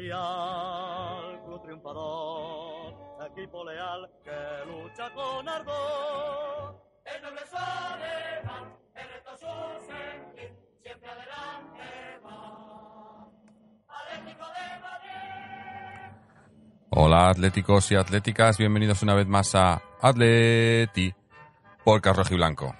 Señorial, club triunfador, equipo leal que lucha con ardor. El noble solemán, el reto su sentir, siempre adelante va. Atlético de Madrid. Hola atléticos y atléticas, bienvenidos una vez más a Atleti Podcast Rojiblanco.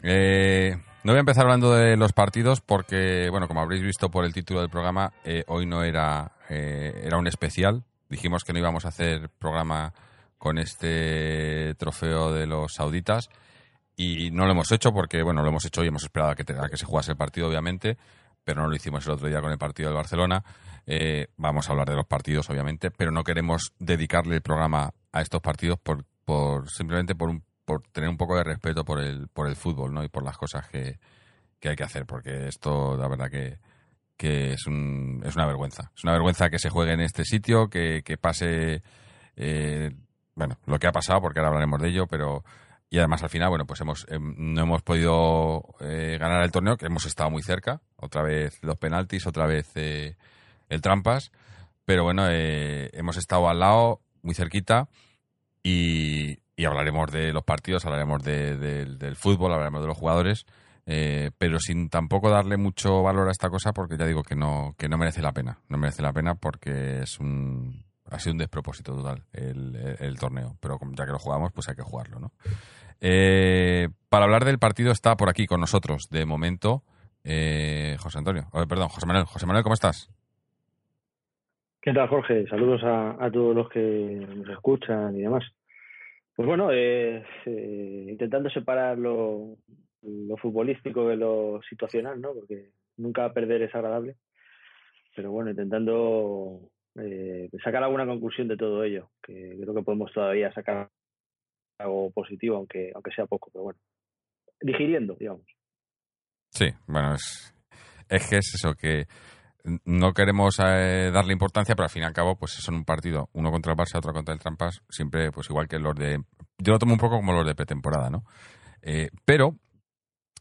Eh, no voy a empezar hablando de los partidos porque, bueno, como habréis visto por el título del programa, eh, hoy no era, eh, era un especial. Dijimos que no íbamos a hacer programa con este trofeo de los sauditas y no lo hemos hecho porque, bueno, lo hemos hecho y hemos esperado a que, que se jugase el partido, obviamente, pero no lo hicimos el otro día con el partido del Barcelona. Eh, vamos a hablar de los partidos, obviamente, pero no queremos dedicarle el programa a estos partidos por, por simplemente por, un, por tener un poco de respeto por el, por el fútbol ¿no? y por las cosas que, que hay que hacer, porque esto, la verdad que, que es, un, es una vergüenza. Es una vergüenza que se juegue en este sitio, que, que pase, eh, bueno, lo que ha pasado, porque ahora hablaremos de ello, pero y además al final, bueno, pues hemos em, no hemos podido eh, ganar el torneo, que hemos estado muy cerca, otra vez los penaltis, otra vez eh, el trampas, pero bueno, eh, hemos estado al lado, muy cerquita, y, y hablaremos de los partidos, hablaremos de- del- fútbol, hablaremos de los jugadores, eh, pero sin tampoco darle mucho valor a esta cosa, porque ya digo que no, que no merece la pena, no merece la pena porque es un ha sido un despropósito total el, torneo, pero ya que lo jugamos, pues hay que jugarlo, ¿no? Eh, para hablar del partido está por aquí con nosotros, de momento, eh, José Antonio, eh, perdón, José Manuel. José Manuel, ¿cómo estás? ¿Qué tal, Jorge? Saludos a todos los que nos escuchan y demás. Pues bueno, eh, intentando separar lo, lo futbolístico de lo situacional, ¿no? Porque nunca perder es agradable. Pero bueno, intentando eh, sacar alguna conclusión de todo ello, que creo que podemos todavía sacar algo positivo, aunque, aunque sea poco, pero bueno. Digiriendo, digamos. Sí, bueno, es, es que es eso, que no queremos eh, darle importancia, pero al fin y al cabo, pues son un partido, uno contra el Barça, otro contra el Trampas, siempre pues igual que los de... Yo lo tomo un poco como los de pretemporada, ¿no? Eh, pero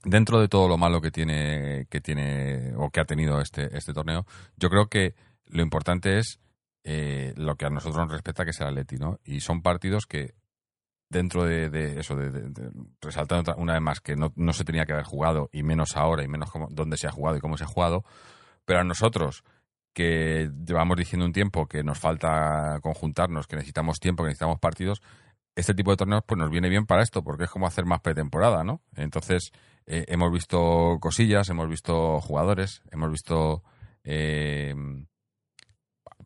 dentro de todo lo malo que tiene, que tiene o que ha tenido este, este torneo, yo creo que lo importante es eh, lo que a nosotros nos respeta, que es el Atleti, ¿no? Y son partidos que dentro de, eso, de, resaltando una vez más que no, no se tenía que haber jugado, y menos ahora, y menos cómo, dónde se ha jugado y cómo se ha jugado, pero a nosotros que llevamos diciendo un tiempo que nos falta conjuntarnos, que necesitamos tiempo, que necesitamos partidos, este tipo de torneos pues nos viene bien para esto, porque es como hacer más pretemporada, ¿no? Entonces, eh, hemos visto cosillas, hemos visto jugadores, hemos visto eh,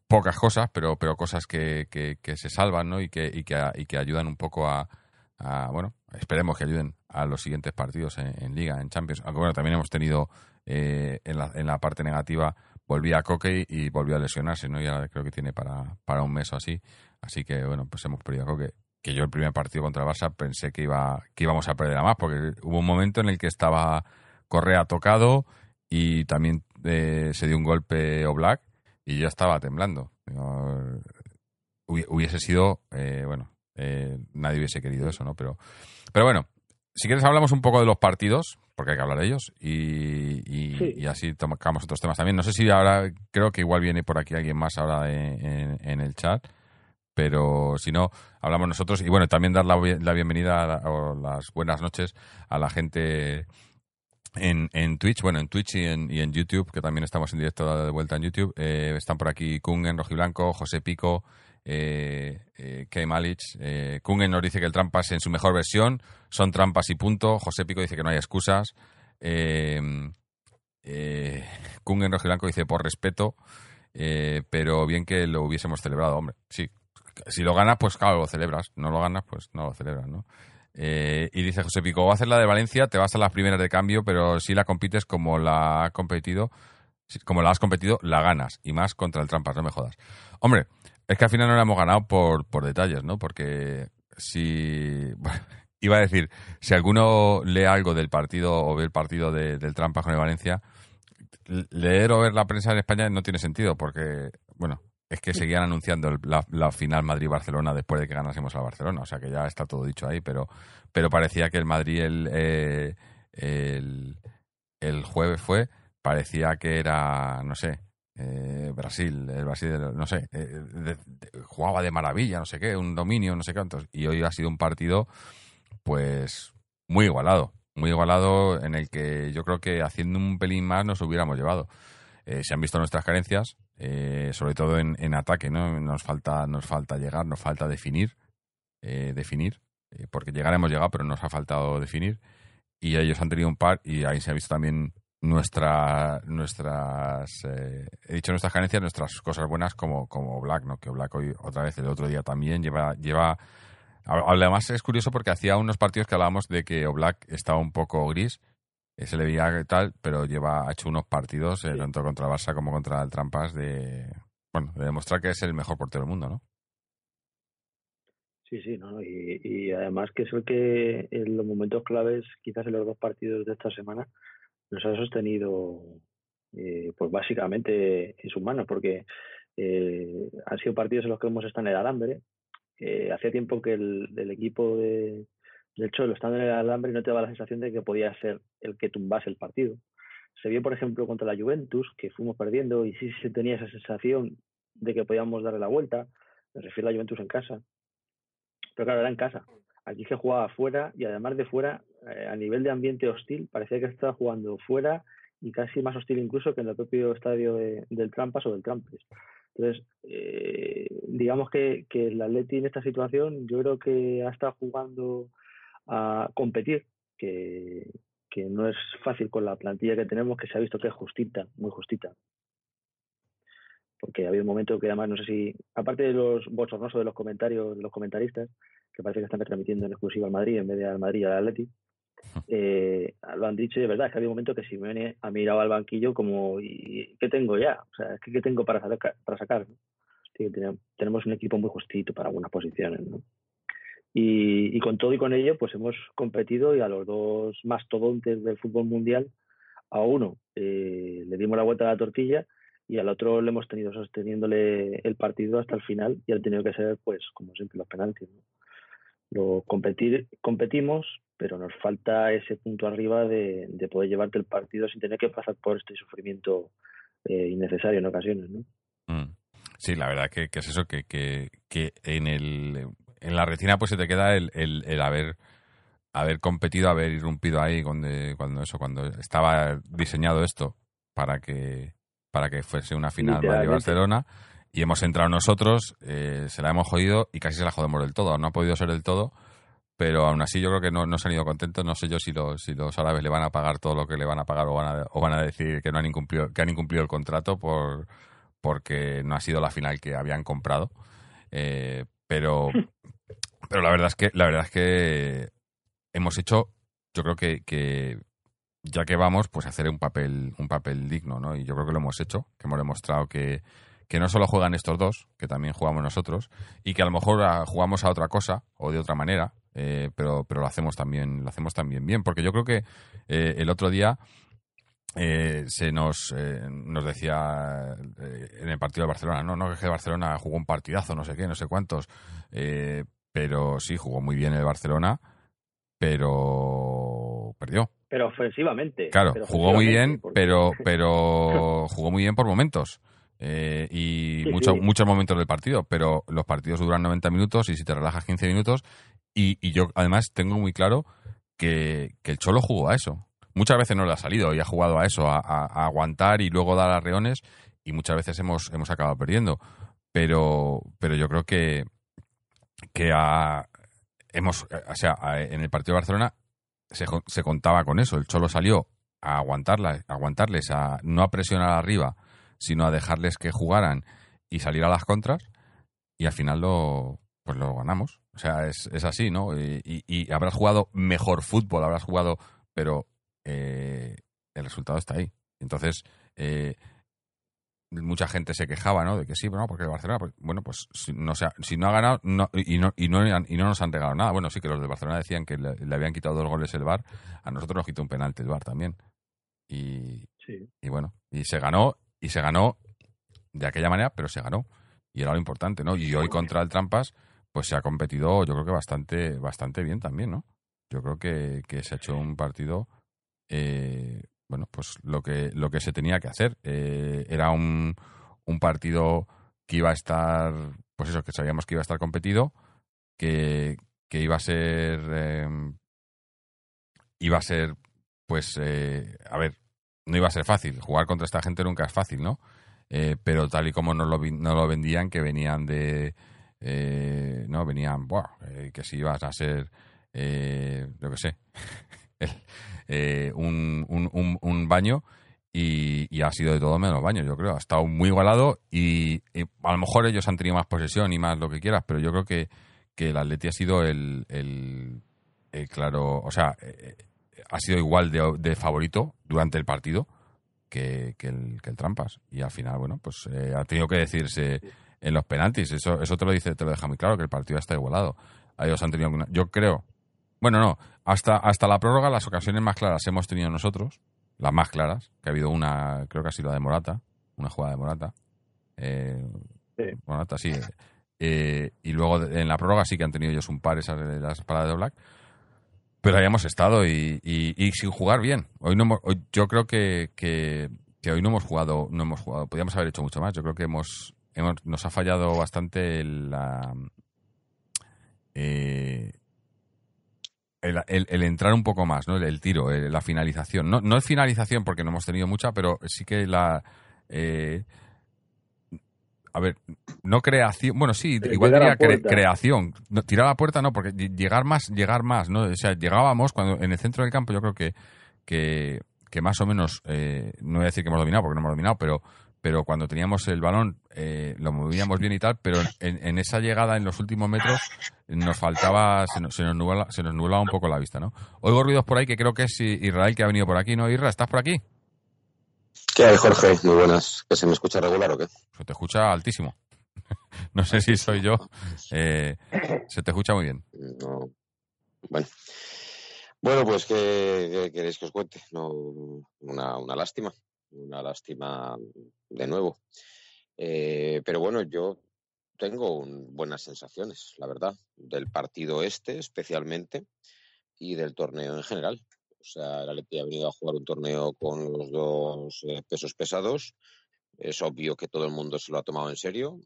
pocas cosas, pero, pero cosas que, que, se salvan, ¿no? Y que, y que, y que ayudan un poco a, a, bueno, esperemos que ayuden a los siguientes partidos en Liga, en Champions. Aunque bueno, también hemos tenido eh, en, la, en la parte negativa, volvía a Coque y volvió a lesionarse, ¿no? Y ahora creo que tiene para, para un mes o así. Así que bueno, pues hemos perdido a Coque. Que yo el primer partido contra el Barça pensé que iba que íbamos a perder a más, porque hubo un momento en el que estaba Correa tocado y también eh, se dio un golpe Oblak y yo estaba temblando. Hubiese sido, eh, bueno, eh, nadie hubiese querido eso, ¿no? Pero, pero bueno, si quieres hablamos un poco de los partidos, porque hay que hablar de ellos, y, y- Sí. y así tocamos otros temas también. No sé si ahora, creo que igual viene por aquí alguien más ahora en, en- en el chat, pero si no, hablamos nosotros. Y bueno, también dar la, bi- la bienvenida a la- o las buenas noches a la gente en, en Twitch, bueno, en Twitch y en, y en YouTube, que también estamos en directo de vuelta en YouTube. Eh, están por aquí Kungen, Rojiblanco, José Pico, eh, eh, Kay Malich. Eh, Kungen nos dice que el trampas en su mejor versión son trampas y punto. José Pico dice que no hay excusas. Eh, eh, Kungen Rojiblanco dice por respeto, eh, pero bien que lo hubiésemos celebrado, hombre. Sí, si lo ganas, pues claro, lo celebras. No lo ganas, pues no lo celebras, ¿no? Y dice José Pico, haces la de Valencia, te vas a las primeras de cambio, pero si la compites como la has competido, como la has competido, la ganas. Y más contra el Trampas, no me jodas. Hombre, es que al final no la hemos ganado por, por detalles, ¿no? Porque si... iba a decir, si alguno lee algo del partido o ve el partido de- del Trampas con el Valencia, leer o ver la prensa en España no tiene sentido porque, bueno, es que seguían anunciando la, la final Madrid-Barcelona después de que ganásemos a Barcelona, o sea que ya está todo dicho ahí, pero, pero parecía que el Madrid el, eh, el, el jueves fue, parecía que era, no sé, eh, Brasil, el Brasil, no sé, eh, de- jugaba de maravilla, no sé qué, un dominio, no sé cuántos, y hoy ha sido un partido, pues, muy igualado, muy igualado en el que yo creo que haciendo un pelín más nos hubiéramos llevado. Eh, se han visto nuestras carencias, eh, sobre todo en, ataque, ¿no? Nos falta, nos falta llegar, nos falta definir, eh, definir, porque llegar hemos llegado, pero nos ha faltado definir. Y ellos han tenido un par, y ahí se ha visto también nuestra, nuestras, eh, he dicho nuestras carencias, nuestras cosas buenas como, como Black, ¿no? Que Black hoy, otra vez, el otro día también lleva, lleva, además es curioso porque hacía unos partidos que hablábamos de que Oblak estaba un poco gris, eh, se le veía tal, pero lleva, ha hecho unos partidos, eh, tanto contra el Barça como contra el Trampas, de, bueno, de demostrar que es el mejor portero del mundo, ¿no? Sí, sí, ¿no? Y, y además que es el que en los momentos claves, quizás en los dos partidos de esta semana, nos ha sostenido, eh, pues básicamente en sus manos, porque eh, han sido partidos en los que hemos estado en el alambre. Eh, hacía tiempo que el, equipo de, del Cholo estando en el alambre no te daba la sensación de que podía ser el que tumbase el partido. Se vio, por ejemplo, contra la Juventus, que fuimos perdiendo y sí se tenía esa sensación de que podíamos darle la vuelta. Me refiero a la Juventus en casa. Pero claro, era en casa. Aquí se jugaba fuera y además de fuera, eh, a nivel de ambiente hostil, parecía que estaba jugando fuera y casi más hostil incluso que en el propio estadio de- del Trampas o del Trampes. Entonces, eh, digamos que, que el Atleti en esta situación yo creo que ha estado jugando a competir, que, que no es fácil con la plantilla que tenemos, que se ha visto que es justita, muy justita. Porque ha habido un momento que además no sé si, aparte de los bochornosos de los comentarios de los comentaristas, que parece que están retransmitiendo en exclusiva al Madrid en vez de al Madrid al Atleti, eh, lo han dicho y verdad, es que había un momento que Simeone ha mirado al banquillo como, ¿y qué tengo ya? O sea, ¿qué, qué tengo para sacar? Para sacar ¿no? Sí, tenemos un equipo muy justito para algunas posiciones, ¿no? Y, y con todo y con ello, pues hemos competido y a los dos mastodontes del fútbol mundial, a uno eh, le dimos la vuelta a la tortilla y al otro le hemos tenido sosteniéndole el partido hasta el final y ha tenido que ser, pues, como siempre, los penaltis. ¿no? Lo competir, competimos, pero nos falta ese punto arriba de, de poder llevarte el partido sin tener que pasar por este sufrimiento eh, innecesario en ocasiones, ¿no? Mm. Sí, la verdad que, que es eso, que, que, que en el en la retina pues se te queda el, el, el haber haber competido, haber irrumpido ahí cuando, cuando eso, cuando estaba diseñado esto para que para que fuese una final. Madrid-Barcelona y hemos entrado nosotros, eh, se la hemos jodido y casi se la jodemos del todo. No ha podido ser del todo, pero aún así yo creo que no, no se han ido contentos. No sé yo si los, si los árabes le van a pagar todo lo que le van a pagar o van a, o van a decir que no han incumplido, que han incumplido el contrato por porque no ha sido la final que habían comprado. Eh, pero, pero la verdad es que la verdad es que hemos hecho, yo creo que, que ya que vamos, pues hacer un papel, un papel digno, ¿no? Y yo creo que lo hemos hecho, que hemos demostrado que, que no solo juegan estos dos, que también jugamos nosotros, y que a lo mejor ah, jugamos a otra cosa o de otra manera, eh, pero, pero lo hacemos también, lo hacemos también bien, porque yo creo que eh, el otro día eh, se nos, eh, nos decía en el partido de Barcelona, no, no, que Barcelona jugó un partidazo, no sé qué, no sé cuántos, eh, pero sí, jugó muy bien el Barcelona, pero perdió. Pero ofensivamente. Claro, pero jugó muy bien, porque- pero, pero jugó muy bien por momentos. Eh, y Sí, mucho- sí. muchos momentos del partido, pero los partidos duran 90 minutos y si te relajas 15 minutos. Y, y yo además tengo muy claro que, que el Cholo jugó a eso. Muchas veces no le ha salido y ha jugado a eso, a, a- a aguantar y luego dar arreones y muchas veces hemos, hemos acabado perdiendo. Pero, pero yo creo que, que ha- hemos, o sea, a- en el partido de Barcelona se, se contaba con eso. El Cholo salió a aguantarla, a aguantarles, a no a presionar arriba, sino a dejarles que jugaran y salir a las contras y al final lo pues lo ganamos. O sea, es, es así, ¿no? Y, y- y habrás jugado mejor fútbol, habrás jugado, pero eh, el resultado está ahí. Entonces, eh, mucha gente se quejaba, ¿no? De que sí, bueno, porque el Barcelona, pues, bueno, pues si no, se ha, si no ha ganado no, y, no, y, no, y no nos han regalado nada. Bueno, sí que los de Barcelona decían que le, le habían quitado dos goles el VAR, a nosotros nos quitó un penalti el VAR también. Y, Sí. Y bueno, y se ganó, y se ganó de aquella manera, pero se ganó. Y era lo importante, ¿no? Y hoy contra el Trampas, pues se ha competido, yo creo que bastante, bastante bien también, ¿no? Yo creo que, que se ha hecho un partido, eh, bueno, pues lo que, lo que se tenía que hacer. Eh, era un, un partido que iba a estar, pues eso, que sabíamos que iba a estar competido, que, que iba a ser, eh, iba a ser, pues, eh, a ver, no iba a ser fácil. Jugar contra esta gente nunca es fácil, ¿no? Eh, pero tal y como nos lo, nos lo vendían, que venían de, eh, no, venían, buah, eh, que si ibas a ser, eh, yo qué sé, eh, un, un, un, un baño y, ha sido de todo menos baño, yo creo. Ha estado muy igualado y, y a lo mejor ellos han tenido más posesión y más lo que quieras, pero yo creo que, que el Atleti ha sido el, el, el claro, o sea, eh, ha sido igual de, de favorito durante el partido que, que el, que el Trampas. Y al final, bueno, pues eh, ha tenido que decirse en los penaltis. Eso, eso te lo dice, te lo deja muy claro, que el partido está igualado. Ellos han tenido yo creo, bueno, no, hasta, hasta la prórroga las ocasiones más claras hemos tenido nosotros, las más claras, que ha habido una, creo que ha sido la de Morata, una jugada de Morata. Eh, Sí. Morata, sí. Eh, y luego de- en la prórroga sí que han tenido ellos un par esas de las paradas de Black. Pero ahí hemos estado y, sin jugar bien. Hoy no hemos- hoy- yo creo que, que, hoy no hemos jugado, no hemos jugado. Podríamos haber hecho mucho más. Yo creo que hemos, nos ha fallado bastante eh, el, el- el entrar un poco más, ¿no? El, el tiro, eh, la finalización. No, no es finalización porque no hemos tenido mucha, pero sí que la eh, a ver, no creación, bueno, sí, Pero igual diría cre- creación. No, tirar a la puerta no, porque ll- llegar más, llegar más, ¿no? O sea, llegábamos cuando en el centro del campo yo creo que, que, que más o menos, eh, no voy a decir que hemos dominado porque no hemos dominado, pero, pero cuando teníamos el balón eh, lo movíamos bien y tal, pero en, en esa llegada en los últimos metros nos faltaba, se nos, se, nos nublaba, se nos nublaba un poco la vista, ¿no? Oigo ruidos por ahí que creo que es Israel que ha venido por aquí, ¿no? Israel, ¿estás por aquí? ¿Qué hay, Jorge? Muy buenas. ¿Que se me escucha regular o qué? Se te escucha altísimo. no sé si soy yo. Eh, se te escucha muy bien. No. Bueno. Bueno, pues, ¿qué, queréis que os cuente? No, una, una lástima. Una lástima de nuevo. Eh, pero bueno, yo tengo un- buenas sensaciones, la verdad, del partido este especialmente y del torneo en general. Sea, el ha venido a jugar un torneo con los dos eh, pesos pesados. Es obvio que todo el mundo se lo ha tomado en serio.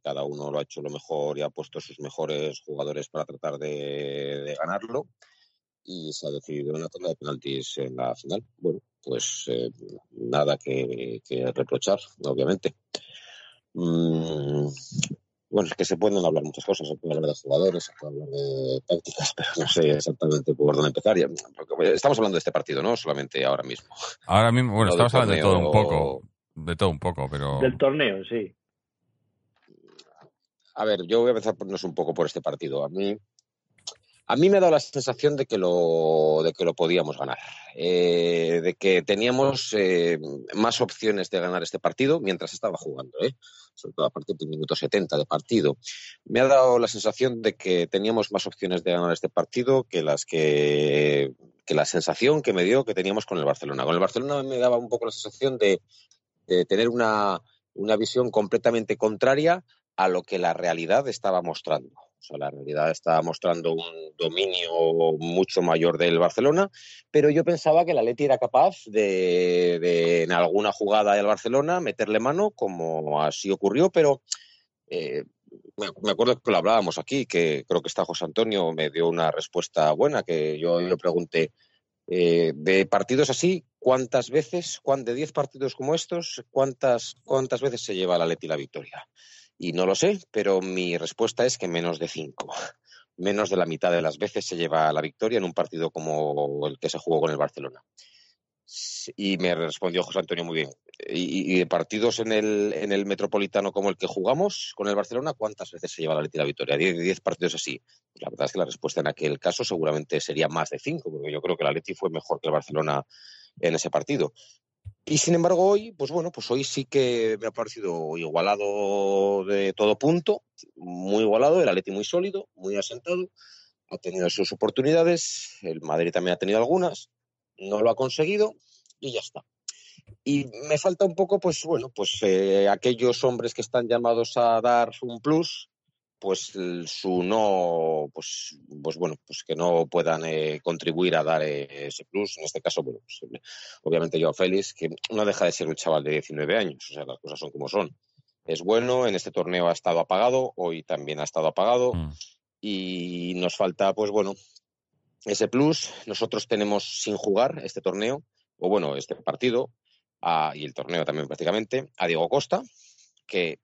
Cada uno lo ha hecho lo mejor y ha puesto sus mejores jugadores para tratar de, ganarlo. Y se ha decidido en la tanda de penaltis en la final. Bueno, pues eh, nada que, que reprochar, obviamente. Mm, bueno, es que se pueden hablar muchas cosas, se puede hablar de jugadores, se puede hablar de tácticas, pero no sé exactamente por dónde empezar. Estamos hablando de este partido, ¿no? Solamente ahora mismo. Ahora mismo, bueno, estamos hablando de todo un poco. De todo un poco, pero. Del torneo, sí. A ver, yo voy a empezar ponernos un poco por este partido. A mí, a mí me ha dado la sensación de que lo, de que lo podíamos ganar, Eh, de que teníamos eh, más opciones de ganar este partido mientras estaba jugando, ¿eh? sobre todo a partir del minuto 70 de partido. Me ha dado la sensación de que teníamos más opciones de ganar este partido que las que, que la sensación que me dio que teníamos con el Barcelona. Con el Barcelona me daba un poco la sensación de, de tener una, una visión completamente contraria a lo que la realidad estaba mostrando. O sea, la realidad estaba mostrando un dominio mucho mayor del Barcelona, pero yo pensaba que la Leti era capaz de, de, en alguna jugada del Barcelona, meterle mano, como así ocurrió, pero eh, me acuerdo que lo hablábamos aquí, que creo que está José Antonio, me dio una respuesta buena, que yo le pregunté, eh, de partidos así, ¿cuántas veces, cuán, de 10 partidos como estos, cuántas, cuántas veces se lleva la Leti la victoria? Y no lo sé, pero mi respuesta es que menos de 5. Menos de la mitad de las veces se lleva la victoria en un partido como el que se jugó con el Barcelona. Y me respondió José Antonio muy bien. Y, de partidos en el, en el Metropolitano como el que jugamos con el Barcelona, ¿cuántas veces se lleva la Leti la victoria? 10 10 partidos así. La verdad es que la respuesta en aquel caso seguramente sería más de 5, porque yo creo que la Leti fue mejor que el Barcelona en ese partido. Y sin embargo hoy, pues bueno, pues hoy sí que me ha parecido igualado de todo punto, muy igualado, el Atleti muy sólido, muy asentado, ha tenido sus oportunidades, el Madrid también ha tenido algunas, no lo ha conseguido y ya está. Y me falta un poco, pues bueno, pues eh, aquellos hombres que están llamados a dar un plus, pues su no, pues, pues bueno, pues que no puedan eh, contribuir a dar eh, ese plus. En este caso, bueno, pues, obviamente yo Félix, que no deja de ser un chaval de 19 años, o sea, las cosas son como son. Es bueno, en este torneo ha estado apagado, hoy también ha estado apagado, Mm. y nos falta, pues bueno, ese plus. Nosotros tenemos sin jugar este torneo, o bueno, este partido, a- y el torneo también prácticamente, a Diego Costa, que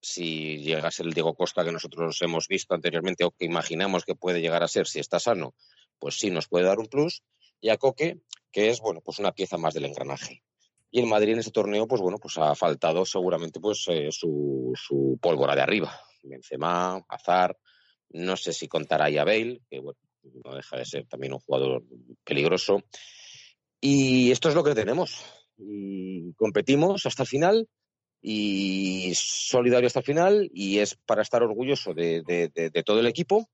si llega a ser el Diego Costa que nosotros hemos visto anteriormente o que imaginamos que puede llegar a ser si está sano, pues sí nos puede dar un plus. Y a Coque, que es, bueno, pues una pieza más del engranaje. Y el Madrid en ese torneo, pues bueno, pues ha faltado seguramente pues eh, su, pólvora de arriba. Benzema, Azar, no sé si contará ahí a Bale, que bueno, no deja de ser también un jugador peligroso. Y esto es lo que tenemos. Y competimos hasta el final y solidario hasta el final y es para estar orgulloso de, de- todo el equipo.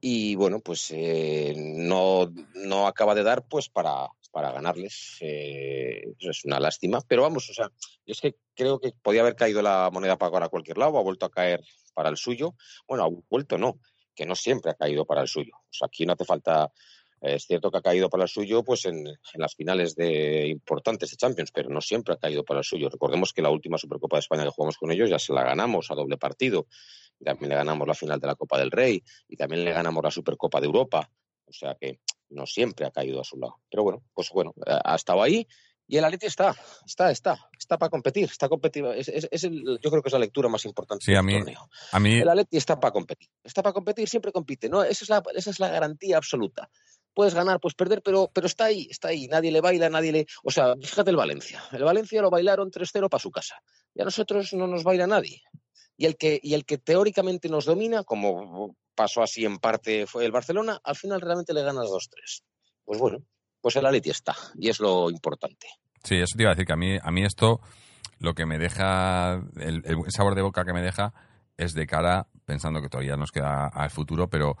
Y bueno pues eh, no, no acaba de dar pues para, para ganarles. Eh, eso es una lástima pero vamos o sea es que creo que podía haber caído la moneda para cualquier lado ha vuelto a caer para el suyo. Bueno ha vuelto no que no siempre ha caído para el suyo. O sea aquí no hace falta es cierto que ha caído para el suyo pues en, en las finales de importantes de Champions, pero no siempre ha caído para el suyo. Recordemos que la última Supercopa de España que jugamos con ellos ya se la ganamos a doble partido. Y también le ganamos la final de la Copa del Rey y también le ganamos la Supercopa de Europa. O sea que no siempre ha caído a su lado. Pero bueno, pues bueno, ha estado ahí y el Atleti está, está, está, está para competir, está competido. Es, es- es el- yo creo que es la lectura más importante Sí, del a mí- torneo. A mí, El Atleti está para competir. Está para competir, siempre compite. ¿no? Esa, es la, esa es la garantía absoluta. Puedes ganar, puedes perder, pero, pero está ahí, está ahí. Nadie le baila, nadie le. O sea, fíjate el Valencia. El Valencia lo bailaron 3-0 para su casa. Y a nosotros no nos baila nadie. Y el, que, y el que teóricamente nos domina, como pasó así en parte fue el Barcelona, al final realmente le ganas 2-3. Pues bueno, pues el Atleti está. Y es lo importante. Sí, eso te iba a decir que a mí, a mí esto lo que me deja, el, el sabor de boca que me deja es de cara, pensando que todavía nos queda al futuro, pero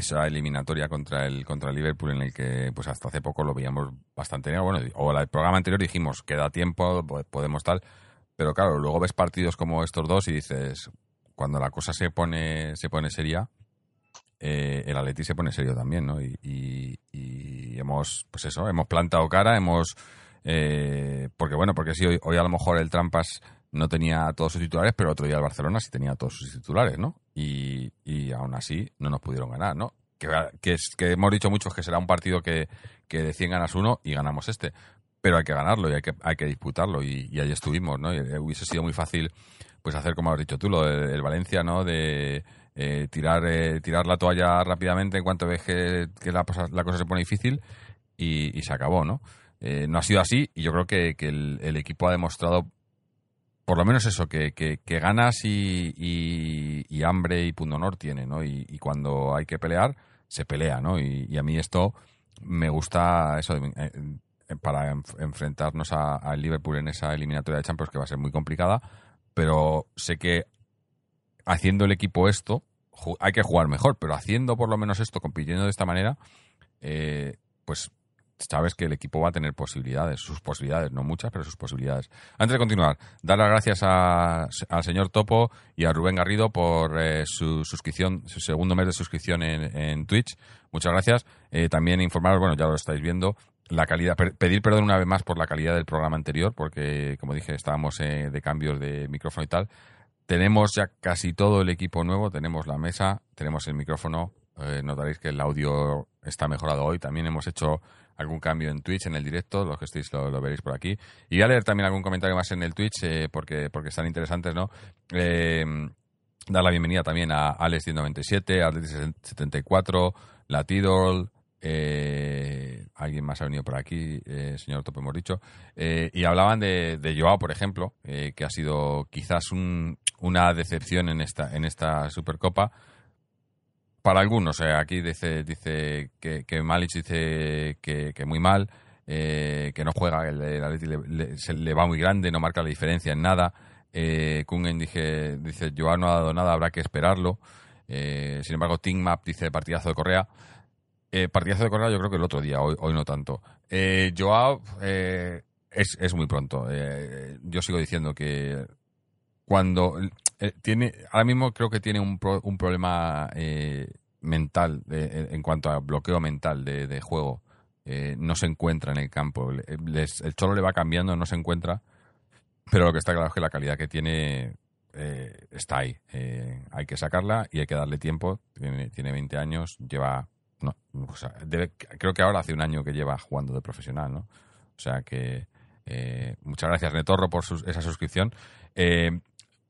esa eliminatoria contra el contra el Liverpool en el que pues hasta hace poco lo veíamos bastante negro, bueno, o el programa anterior dijimos queda tiempo, po- podemos tal, pero claro, luego ves partidos como estos dos y dices, cuando la cosa se pone se pone seria, eh, el Atleti se pone serio también, ¿no? Y hemos, pues eso, hemos plantado cara, hemos eh, porque bueno, porque sí, hoy, hoy a lo mejor el Trampas no tenía todos sus titulares, pero otro día el Barcelona sí tenía todos sus titulares, ¿no? Y, y aún así no nos pudieron ganar, ¿no? Que, que, que hemos dicho muchos que será un partido que, que de 100 ganas uno y ganamos este. Pero hay que ganarlo y hay que, hay que disputarlo y, y ahí estuvimos, ¿no? Y hubiese sido muy fácil pues hacer como has dicho tú, lo del Valencia, ¿no? De eh, tirar, eh, tirar la toalla rápidamente en cuanto ves que, que la, cosa- se pone difícil y, se acabó, ¿no? Eh, no ha sido así y yo creo que, que el equipo ha demostrado por lo menos eso, que, que, que ganas y, y, y hambre y pundonor tiene, ¿no? Y, y cuando hay que pelear, se pelea, ¿no? Y, a mí esto me gusta eso eh, eh, para enf- enfrentarnos al Liverpool en esa eliminatoria de Champions que va a ser muy complicada, pero sé que haciendo el equipo esto, hay que jugar mejor, pero haciendo por lo menos esto, compitiendo de esta manera, eh, pues sabes que el equipo va a tener posibilidades, sus posibilidades, no muchas, pero sus posibilidades. Antes de continuar, dar las gracias al señor Topo y a Rubén Garrido por eh, su suscripción, su segundo mes de suscripción en, Twitch. Muchas gracias. Eh, también informaros, bueno, ya lo estáis viendo, la calidad, pedir perdón una vez más por la calidad del programa anterior, porque como dije, estábamos eh, de cambios de micrófono y tal. Tenemos ya casi todo el equipo nuevo, tenemos la mesa, tenemos el micrófono, eh, notaréis que el audio está mejorado hoy. También hemos hecho algún cambio en Twitch, en el directo, los que estéis lo, veréis por aquí. Y voy a leer también algún comentario más en el Twitch, eh, porque, porque están interesantes, ¿no? Eh, dar la bienvenida también a Alex197, a Alex74, Latidol, eh, alguien más ha venido por aquí, señor Topo hemos dicho, y hablaban de, de Joao, por ejemplo, que ha sido quizás un- una decepción en esta, en esta Supercopa. Para algunos, eh, aquí dice, dice que, que Malic dice que, muy mal, eh, que no juega, el, el Atleti le, le- se le va muy grande, no marca la diferencia en nada. Eh, Kungen dije, dice, Joao no ha dado nada, habrá que esperarlo. Eh, sin embargo, Team Map dice partidazo de Correa. Eh, partidazo de Correa yo creo que el otro día, hoy, hoy no tanto. Eh, Joao, es, es muy pronto. Yo sigo diciendo que cuando eh, tiene, ahora mismo creo que tiene un, pro- un problema eh, mental de- en cuanto a bloqueo mental de, de juego. Eh, no se encuentra en el campo. El cholo le va cambiando, no se encuentra. Pero lo que está claro es que la calidad que tiene eh, está ahí. Eh, hay que sacarla y hay que darle tiempo. Tiene, tiene 20 años, lleva. No, debe- creo que ahora hace un año que lleva jugando de profesional, ¿no? O sea que. eh, muchas gracias, Netorro, por sus- esa suscripción. Eh,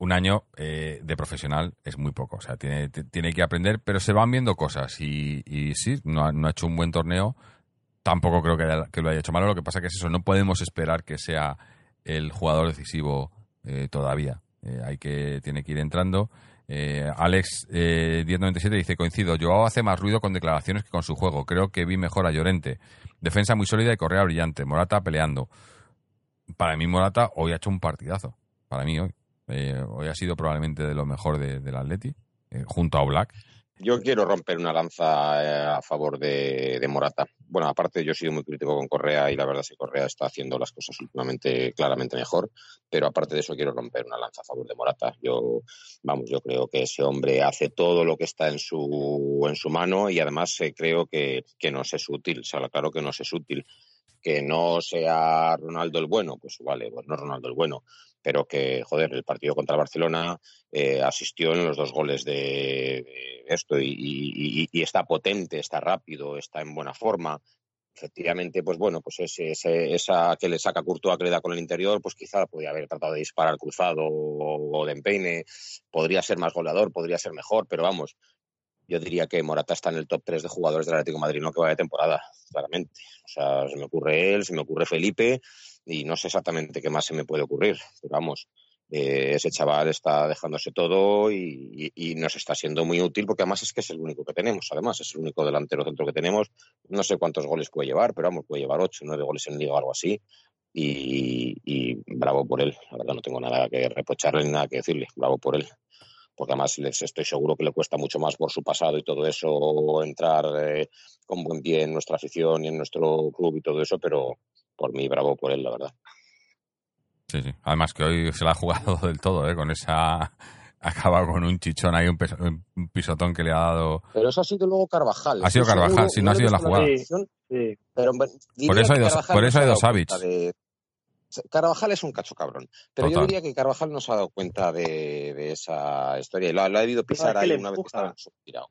un año eh, de profesional es muy poco. O sea, tiene, tiene que aprender, pero se van viendo cosas. Y, y sí, no ha, no ha hecho un buen torneo. Tampoco creo que, haya- que lo haya hecho malo. Lo que pasa que es eso, no podemos esperar que sea el jugador decisivo eh, todavía. Eh, hay que, tiene que ir entrando. Eh, Alex eh, 1097 dice, coincido, Joao hace más ruido con declaraciones que con su juego. Creo que vi mejor a Llorente. Defensa muy sólida y correa brillante. Morata peleando. Para mí Morata hoy ha hecho un partidazo. Para mí hoy. Eh, hoy ha sido probablemente de lo mejor de- del Atleti, eh, junto a Black. Yo quiero romper una lanza eh, a favor de, de Morata. Bueno, aparte yo he sido muy crítico con Correa y la verdad es que Correa está haciendo las cosas últimamente claramente mejor, pero aparte de eso quiero romper una lanza a favor de Morata. Yo, vamos, yo creo que ese hombre hace todo lo que está en su, en su mano y además eh, creo que, que nos es útil, o sea, claro que nos es útil. Que no sea Ronaldo el bueno, pues vale, pues no Ronaldo el bueno, pero que, joder, el partido contra el Barcelona eh, asistió en los dos goles de, esto y, y- y- está potente, está rápido, está en buena forma. Efectivamente, pues bueno, pues ese, ese- esa que le saca Courtois que le da con el interior, pues quizá podría haber tratado de disparar cruzado o, o de empeine, podría ser más goleador, podría ser mejor, pero vamos, yo diría que Morata está en el top 3 de jugadores del Atlético de Madrid, no que vaya temporada, claramente. O sea, se me ocurre él, se me ocurre Felipe y no sé exactamente qué más se me puede ocurrir, pero vamos, eh, ese chaval está dejándose todo y, y- y nos está siendo muy útil porque además es que es el único que tenemos, además es el único delantero centro que tenemos. No sé cuántos goles puede llevar, pero vamos, puede llevar 8, 9 goles en liga o algo así. Y, y bravo por él, la verdad no tengo nada que reprocharle ni nada que decirle, bravo por él. Porque además les estoy seguro que le cuesta mucho más por su pasado y todo eso entrar eh, con buen pie en nuestra afición y en nuestro club y todo eso, pero por mí bravo por él, la verdad. Sí, sí. Además que hoy se la ha jugado del todo, ¿eh? Con esa... Acaba con un chichón ahí, un, peso- un pisotón que le ha dado... Pero eso ha sido luego Carvajal. Ha sido Carvajal, sí, no ha sido la jugada. Sí, Pero Por eso hay dos- por no eso ha hay dos Savic. de- Carvajal es un cacho cabrón. Pero Total. yo diría que Carvajal no se ha dado cuenta de, de esa historia. Y lo, ha- lo ha debido pisar ahí una vez que empuja. estaba en su tirado.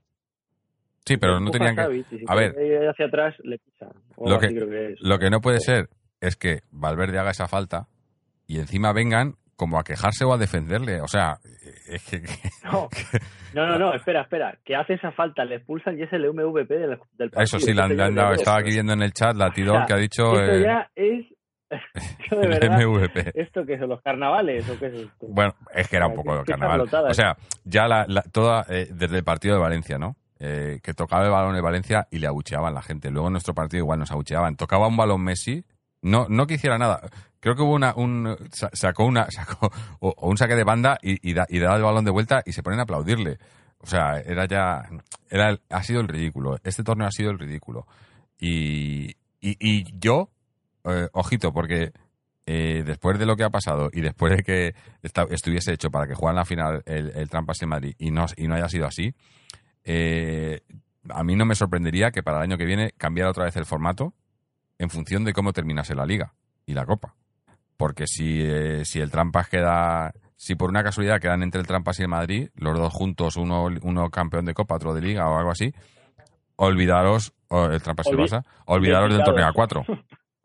Sí, pero no tenían que... Si a ver. hacia atrás le pisa. Lo que-. Lo que no puede ser es que Valverde haga esa falta y encima vengan como a quejarse o a defenderle. O sea, es que... No, no, no, no, espera, espera. Que hace esa falta, le expulsan y es el MVP del, del partido. Eso sí, le han, dado. Estaba aquí viendo en el chat la O sea, que ha dicho Esto eh, ya es... De el verdad, MVP. ¿Esto qué son los carnavales o qué es esto? Bueno, es que era un poco de carnaval. O sea, ya la, la- toda, eh, desde el partido de Valencia, ¿no? Eh, que tocaba el balón de Valencia y le abucheaban la gente. Luego en nuestro partido igual nos abucheaban. Tocaba un balón Messi, no, no que hiciera nada. Creo que hubo una, un, sa- sacó una, sacó, o, un saque de banda y, y, da, y el balón de vuelta y se ponen a aplaudirle. O sea, era ya, era, ha sido el ridículo. Este torneo ha sido el ridículo. Y, y, y yo, eh, ojito, porque eh, después de lo que ha pasado y después de que estuviese hecho para que juegan la final el, el Trampas en Madrid y no, y no haya sido así, eh, a mí no me sorprendería que para el año que viene cambiara otra vez el formato en función de cómo terminase la liga y la copa. Porque si, eh, si el Trampas queda, si por una casualidad quedan entre el Trampas y el Madrid, los dos juntos, uno, uno campeón de copa, otro de liga o algo así, olvidaros, el Trampas y el Barça, olvidaros del torneo a cuatro.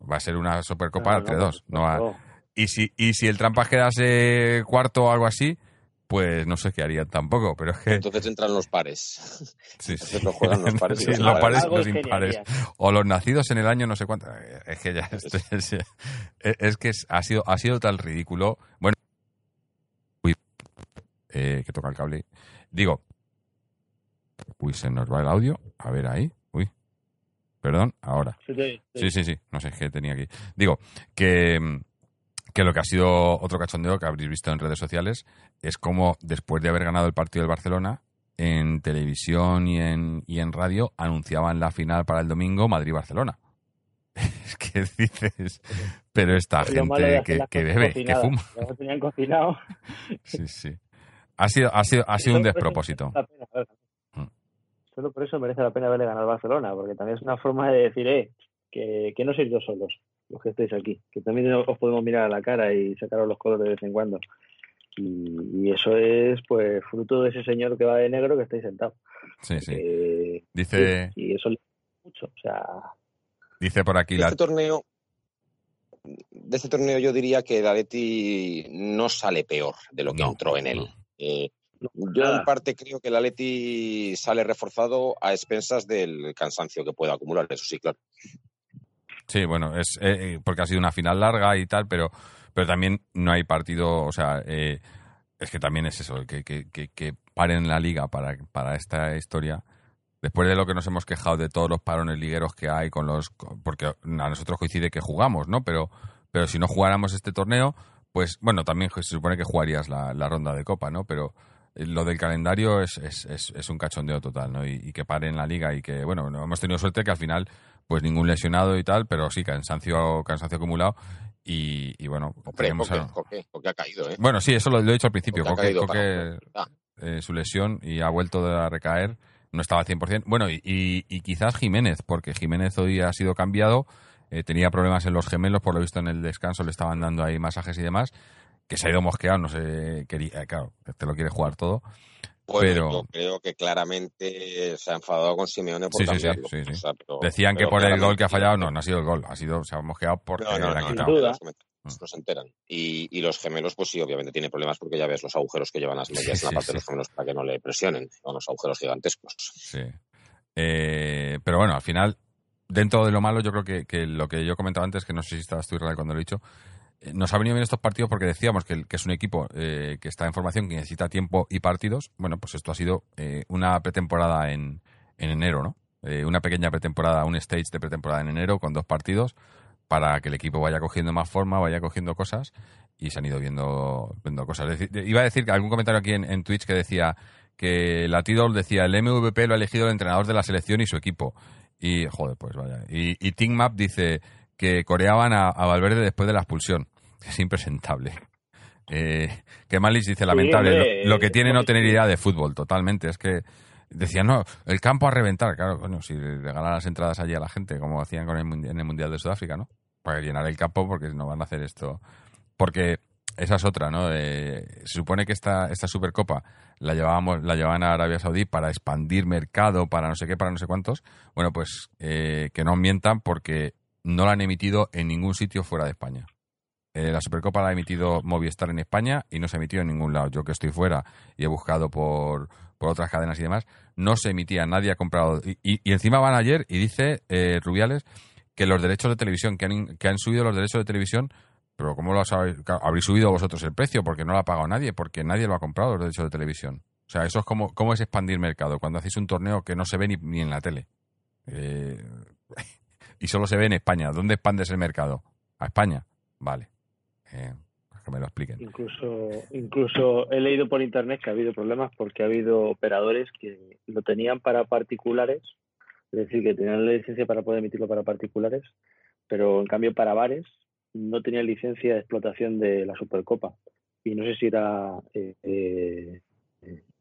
Va a ser una supercopa entre dos. No va- no. y si, y si el Trampas quedase cuarto o algo así, pues no sé qué harían tampoco, pero es que... Entonces entran los pares. Sí, entonces sí. juegan los pares Sí, los los pares y los impares. O los nacidos en el año no sé cuánto. Eh, Es que ya... es, es- es que ha sido, ha sido tan ridículo. Bueno... Uy, eh, que toca el cable. Digo... Uy, se nos va el audio. A ver ahí. Uy. Perdón, ahora. Sí, sí, Sí, sí. sí, sí. No sé qué tenía aquí. Digo, que, mm, que lo que ha sido otro cachondeo que habréis visto en redes sociales es como después de haber ganado el partido del Barcelona, en televisión y en, y en radio anunciaban la final para el domingo Madrid-Barcelona. es que dices, pero esta Lo gente que, bebe, que fuma. Lo tenían cocinado. Sí, sí. Ha sido, ha sido, ha sido un despropósito. Mm. Solo por eso merece la pena verle ganar al Barcelona, porque también es una forma de decir, eh, que, que no sois dos solos los que estáis aquí, que también os podemos mirar a la cara y sacaros los colores de vez en cuando. Y, y eso es, pues, fruto de ese señor que va de negro que estáis sentado. Sí, sí. Que- Dice, y eso le mucho, o sea, dice por aquí la, este torneo, de este torneo yo diría que el Atleti no sale peor de lo que No, entró en él. no. Eh, yo en parte creo que el Atleti sale reforzado a expensas del cansancio que pueda acumular, eso sí, claro. Sí, bueno, es eh, eh, porque ha sido una final larga y tal, pero, pero también no hay partido, o sea, eh, es que también es eso, que, que, que, que paren la liga para, para esta historia. Después de lo que nos hemos quejado de todos los parones ligueros que hay con los, porque a nosotros coincide que jugamos, ¿no? Pero, pero si no jugáramos este torneo, pues bueno, también se supone que jugarías la, la ronda de copa, ¿no? Pero eh, lo del calendario es, es, es, un cachondeo total, ¿no? Y, y que paren la liga y que, bueno, no hemos tenido suerte que al final, pues ningún lesionado y tal, pero sí, cansancio, cansancio acumulado. Y, y bueno, Hombre, tenemos a- ha caído, ¿eh? bueno, sí, eso lo, lo he dicho al principio. Coque, para- eh, su lesión y ha vuelto a recaer, no estaba al 100%. Bueno, y, y, y quizás Jiménez, porque Jiménez hoy ha sido cambiado, eh, tenía problemas en los gemelos, por lo visto en el descanso le estaban dando ahí masajes y demás, que se ha ido mosqueado, no sé, quería, claro, te lo quiere jugar todo. Bueno, Pero- yo creo que claramente se ha enfadado con Simeone por Sí, sí, sí, cambiarlo. sí, sí. O sea, pero- Decían que por el gol que ha fallado, no, no ha sido el gol, ha sido, se ha mosqueado porque No, no, le han no, quitado. duda. comentarios no se enteran. Y, y los gemelos, pues sí, obviamente tiene problemas porque ya ves los agujeros que llevan las medias Sí, en la parte sí. de los gemelos para que no le presionen. Son los agujeros gigantescos. Sí. Eh, pero bueno, al final, dentro de lo malo, yo creo que, que lo que yo comentaba antes, que no sé si estabas tú, Israel, cuando lo he dicho, nos ha venido bien estos partidos porque decíamos que, es un equipo eh, que está en formación, que necesita tiempo y partidos. Bueno, pues esto ha sido eh, una pretemporada en, en enero, ¿no? Eh, una pequeña pretemporada, un stage de pretemporada en enero con dos partidos para que el equipo vaya cogiendo más forma, vaya cogiendo cosas y se han ido viendo, viendo cosas. Es decir, iba a decir algún comentario aquí en, en Twitch que decía que Latidol decía el MVP lo ha elegido el entrenador de la selección y su equipo. Y, joder, pues vaya. Y, y Team Map dice que coreaban a Valverde después de la expulsión. Es impresentable. Eh, que Malis dice, lamentable, hombre, lo, lo que tiene no tener idea de fútbol, totalmente. Es que decían, no, el campo a reventar. Claro, coño, si regalan las entradas allí a la gente, como hacían con el, en el Mundial de Sudáfrica, ¿no? Para llenar el campo, porque no van a hacer esto. Porque esa es otra, ¿no? Eh, se supone que esta, esta Supercopa la llevábamos, la llevaban a Arabia Saudí para expandir mercado, para no sé qué, para no sé cuántos. Bueno, pues eh, que no mientan porque no la han emitido en ningún sitio fuera de España. Eh, la Supercopa la ha emitido Movistar en España y no se ha emitido en ningún lado. Yo que estoy fuera y he buscado por, por otras cadenas y demás, no se emitía, nadie ha comprado. Y, encima van ayer y dice eh, Rubiales que los derechos de televisión, que han, que han subido los derechos de televisión, pero ¿cómo lo sabéis? Claro, Habréis subido vosotros el precio porque no lo ha pagado nadie, porque nadie lo ha comprado los derechos de televisión. O sea, eso es como, ¿cómo es expandir mercado? Cuando hacéis un torneo que no se ve ni, ni en la tele. Eh, y solo se ve en España. ¿Dónde expandes el mercado? ¿A España? Vale. Que me lo expliquen. Incluso, incluso he leído por internet que ha habido problemas porque ha habido operadores que lo tenían para particulares, es decir, que tenían la licencia para poder emitirlo para particulares, pero en cambio para bares no tenían licencia de explotación de la Supercopa. Y no sé si era eh, eh,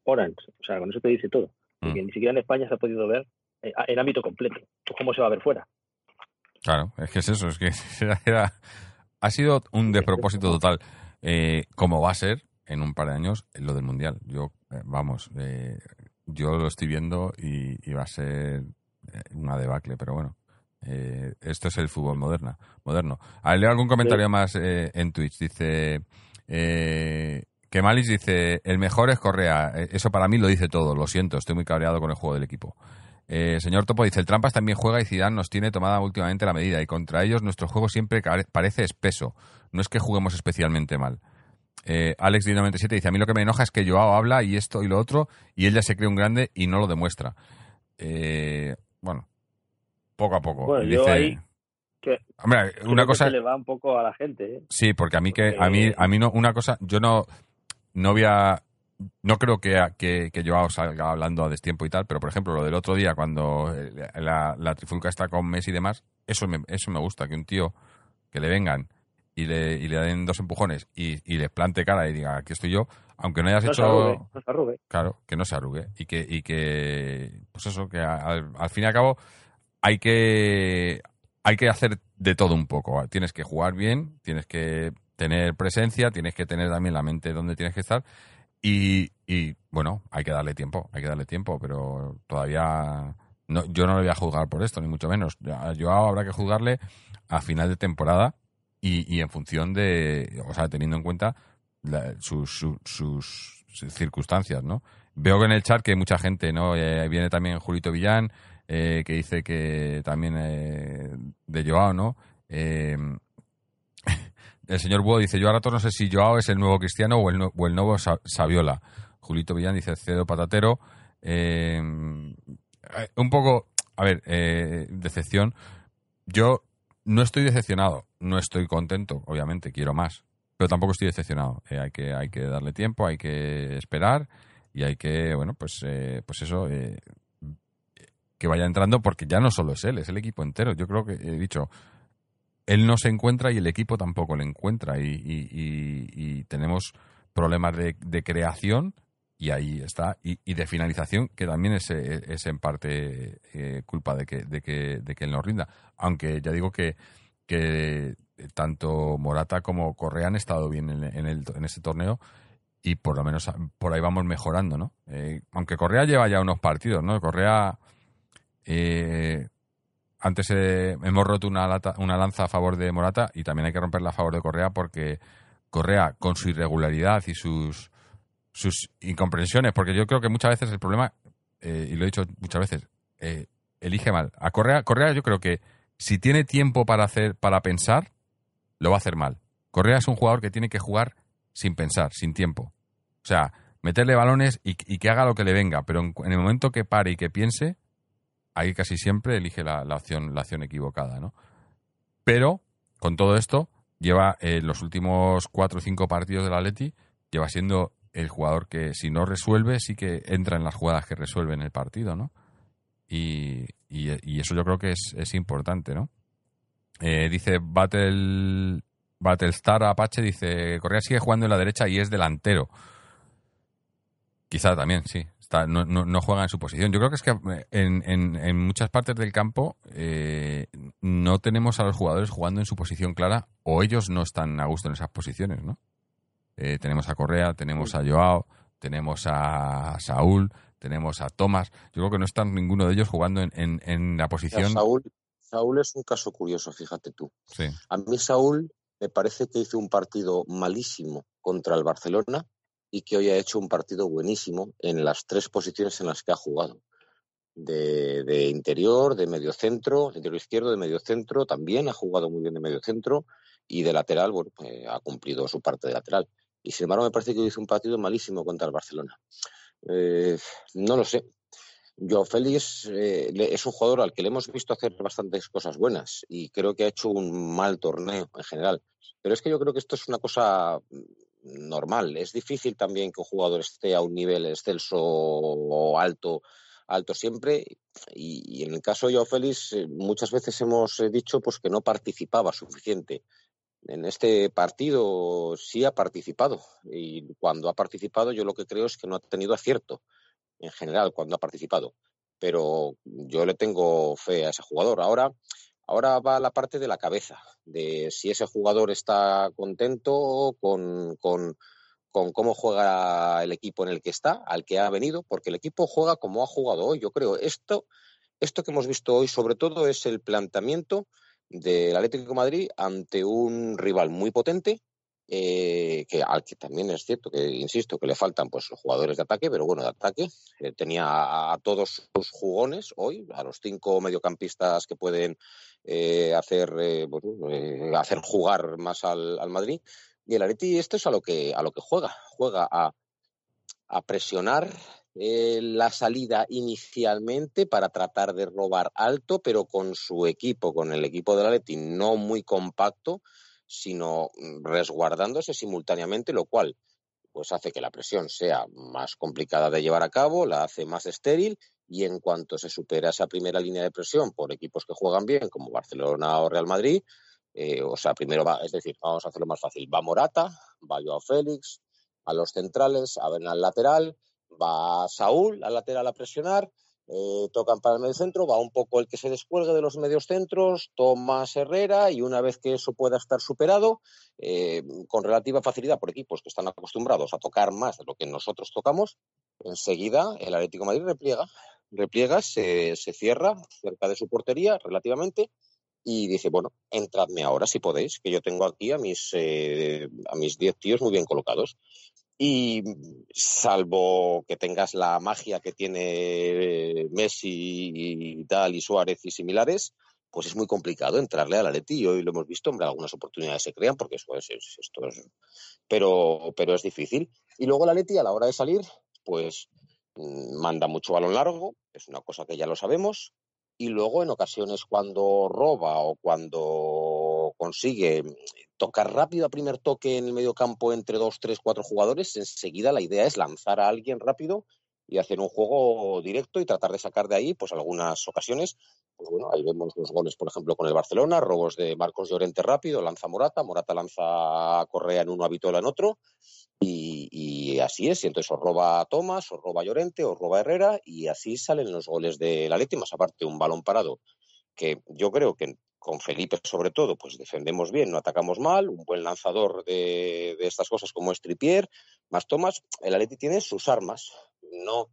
Orange, o sea, con eso te dice todo. Porque Mm. ni siquiera en España se ha podido ver eh, en ámbito completo. Pues, ¿Cómo se va a ver fuera? Claro, es que es eso, es que era- ha sido un despropósito total. Eh, como va a ser en un par de años lo del Mundial. Yo, eh, vamos, eh, yo lo estoy viendo y, y va a ser eh, una debacle, pero bueno. eh, esto es el fútbol moderna, moderno. A leo algún comentario más eh, en Twitch. Dice eh, que Malis dice, el mejor es Correa. Eso para mí lo dice todo. Lo siento, estoy muy cabreado con el juego del equipo. Eh, señor Topo dice, el Trampas también juega y Zidane nos tiene tomada últimamente la medida y contra ellos nuestro juego siempre parece espeso. No es que juguemos especialmente mal. Eh, Alex 97 dice, a mí lo que me enoja es que Joao habla y esto y lo otro y él ya se cree un grande y no lo demuestra. Eh, bueno, poco a poco. Bueno, Dice, yo ahí que- Hombre, una que cosa... se le va un poco a la gente. ¿eh? Sí, porque a mí que a mí a mí no una cosa, yo no no voy a no creo que, que, que Joao salga hablando a destiempo y tal, pero por ejemplo, lo del otro día, cuando eh, la, la trifulca está con Messi y demás, eso me, eso me gusta, que un tío que le vengan y le, y le den dos empujones y, y le plante cara y diga, aquí estoy yo, aunque no hayas No se hecho... arrugue, no se arrugue. Claro, que no se arrugue. Y que, y que pues eso, que al, al fin y al cabo hay que, hay que hacer de todo un poco. Tienes que jugar bien, tienes que tener presencia, tienes que tener también la mente donde tienes que estar. Y, y bueno, hay que darle tiempo, hay que darle tiempo, pero todavía no, yo no le voy a juzgar por esto, ni mucho menos. Joao habrá que juzgarle a final de temporada y, y en función de, o sea, teniendo en cuenta la- sus, su- sus circunstancias, ¿no? Veo que en el chat que mucha gente, ¿no? Eh, viene también Julito Villán, eh, que dice que también eh, de Joao, ¿no? El señor Búho dice, yo ahora no sé si Joao es el nuevo Cristiano o el, nuevo Sa- Saviola. Julito Villán dice, cedo patatero. Eh, eh, un poco, a ver, eh, decepción. Yo no estoy decepcionado, no estoy contento, obviamente, quiero más, pero tampoco estoy decepcionado. Eh, hay, que, hay que darle tiempo, hay que esperar y hay que, bueno, pues, eh, pues eso, eh, que vaya entrando, porque ya no solo es él, es el equipo entero. Yo creo que he dicho, él no se encuentra y el equipo tampoco le encuentra y, y- tenemos problemas de, de creación y ahí está y, de finalización que también es, eh, es en parte eh, culpa de que, de que de que él no rinda aunque ya digo que que tanto Morata como Correa han estado bien en, en el, en ese torneo y por lo menos por ahí vamos mejorando, ¿no? Eh, aunque Correa lleva ya unos partidos, ¿no? Correa eh, antes eh, hemos roto una, lata- una lanza a favor de Morata y también hay que romperla a favor de Correa porque Correa, con su irregularidad y sus, sus incomprensiones, porque yo creo que muchas veces el problema, eh, y lo he dicho muchas veces, eh, elige mal. A Correa, Correa yo creo que si tiene tiempo para hacer, para pensar, lo va a hacer mal. Correa es un jugador que tiene que jugar sin pensar, sin tiempo. O sea, meterle balones y, y que haga lo que le venga, pero en, en el momento que pare y que piense, ahí casi siempre elige la, la opción, la opción equivocada, ¿no? Pero, con todo esto, lleva eh, los últimos cuatro o cinco partidos del Atleti, lleva siendo el jugador que si no resuelve, sí que entra en las jugadas que resuelven el partido, ¿no? Y, y- eso yo creo que es, es importante, ¿no? Eh, dice Battle, Battlestar Apache, dice, Correa sigue jugando en la derecha y es delantero. Quizá también, sí. Está, no, no- no juega en su posición. Yo creo que es que eh, en, en- en muchas partes del campo eh, no tenemos a los jugadores jugando en su posición clara o ellos no están a gusto en esas posiciones, ¿no? Eh, tenemos a Correa, tenemos a Joao, tenemos a Saúl, tenemos a Tomás. Yo creo que no están ninguno de ellos jugando en, en- en la Ya, posición. Saúl, Saúl es un caso curioso, fíjate tú. Sí, A mí Saúl me parece que hizo un partido malísimo contra el Barcelona y que hoy ha hecho un partido buenísimo en las tres posiciones en las que ha jugado. De, interior, de medio centro, de interior izquierdo, de medio centro, también ha jugado muy bien de medio centro y de lateral, bueno, pues, ha cumplido su parte de lateral. Y sin embargo me parece que hizo un partido malísimo contra el Barcelona. Eh, no lo sé. Joao Félix eh, es un jugador al que le hemos visto hacer bastantes cosas buenas y creo que ha hecho un mal torneo en general. Pero es que yo creo que esto es una cosa normal. Es difícil también que un jugador esté a un nivel excelso o alto, alto siempre. Y, en el caso de Joao Félix, eh, muchas veces hemos eh, dicho pues que no participaba suficiente. En este partido sí ha participado y cuando ha participado yo lo que creo es que no ha tenido acierto en general cuando ha participado. Pero yo le tengo fe a ese jugador. Ahora, ahora va la parte de la cabeza, de si ese jugador está contento con, con, con cómo juega el equipo en el que está, al que ha venido, porque el equipo juega como ha jugado hoy. Yo creo esto, esto que hemos visto hoy, sobre todo, es el planteamiento del Atlético Madrid ante un rival muy potente eh, que al que también es cierto que insisto que le faltan pues jugadores de ataque pero bueno de ataque eh, tenía a, todos sus jugones hoy a los cinco mediocampistas que pueden eh, hacer eh, eh, hacer jugar más al, Madrid. Y el Atleti esto es a lo que a lo que juega. Juega a, a presionar la salida inicialmente para tratar de robar alto pero con su equipo con el equipo del Atleti no muy compacto sino resguardándose simultáneamente, lo cual pues hace que la presión sea más complicada de llevar a cabo, la hace más estéril y en cuanto se supera esa primera línea de presión por equipos que juegan bien, como Barcelona o Real Madrid, eh, o sea, primero va, es decir, vamos a hacerlo más fácil, va Morata, va Joao Félix, a los centrales, a ver al lateral, va Saúl al lateral a presionar, eh, tocan para el medio centro, va un poco el que se descuelgue de los medios centros, Tomás Herrera, y una vez que eso pueda estar superado, eh, con relativa facilidad por equipos que están acostumbrados a tocar más de lo que nosotros tocamos, enseguida el Atlético Madrid repliega, repliega, se, se cierra cerca de su portería relativamente y dice, bueno, entradme ahora si podéis, que yo tengo aquí a mis, eh, a mis 10 tíos muy bien colocados. Y salvo que tengas la magia que tiene Messi y tal, y Suárez y similares, pues es muy complicado entrarle al Atleti. Y hoy lo hemos visto, hombre, algunas oportunidades se crean porque eso es, es- esto es, pero, pero es difícil. Y luego el Atleti a la hora de salir, pues mm, manda mucho balón largo, es una cosa que ya lo sabemos. Y luego en ocasiones cuando roba o cuando consigue tocar rápido a primer toque en el medio campo entre dos, tres, cuatro jugadores, enseguida la idea es lanzar a alguien rápido y hacer un juego directo y tratar de sacar de ahí, pues algunas ocasiones, pues bueno, ahí vemos los goles, por ejemplo, con el Barcelona, robos de Marcos Llorente rápido, lanza Morata, Morata lanza a Correa en uno, a en otro, y, así es, y entonces os roba Tomás, os roba Llorente, os roba Herrera, y así salen los goles de la Leti, más aparte un balón parado, que yo creo que con Felipe sobre todo, pues defendemos bien, no atacamos mal, un buen lanzador de, de estas cosas como es Trippier, más Tomás, el Atleti tiene sus armas, no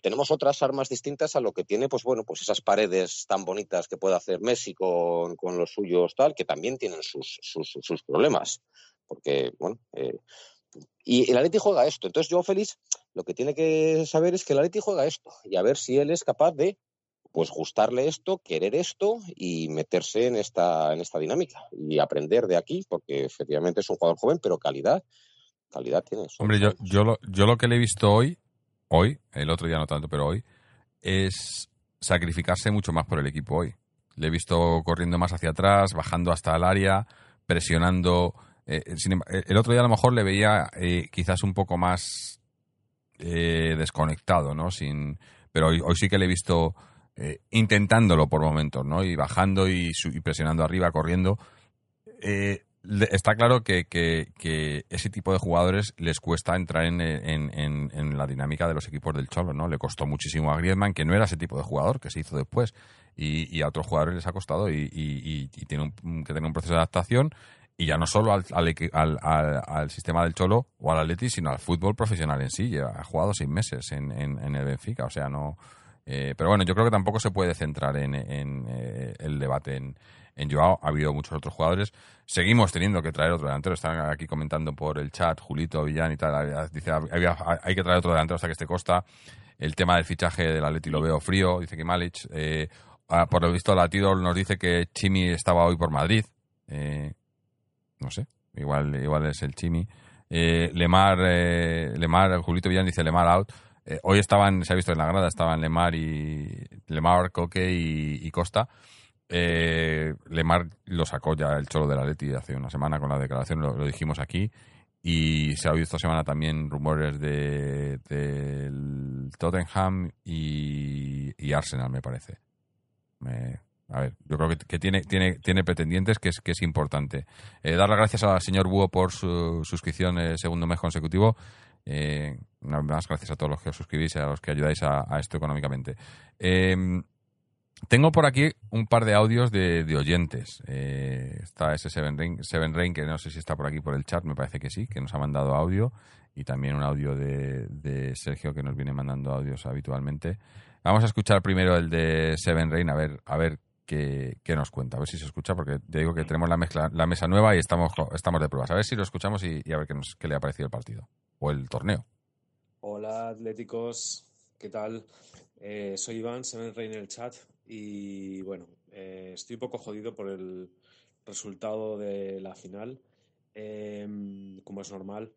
tenemos otras armas distintas a lo que tiene, pues bueno, pues esas paredes tan bonitas que puede hacer Messi con, con los suyos tal, que también tienen sus, sus, sus problemas, porque bueno, eh, y el Atleti juega esto, entonces yo Félix lo que tiene que saber es que el Atleti juega esto y a ver si él es capaz de pues gustarle esto, querer esto y meterse en esta, en esta dinámica y aprender de aquí, porque efectivamente es un jugador joven, pero calidad, calidad tiene. eso. Hombre, yo, yo, lo, yo lo que le he visto hoy, hoy, el otro día no tanto, pero hoy, es sacrificarse mucho más por el equipo hoy. Le he visto corriendo más hacia atrás, bajando hasta el área, presionando. eh, sin em- el otro día a lo mejor le veía eh, quizás un poco más eh, desconectado, ¿no? Sin, pero hoy, hoy sí que le he visto eh, intentándolo por momentos, ¿no? Y bajando y, y presionando arriba, corriendo. Eh, está claro que, ese tipo de jugadores les cuesta entrar en, la dinámica de los equipos del Cholo, ¿no? Le costó muchísimo a Griezmann, que no era ese tipo de jugador, que se hizo después, y, a otros jugadores les ha costado y, y- y- tiene que tener un proceso de adaptación, y ya no solo al, al sistema del Cholo o al Atleti, sino al fútbol profesional en sí. Ha jugado seis meses en- en el Benfica, o sea, no... eh, pero bueno, yo creo que tampoco se puede centrar en, en, eh, el debate en, en Joao. Ha habido muchos otros jugadores. Seguimos teniendo que traer otro delantero. Están aquí comentando por el chat, Julito, Villán y tal. Dice, había- hay que traer otro delantero hasta que esté Costa. El tema del fichaje del Atleti lo veo frío. Dice que Malic. eh, ah, por lo visto, Latido nos dice que Chimi estaba hoy por Madrid. Eh, no sé. Igual, igual es el Chimi. Eh, Lemar, eh, Lemar, Julito Villán dice Lemar out. Eh, hoy estaban, se ha visto en la grada, estaban Lemar y Lemar, Coque y, Costa. Eh, Lemar lo sacó ya el cholo de la Leti hace una semana con la declaración, lo, dijimos aquí. Y se ha oído esta semana también rumores de Tottenham y, Arsenal, me parece. A ver, yo creo que, que tiene, tiene, tiene pretendientes que es, que es importante. Eh, dar las gracias al señor Búho por su suscripción eh, segundo mes consecutivo. Eh, una vez más, gracias a todos los que os suscribís y a los que ayudáis a, esto económicamente. Eh, tengo por aquí un par de audios de, oyentes. Eh, está ese Seven Rain, Seven Rain, que no sé si está por aquí por el chat, me parece que sí, que nos ha mandado audio. Y también un audio de, Sergio, que nos viene mandando audios habitualmente. Vamos a escuchar primero el de Seven Rain, a ver, a ver qué, nos cuenta, a ver si se escucha, porque te digo que tenemos la, mezcla, la mesa nueva y estamos, estamos de pruebas. A ver si lo escuchamos y, y a ver qué, nos, qué le ha parecido el partido o el torneo. Hola atléticos, ¿qué tal? Eh, soy Iván, se me en el chat y bueno, eh, estoy un poco jodido por el resultado de la final, Em, como es normal.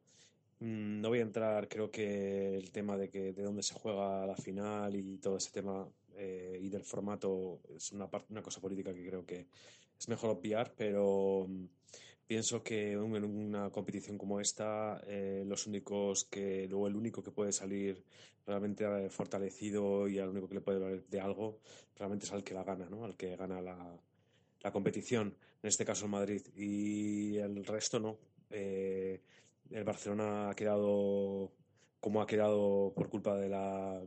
Mm, No voy a entrar, creo que el tema de que de dónde se juega la final y todo ese tema eh, y del formato es una, una cosa política que creo que es mejor obviar, pero Pienso que en una competición como esta, eh, los únicos que, luego el único que puede salir realmente eh, fortalecido y al único que le puede valer de algo, realmente es al que la gana, ¿no? Al que gana la, la competición, en este caso el Madrid. Y el resto no. Eh, el Barcelona ha quedado como ha quedado por culpa de la,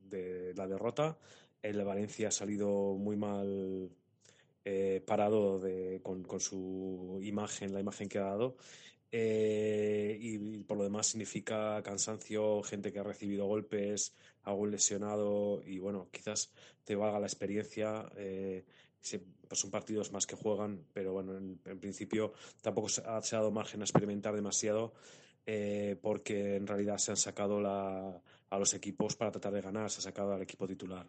de la derrota. El Valencia ha salido muy mal eh, parado con, su imagen, la imagen que ha dado. Eh, y, por lo demás significa cansancio, gente que ha recibido golpes, algún lesionado y bueno, quizás te valga la experiencia. Eh, pues son partidos más que juegan, pero bueno, en, principio tampoco se ha, se dado margen a experimentar demasiado porque en realidad se han sacado a los equipos para tratar de ganar, se ha sacado al equipo titular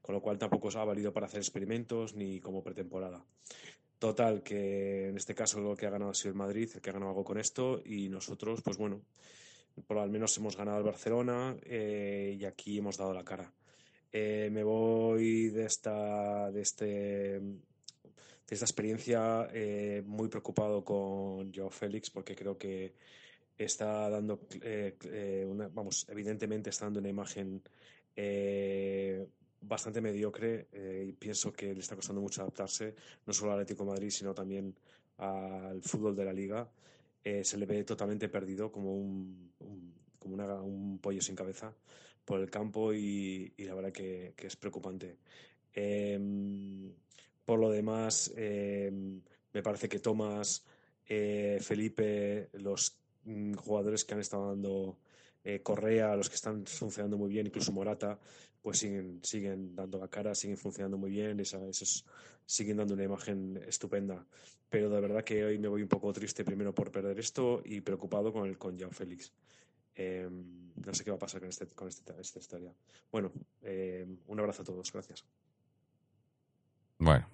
con lo cual tampoco os ha valido para hacer experimentos ni como pretemporada. Total, que en este caso lo que ha ganado ha sido el Madrid, el que ha ganado algo con esto, y nosotros, pues bueno, por lo menos hemos ganado el Barcelona eh, y aquí hemos dado la cara. Eh, me voy de esta, de este, de esta experiencia eh, muy preocupado con Joao Félix porque creo que está dando, una, vamos, evidentemente está dando una imagen bastante mediocre eh, y pienso que le está costando mucho adaptarse, no solo al Atlético Madrid, sino también al fútbol de la liga. Eh, se le ve totalmente perdido, como un, como un pollo sin cabeza por el campo y, la verdad que, que, es preocupante. Eh, por lo demás, em, me parece que Tomás, eh, Felipe, los mm, jugadores que han estado dando Correa, los que están funcionando muy bien, incluso Morata, pues siguen, siguen dando la cara, siguen funcionando muy bien, esa, esos, siguen dando una imagen estupenda. Pero de verdad que hoy me voy un poco triste primero por perder esto y preocupado con el con Joao Félix. Eh, no sé qué va a pasar con, este, con este, esta historia. Bueno, eh, un abrazo a todos, gracias. Bueno,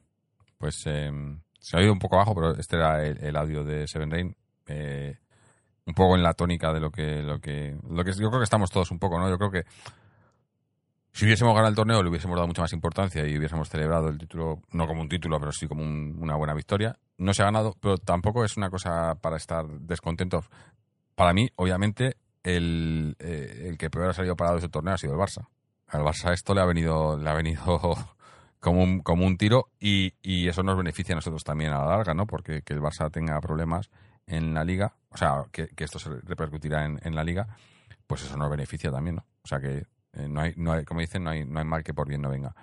pues eh, se ha ido un poco abajo, pero este era el, el audio de Seven Rain. Eh, un poco en la tónica de lo que, lo que, lo que yo creo que estamos todos un poco, ¿no? Yo creo que si hubiésemos ganado el torneo le hubiésemos dado mucha más importancia y hubiésemos celebrado el título, no como un título, pero sí como un, una buena victoria. No se ha ganado, pero tampoco es una cosa para estar descontentos. Para mí, obviamente, el, eh, el que peor ha salido parado de ese torneo ha sido el Barça. Al Barça esto le ha venido, le ha venido como un, como un tiro y, y eso nos beneficia a nosotros también a la larga, ¿no? Porque que el Barça tenga problemas en la liga, o sea, que, que esto se repercutirá en, en, la liga, pues eso nos beneficia también, ¿no? O sea que eh, no, hay, no hay, como dicen, no hay, no hay mal que por bien no venga.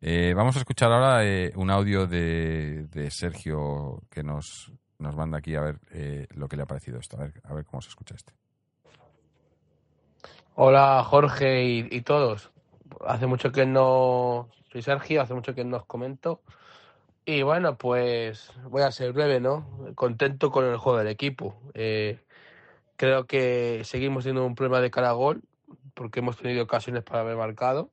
Eh, vamos a escuchar ahora eh, un audio de, de, Sergio que nos, nos manda aquí a ver lo que le ha parecido esto, a ver, a ver cómo se escucha este. Hola Jorge y, todos. Hace mucho que no soy Sergio, hace mucho que no os comento. Y bueno, pues voy a ser breve, ¿no? Contento con el juego del equipo. Creo que seguimos teniendo un problema de cara a porque hemos tenido ocasiones para haber marcado.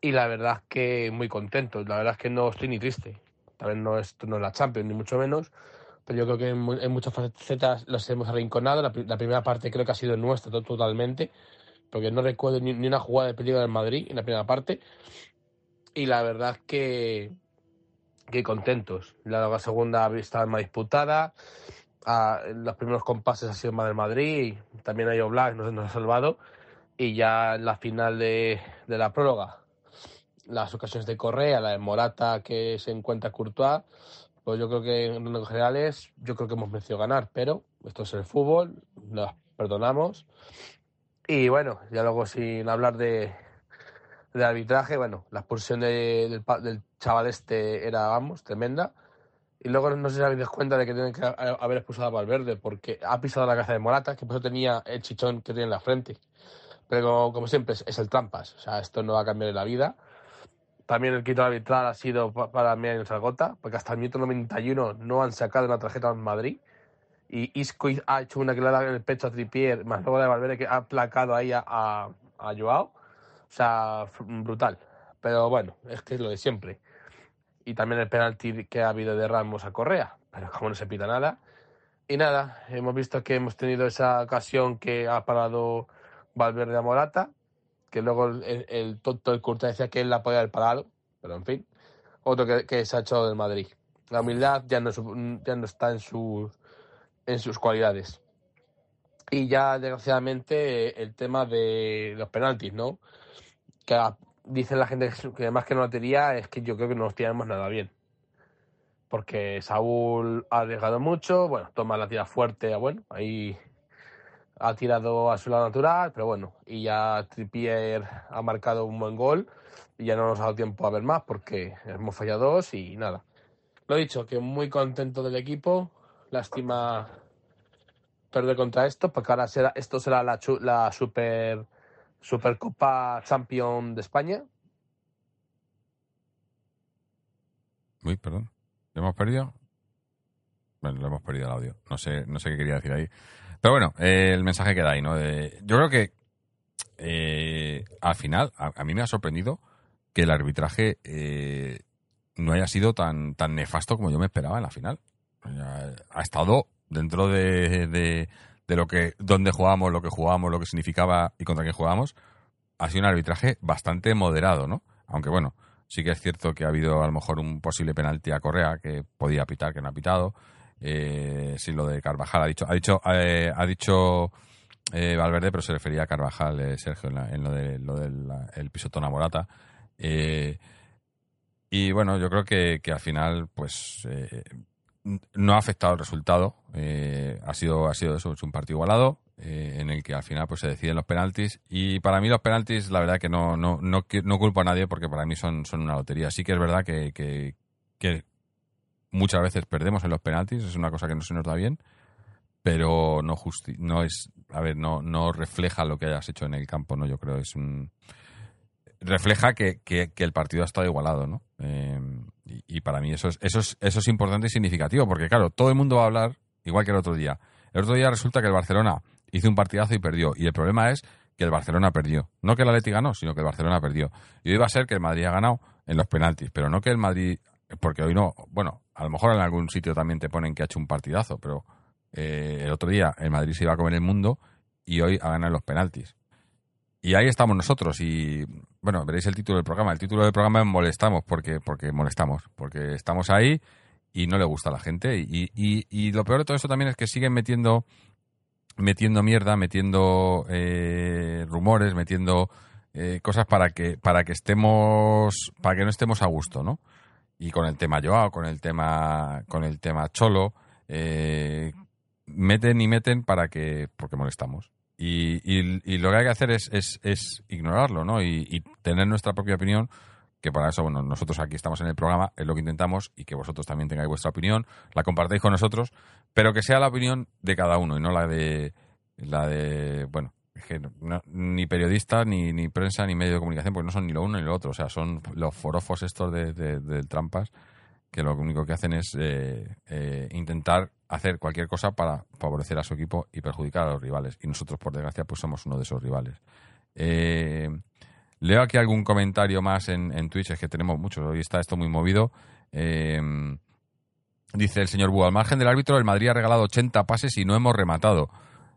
Y la verdad es que muy contento. La verdad es que no estoy ni triste. Tal vez no es, no es la Champions, ni mucho menos. Pero yo creo que en, en muchas facetas los hemos arrinconado. La, la, primera parte creo que ha sido nuestra totalmente. Porque no recuerdo ni, ni una jugada de peligro del Madrid en la primera parte. Y la verdad es que que contentos. La, segunda estaba más disputada. Ah, los primeros compases ha sido más del Madrid. También hay Black nos, nos ha salvado. Y ya en la final de, de, la próloga, las ocasiones de Correa, la de Morata que se encuentra Courtois, pues yo creo que en los generales, yo creo que hemos merecido ganar. Pero esto es el fútbol, nos perdonamos. Y bueno, ya luego sin hablar de, de arbitraje, bueno, la expulsión de, del, del, chaval este era, vamos, tremenda. Y luego no sé si habéis dado cuenta de que tienen que haber expulsado a Valverde porque ha pisado la cabeza de Morata, que por eso tenía el chichón que tiene en la frente. Pero como, siempre, es, es, el trampas. O sea, esto no va a cambiar la vida. También el quito arbitral ha sido para mí en el Salgota, porque hasta el minuto 91 no han sacado una tarjeta en Madrid. Y Isco ha hecho una clara en el pecho a Tripier, más luego de Valverde que ha placado ahí a, a, a Joao. O sea, brutal. Pero bueno, es que es lo de siempre y también el penalti que ha habido de Ramos a Correa, pero como no se pita nada. Y nada, hemos visto que hemos tenido esa ocasión que ha parado Valverde a Morata, que luego el, el tonto del Curta decía que él la podía haber parado, pero en fin. Otro que, que se ha echado del Madrid. La humildad ya no, ya no está en sus en sus cualidades. Y ya, desgraciadamente, el tema de los penaltis, ¿no? Que dice la gente que- además que no la tenía, es que yo creo que no nos tiramos nada bien. Porque Saúl ha arriesgado mucho, bueno, toma la tira fuerte, bueno, ahí ha tirado a su lado natural, pero bueno, y ya Trippier ha marcado un buen gol y ya no nos ha dado tiempo a ver más porque hemos fallado dos y nada. Lo dicho, que muy contento del equipo, lástima perder contra esto, porque ahora será, esto será la, super Supercopa Champion de España. Uy, perdón. ¿Lo hemos perdido? Bueno, lo hemos perdido el audio. No sé, no sé qué quería decir ahí. Pero bueno, eh, el mensaje queda ahí, ¿no? De- yo creo que eh, al final, a, a mí me ha sorprendido que el arbitraje eh, no haya sido tan, tan nefasto como yo me esperaba en la final. Ha, estado dentro de, de, lo que, donde jugábamos, lo que jugábamos, lo que significaba y contra quién jugábamos. Ha sido un arbitraje bastante moderado, ¿no? Aunque bueno, sí que es cierto que ha habido a lo mejor un posible penalti a Correa que podía pitar, que no ha pitado. Eh, sí, lo de Carvajal ha dicho, ha dicho, eh, ha dicho eh, Valverde, pero se refería a Carvajal, eh, Sergio, en, lo, de, lo del el pisotón a Morata. Y bueno, yo creo que, que al final, pues, no ha afectado el resultado. Ha sido, ha sido eso, es un partido igualado, en el que al final pues se deciden los penaltis. Y para mí los penaltis, la verdad que no, no, no, culpo a nadie porque para mí son, son una lotería. Sí que es verdad que, que muchas veces perdemos en los penaltis, es una cosa que no se nos da bien, pero no justi no es, a ver, no, no refleja lo que hayas hecho en el campo, ¿no? Yo creo es un refleja que, que- que el partido ha estado igualado, ¿no? Eh, y, para mí eso es, eso es eso es importante y significativo, porque claro, todo el mundo va a hablar igual que el otro día. El otro día resulta que el Barcelona hizo un partidazo y perdió, y el problema es que el Barcelona perdió. No que el Atleti ganó, sino que el Barcelona perdió. Y hoy va a ser que el Madrid ha ganado en los penaltis, pero no que el Madrid, porque hoy no, bueno, a lo mejor en algún sitio también te ponen que ha hecho un partidazo, pero eh, el otro día el Madrid se iba a comer el mundo y hoy ha ganado en los penaltis. Y ahí estamos nosotros y bueno, veréis el título del programa. El título del programa es Molestamos porque, porque molestamos, porque estamos ahí y no le gusta a la gente. Y, y, y lo peor de todo esto también es que siguen metiendo metiendo mierda, metiendo eh, rumores, metiendo eh, cosas para que para que estemos para que no estemos a gusto, ¿no? Y con el tema Joao, con el tema con el tema Cholo, eh, meten y meten para que porque molestamos. Y, y, y lo que hay que hacer es, es, es ignorarlo, ¿no? Y, y tener nuestra propia opinión, que para eso, bueno, nosotros aquí estamos en el programa, es lo que intentamos, y que vosotros también tengáis vuestra opinión, la compartáis con nosotros, pero que sea la opinión de cada uno y no la de, la de bueno, que no- ni periodista, ni, ni prensa, ni medio de comunicación, porque no son ni lo uno ni lo otro, o sea, son los forofos estos de, de, de trampas que lo único que hacen es eh, eh, intentar hacer cualquier cosa para favorecer a su equipo y perjudicar a los rivales. Y nosotros, por desgracia, pues somos uno de esos rivales. Eh, leo aquí algún comentario más en, en Twitch, es que tenemos muchos, hoy está esto muy movido. Eh, dice el señor Bu, al margen del árbitro, el Madrid ha regalado 80 pases y no hemos rematado.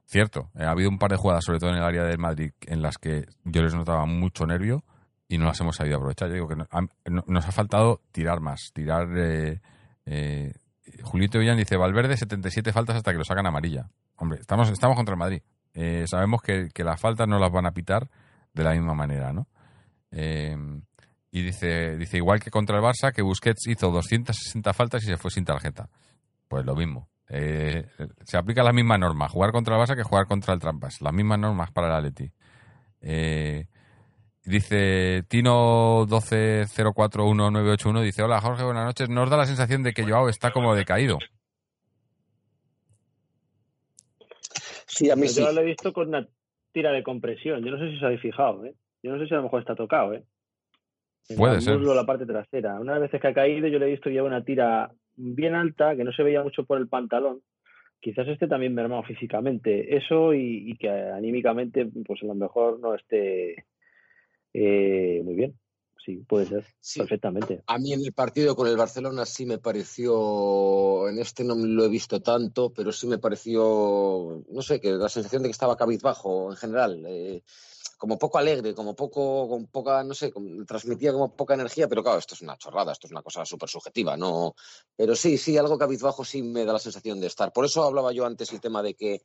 Cierto, eh, ha habido un par de jugadas, sobre todo en el área del Madrid, en las que yo les notaba mucho nervio y no las hemos sabido aprovechar. Yo digo que no- nos ha faltado tirar más, tirar... Eh, eh, Julito Villan dice, Valverde 77 faltas hasta que lo sacan amarilla. Hombre, estamos, estamos contra el Madrid. Eh, sabemos que, que las faltas no las van a pitar de la misma manera, ¿no? Eh, y dice, dice, igual que contra el Barça, que Busquets hizo 260 faltas y se fue sin tarjeta. Pues lo mismo. Eh, se aplica la misma norma, jugar contra el Barça que jugar contra el Trampas. Las mismas normas para el Atleti. Eh, dice Tino 12041981, dice, hola Jorge, buenas noches. Nos da la sensación de que Joao está como decaído. Sí, a mí sí. Yo lo he visto con una tira de compresión. Yo no sé si os habéis fijado, ¿eh? Yo no sé si a lo mejor está tocado, ¿eh? En Puede el ser. muslo, la parte trasera. Unas veces que ha caído, yo le he visto que lleva una tira bien alta, que no se veía mucho por el pantalón. Quizás esté también mermado físicamente. Eso y, y que anímicamente, pues a lo mejor no esté eh, muy bien. Sí, puede ser. Sí. Perfectamente. A mí en el partido con el Barcelona sí me pareció, en este no lo he visto tanto, pero sí me pareció, no sé, que la sensación de que estaba cabizbajo en general. Eh, como poco alegre, como poco, con poca, no sé, transmitía como poca energía, pero claro, esto es una chorrada, esto es una cosa súper subjetiva, ¿no? Pero sí, sí, algo cabizbajo sí me da la sensación de estar. Por eso hablaba yo antes el tema de que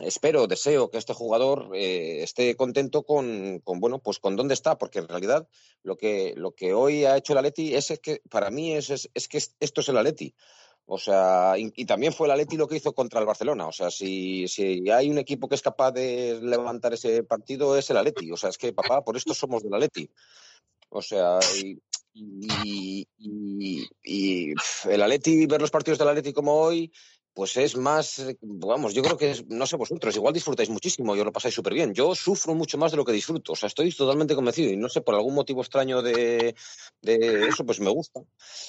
espero, deseo que este jugador eh, esté contento con, con, bueno, pues con dónde está, porque en realidad lo que, lo que hoy ha hecho el Atleti es, que, para mí, es, es, es que esto es el Atleti. O sea, y, y, también fue el Atleti lo que hizo contra el Barcelona. O sea, si, si hay un equipo que es capaz de levantar ese partido, es el Atleti. O sea, es que, papá, por esto somos del Atleti. O sea, y, y, el Atleti, ver los partidos del Atleti como hoy, pues es más, eh, vamos, yo creo que es, no sé vosotros, igual disfrutáis muchísimo y os lo pasáis súper bien. Yo sufro mucho más de lo que disfruto, o sea, estoy totalmente convencido y no sé, por algún motivo extraño de, de eso, pues me gusta.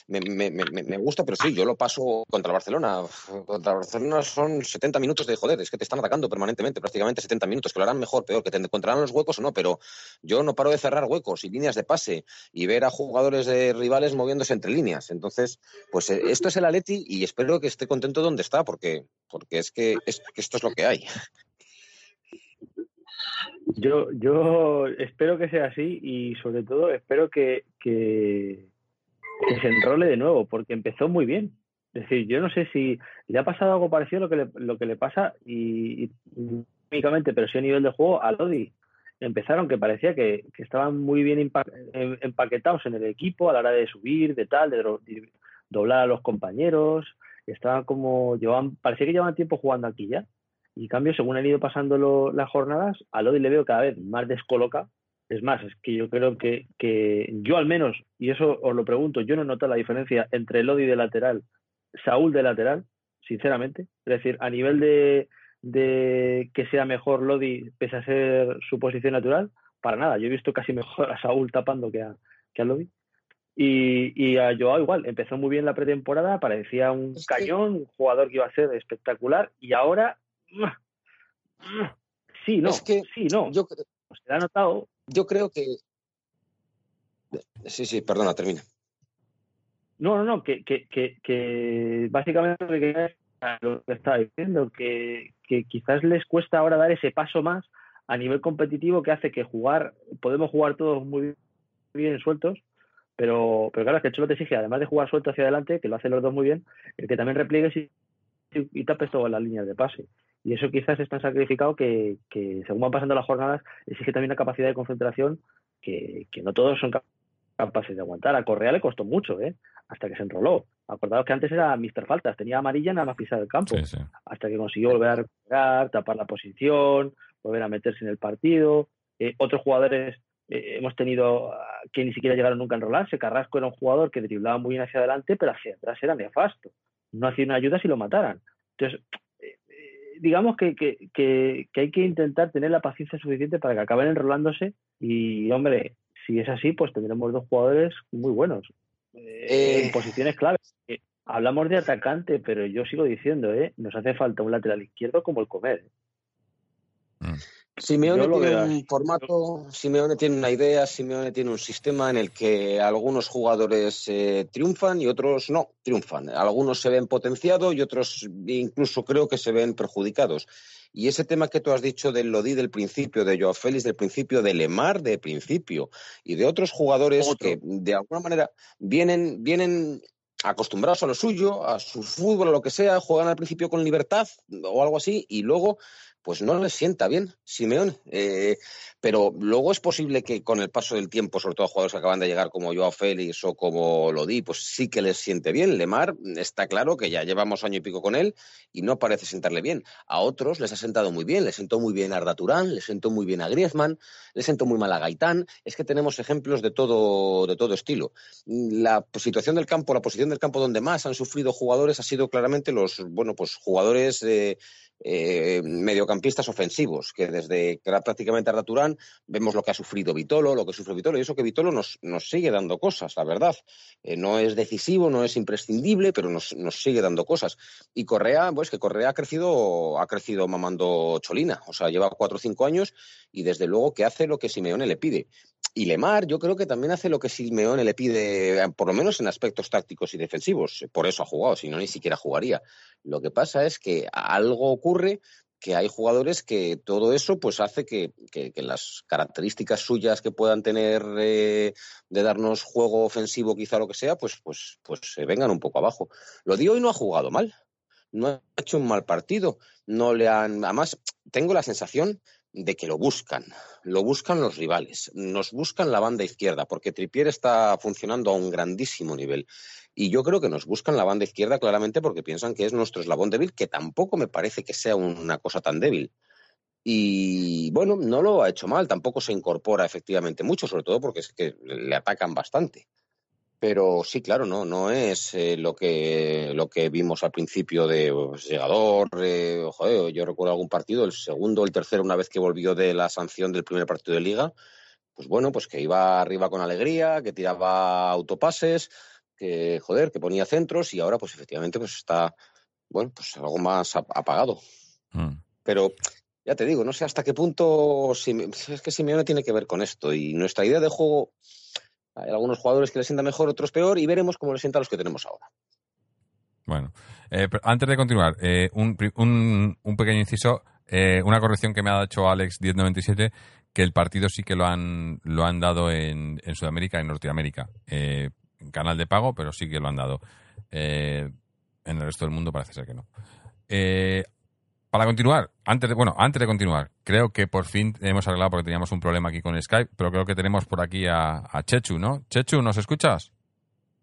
Me, me, me, me, gusta, pero sí, yo lo paso contra el Barcelona. Contra el Barcelona son 70 minutos de joder, es que te están atacando permanentemente, prácticamente 70 minutos, que lo harán mejor, peor, que te encontrarán los huecos o no, pero yo no paro de cerrar huecos y líneas de pase y ver a jugadores de rivales moviéndose entre líneas. Entonces, pues eh, esto es el Atleti y espero que esté contento donde está porque, porque es, que, es que esto es lo que hay. Yo, yo espero que sea así y sobre todo espero que, que, que, se enrole de nuevo, porque empezó muy bien. Es decir, yo no sé si le ha pasado algo parecido a lo que le, lo que le pasa y, y únicamente, pero sí a nivel de juego, a Lodi. Empezaron que parecía que, que estaban muy bien empaquetados en el equipo a la hora de subir, de tal, de doblar a los compañeros, estaban como, llevaban, parecía que llevaban tiempo jugando aquí ya. Y en cambio, según han ido pasando lo, las jornadas, a Lodi le veo cada vez más descoloca. Es más, es que yo creo que, que yo al menos, y eso os lo pregunto, yo no he notado la diferencia entre Lodi de lateral, Saúl de lateral, sinceramente. Es decir, a nivel de, de que sea mejor Lodi, pese a ser su posición natural, para nada. Yo he visto casi mejor a Saúl tapando que a, que a Lodi. Y, y, a Joao igual, empezó muy bien la pretemporada, parecía un es cañón, que... un jugador que iba a ser espectacular, y ahora sí, no, es que sí, no. Yo, se ha notado. Yo creo que. Sí, sí, perdona, termina. No, no, no, que, que, que, que básicamente lo que estaba diciendo, que, que quizás les cuesta ahora dar ese paso más a nivel competitivo que hace que jugar, podemos jugar todos muy bien sueltos, pero, pero claro, es que Cholo te exige, además de jugar suelto hacia adelante, que lo hacen los dos muy bien, el que también repliegues y, y tapes todas las líneas de pase. Y eso quizás es tan sacrificado que, que, según van pasando las jornadas, exige también una capacidad de concentración que, que no todos son capaces de aguantar. A Correa le costó mucho, ¿eh? hasta que se enroló. Acordaos que antes era Mr. Faltas, tenía amarilla nada más pisar el campo, sí, sí. hasta que consiguió volver a recuperar, tapar la posición, volver a meterse en el partido. Eh, otros jugadores eh, hemos tenido uh, que ni siquiera llegaron nunca a enrolarse. Carrasco era un jugador que driblaba muy bien hacia adelante, pero hacia atrás era nefasto. No hacía una ayuda si lo mataran. Entonces, eh, digamos que, que, que, que, hay que intentar tener la paciencia suficiente para que acaben enrolándose y, hombre, si es así, pues tendremos dos jugadores muy buenos eh, en posiciones claves. Hablamos de atacante, pero yo sigo diciendo, ¿eh? nos hace falta un lateral izquierdo como el comer. Mm. Simeone tiene un formato, Simeone tiene una idea, Simeone tiene un sistema en el que algunos jugadores eh, triunfan y otros no triunfan. Algunos se ven potenciados y otros incluso creo que se ven perjudicados. Y ese tema que tú has dicho del Lodi del principio, de Joao Félix del principio, de Lemar de principio y de otros jugadores Otro. que de alguna manera vienen, vienen acostumbrados a lo suyo, a su fútbol, a lo que sea, juegan al principio con libertad o algo así y luego pues no les sienta bien Simeón. Eh, pero luego es posible que con el paso del tiempo, sobre todo a jugadores que acaban de llegar como Joao Félix o como Lodi, pues sí que les siente bien. Lemar está claro que ya llevamos año y pico con él y no parece sentarle bien. A otros les ha sentado muy bien, les sentó muy bien a Arda Turán, les sentó muy bien a Griezmann, les sentó muy mal a Gaitán. Es que tenemos ejemplos de todo, de todo estilo. La situación del campo, la posición del campo donde más han sufrido jugadores ha sido claramente los, bueno, pues jugadores eh, mediocampistas ofensivos, que desde que era prácticamente Arda Turán vemos lo que ha sufrido Vitolo, lo que sufre Vitolo, y eso que Vitolo nos, nos sigue dando cosas, la verdad. Eh, no es decisivo, no es imprescindible, pero nos, nos, sigue dando cosas. Y Correa, pues que Correa ha crecido, ha crecido mamando cholina, o sea, lleva cuatro o cinco años y desde luego que hace lo que Simeone le pide. Y Lemar, yo creo que también hace lo que Simeone le pide, por lo menos en aspectos tácticos y defensivos. Por eso ha jugado, si no, ni siquiera jugaría. Lo que pasa es que algo ocurre que hay jugadores que todo eso pues hace que, las características suyas que puedan tener eh, de darnos juego ofensivo, quizá lo que sea, pues, pues, pues se vengan un poco abajo. Lo de hoy no ha jugado mal, no ha hecho un mal partido, no le han. Además, tengo la sensación de que lo buscan, lo buscan los rivales, nos buscan la banda izquierda, porque Tripier está funcionando a un grandísimo nivel. Y yo creo que nos buscan la banda izquierda claramente porque piensan que es nuestro eslabón débil, que tampoco me parece que sea una cosa tan débil. Y bueno, no lo ha hecho mal, tampoco se incorpora efectivamente mucho, sobre todo porque es que le atacan bastante. Pero sí, claro, no, no es eh, lo que lo que vimos al principio de pues, llegador. eh, joder, yo recuerdo algún partido, el segundo el tercero, una vez que volvió de la sanción del primer partido de liga, pues bueno, pues que iba arriba con alegría, que tiraba autopases, que joder, que ponía centros y ahora pues efectivamente pues está, bueno, pues algo más ap- apagado. Mm. Pero ya te digo, no sé hasta qué punto es que Simeone tiene que ver con esto y nuestra idea de juego hay algunos jugadores que le sienta mejor, otros peor y veremos cómo le sienta a los que tenemos ahora. Bueno, eh, pero antes de continuar, eh, un, un, un pequeño inciso, eh, una corrección que me ha hecho Alex 1097, que el partido sí que lo han, lo han dado en, en Sudamérica y en Norteamérica. En canal de pago, pero sí que lo han dado. Eh, en el resto del mundo parece ser que no. Eh, para continuar, antes de, bueno, antes de continuar, creo que por fin hemos arreglado porque teníamos un problema aquí con Skype, pero creo que tenemos por aquí a, a Chechu, ¿no? Chechu, ¿nos escuchas?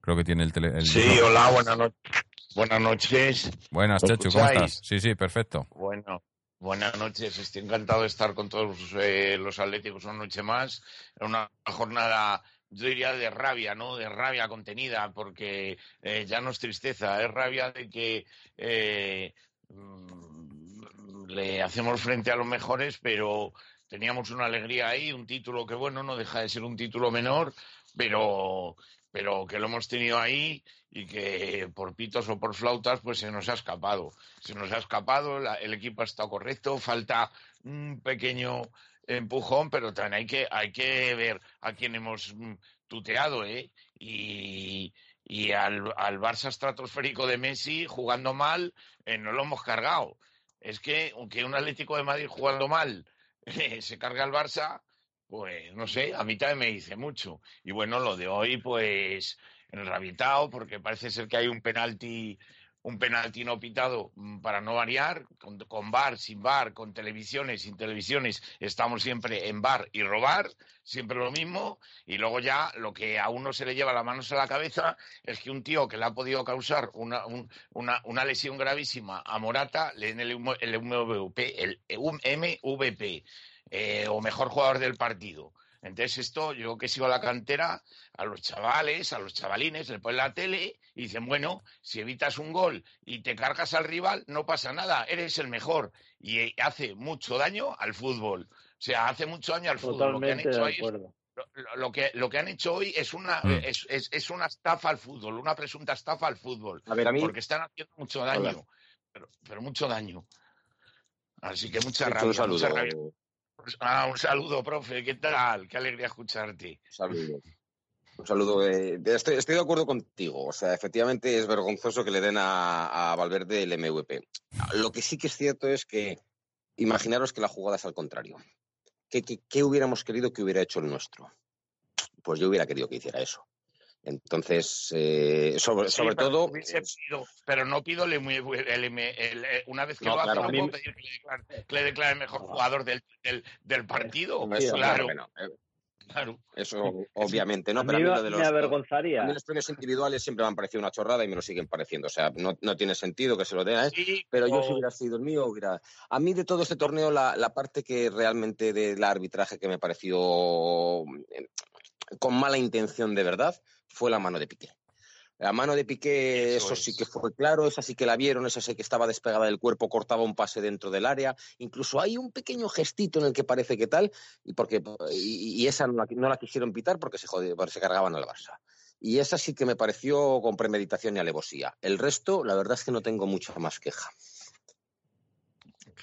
Creo que tiene el el Sí, hola, buenas noches. Buenas noches. Buenas, ¿Me Chechu, ¿cómo estás? Sí, sí, perfecto. Bueno, buenas noches. Estoy encantado de estar con todos eh, los atléticos una noche más. Una jornada, yo diría, de rabia, ¿no? De rabia contenida, porque eh, ya no es tristeza, es rabia de que eh, mm, le hacemos frente a los mejores, pero teníamos una alegría ahí, un título que, bueno, no deja de ser un título menor, pero, pero que lo hemos tenido ahí y que por pitos o por flautas pues se nos ha escapado. Se nos ha escapado, la- el equipo ha estado correcto, falta un pequeño empujón, pero también hay que, hay que ver a quién hemos mm, tuteado, ¿eh? Y, y al, al Barça estratosférico de Messi jugando mal, eh, no lo hemos cargado. Es que aunque un Atlético de Madrid jugando mal se carga al Barça, pues no sé, a mí también me dice mucho. Y bueno, lo de hoy, pues enrabietado, porque parece ser que hay un penalti, un penalti no pitado mm, para no variar, con, con bar, sin bar, con televisiones, sin televisiones, estamos siempre en bar y robar, siempre lo mismo, y luego ya lo que a uno se le lleva las manos a la cabeza es que un tío que le ha podido causar una, un- una, una lesión gravísima a Morata le den el, M- el MVP, el MVP, o mejor jugador del partido. Entonces esto, yo que sigo a la cantera, a los chavales, a los chavalines, le ponen la tele y dicen, bueno, si evitas un gol y te cargas al rival, no pasa nada, eres el mejor. Y eh, hace mucho daño al fútbol. O sea, hace mucho daño al fútbol. Lo que han Totalmente hecho de hoy es- acuerdo. lo, lo que, lo que han hecho hoy es una, Mm. es, es- es una estafa al fútbol, una presunta estafa al fútbol. A ver, a mí, Porque están haciendo mucho daño. Pero, pero mucho daño. Así que mucha rabia, rabia. Ah, un saludo, profe. ¿Qué tal? Qué alegría escucharte. Un saludo. Un saludo. eh, estoy de acuerdo contigo. O sea, efectivamente es vergonzoso que le den a, a Valverde el MVP. Lo que sí que es cierto es que imaginaros que la jugada es al contrario. ¿Qué, qué, qué hubiéramos querido que hubiera hecho el nuestro? Pues yo hubiera querido que hiciera eso. Entonces, eh, sobre, Sí, sobre todo, pido- pero no pido el, M- el M- el- eh, una vez que No, lo hace, claro, no a puedo pedir que le declare, que le declare mejor jugador del, del, del partido. eso, claro. Eh, claro. Eso, obviamente, ¿no? a Pero a mí lo de los, me a avergonzaría. mí los premios individuales siempre me han parecido una chorrada y me lo siguen pareciendo. O sea, no, no tiene sentido que se lo den a él. Sí, Pero yo si hubiera sido el mío, hubiera... A mí de todo este torneo, la, la parte que realmente del arbitraje que me pareció eh, con mala intención de verdad fue la mano de Piqué. La mano de Piqué, Eso eso, es. sí que fue claro, esa sí que la vieron, esa sí que estaba despegada del cuerpo, cortaba un pase dentro del área. Incluso hay un pequeño gestito en el que parece que tal, y, porque, y, y esa no la, no la quisieron pitar porque se, porque se cargaban al Barça. Y esa sí que me pareció con premeditación y alevosía. El resto, la verdad es que no tengo mucha más queja.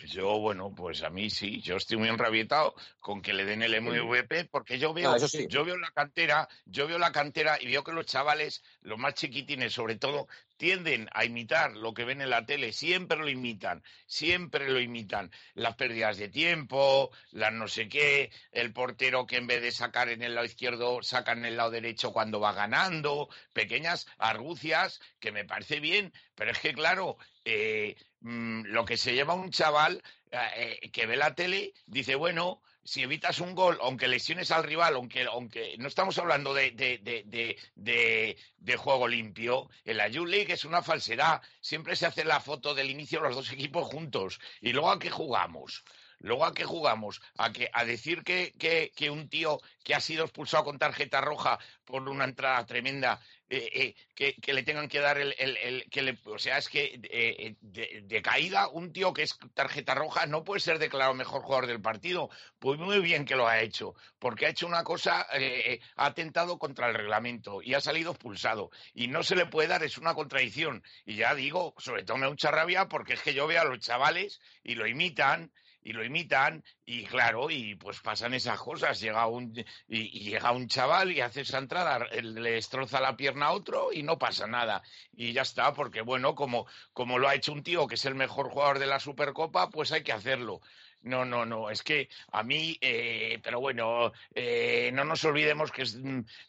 Yo, bueno, pues a mí sí, yo estoy muy enrabietado con que le den el MVP porque yo veo, Ah, sí. yo veo la cantera, yo veo la cantera y veo que los chavales, los más chiquitines sobre todo, tienden a imitar lo que ven en la tele, siempre lo imitan, siempre lo imitan. Las pérdidas de tiempo, las no sé qué, el portero que en vez de sacar en el lado izquierdo, saca en el lado derecho cuando va ganando, pequeñas argucias que me parece bien, pero es que claro, eh, mm, lo que se lleva un chaval eh, que ve la tele, dice, bueno, si evitas un gol, aunque lesiones al rival, aunque, aunque no estamos hablando de, de, de, de, de juego limpio, en la Youth League es una falsedad. Siempre se hace la foto del inicio los dos equipos juntos. ¿Y luego a qué jugamos? Luego a qué jugamos? A, que, a decir que, que, un tío que ha sido expulsado con tarjeta roja por una entrada tremenda eh, eh, que, que, le tengan que dar el, el, el que le, o sea es que eh, de, de, caída un tío que es tarjeta roja no puede ser declarado mejor jugador del partido. Pues muy bien que lo ha hecho porque ha hecho una cosa ha atentado contra el reglamento y ha salido expulsado. Y no se le puede dar es una contradicción. Y ya digo sobre todo me da mucha rabia porque es que yo veo a los chavales y lo imitan y lo imitan y claro y pues pasan esas cosas. Llega un y, llega un chaval y hace esa entrada le destroza la pierna a otro y no pasa nada. Y ya está porque bueno como como lo ha hecho un tío que es el mejor jugador de la Supercopa pues hay que hacerlo no, no, no, es que a mí, eh, pero bueno, eh, no nos olvidemos que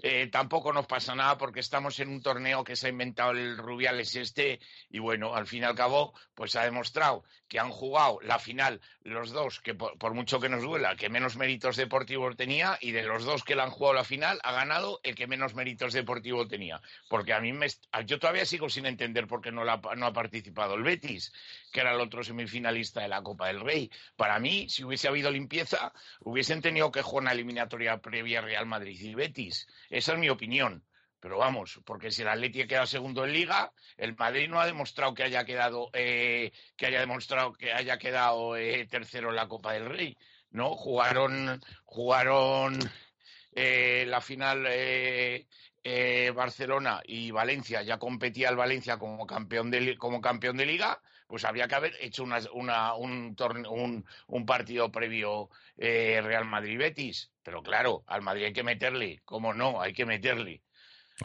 eh, tampoco nos pasa nada porque estamos en un torneo que se ha inventado el Rubiales este y bueno, al fin y al cabo, pues ha demostrado que han jugado la final los dos, que por, por, mucho que nos duela, que menos méritos deportivos tenía y de los dos que le han jugado la final ha ganado el que menos méritos deportivos tenía. Porque a mí me, yo todavía sigo sin entender por qué no, la, no ha participado el Betis, que era el otro semifinalista de la Copa del Rey. Para mí, si hubiese habido limpieza, hubiesen tenido que jugar una eliminatoria previa Real Madrid y Betis. Esa es mi opinión. Pero vamos, porque si el Atleti ha quedado segundo en Liga, el Madrid no ha demostrado que haya quedado, eh, que haya demostrado que haya quedado eh, tercero en la Copa del Rey. No, jugaron, jugaron eh, la final Barcelona y Valencia. Ya competía el Valencia como campeón de como campeón de Liga pues habría que haber hecho una, una, un, un, un, partido previo eh, Real Madrid-Betis. Pero claro, al Madrid hay que meterle, ¿cómo no? Hay que meterle.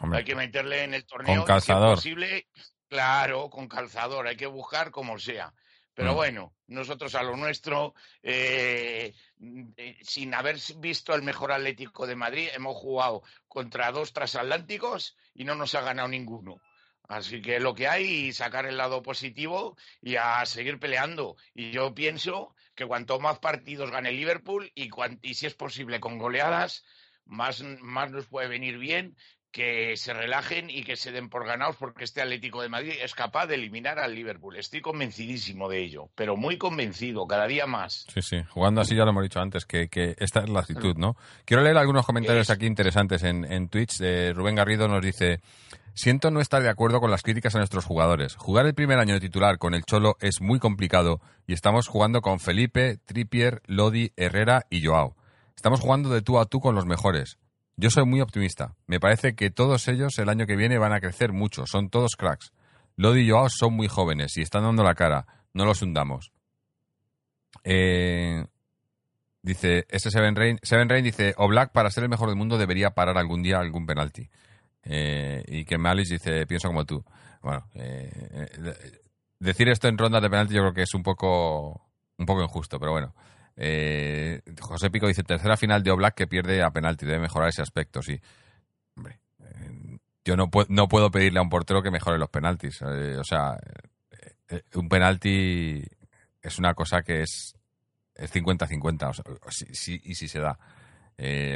Hombre, hay que meterle en el torneo. Con calzador. Si posible, claro, con calzador. Hay que buscar como sea. Pero mm. bueno, nosotros a lo nuestro, eh, sin haber visto el mejor Atlético de Madrid, hemos jugado contra dos transatlánticos y no nos ha ganado ninguno. Así que lo que hay, sacar el lado positivo y a seguir peleando. Y yo pienso que cuanto más partidos gane Liverpool y, y si es posible con goleadas, más, más nos puede venir bien que se relajen y que se den por ganados porque este Atlético de Madrid es capaz de eliminar al Liverpool. Estoy convencidísimo de ello, pero muy convencido, cada día más. Sí, sí, jugando así ya lo hemos dicho antes, que, que esta es la actitud, ¿no? Quiero leer algunos comentarios es... aquí interesantes en, en Twitch. Eh, Rubén Garrido nos dice... Siento no estar de acuerdo con las críticas a nuestros jugadores. Jugar el primer año de titular con el Cholo es muy complicado y estamos jugando con Felipe, Trippier, Lodi, Herrera y Joao. Estamos jugando de tú a tú con los mejores. Yo soy muy optimista. Me parece que todos ellos el año que viene van a crecer mucho. Son todos cracks. Lodi y Joao son muy jóvenes y están dando la cara. No los hundamos. Eh, dice, este Seven Rain, Seven Rain dice, o Black para ser el mejor del mundo debería parar algún día algún penalti. Eh, y que Malis dice, pienso como tú. Bueno, eh, eh, decir esto en ronda de penalti yo creo que es un poco, un poco injusto, pero bueno. Eh, José Pico dice, tercera final de Oblak que pierde a penalti, debe mejorar ese aspecto, sí. Hombre, yo no, puedo, no puedo pedirle a un portero que mejore los penaltis. o sea, un penalti es una cosa que es 50-50, o sea, si, si, y si se da.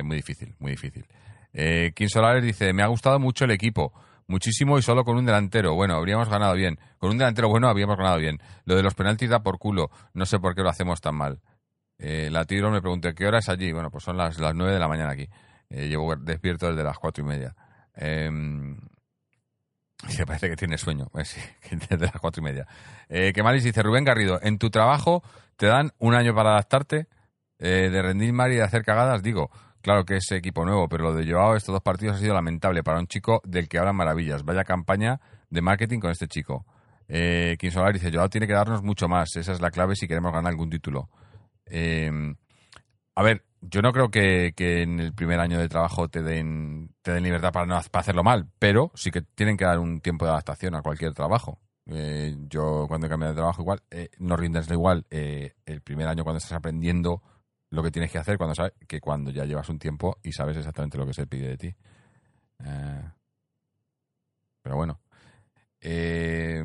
muy difícil, muy difícil. Eh, Solares dice, me ha gustado mucho el equipo, muchísimo y solo con un delantero. Bueno, habríamos ganado bien. Con un delantero bueno habríamos ganado bien. Lo de los penaltis da por culo. No sé por qué lo hacemos tan mal. Eh, la Tigro me pregunté, ¿qué hora es allí? Bueno, pues son las, las 9 de la mañana aquí. Eh, llevo despierto desde las cuatro y media. Eh, se parece que tiene sueño. Sí, desde las cuatro y media. Eh, Kemalis dice, Rubén Garrido, en tu trabajo te dan un año para adaptarte, eh, de rendir mal y de hacer cagadas. Digo, Claro que es equipo nuevo, pero lo de Joao estos dos partidos ha sido lamentable para un chico del que hablan maravillas. Vaya campaña de marketing con este chico. Eh, Solar dice, Joao tiene que darnos mucho más. Esa es la clave si queremos ganar algún título. Eh, a ver, yo no creo que, que en el primer año de trabajo te den, te den libertad para, no, para hacerlo mal, pero sí que tienen que dar un tiempo de adaptación a cualquier trabajo. Eh, yo cuando he cambiado de trabajo igual, eh, no rindes igual eh, el primer año cuando estás aprendiendo lo que tienes que hacer cuando sabes que cuando ya llevas un tiempo y sabes exactamente lo que se pide de ti. Eh, pero bueno. Eh,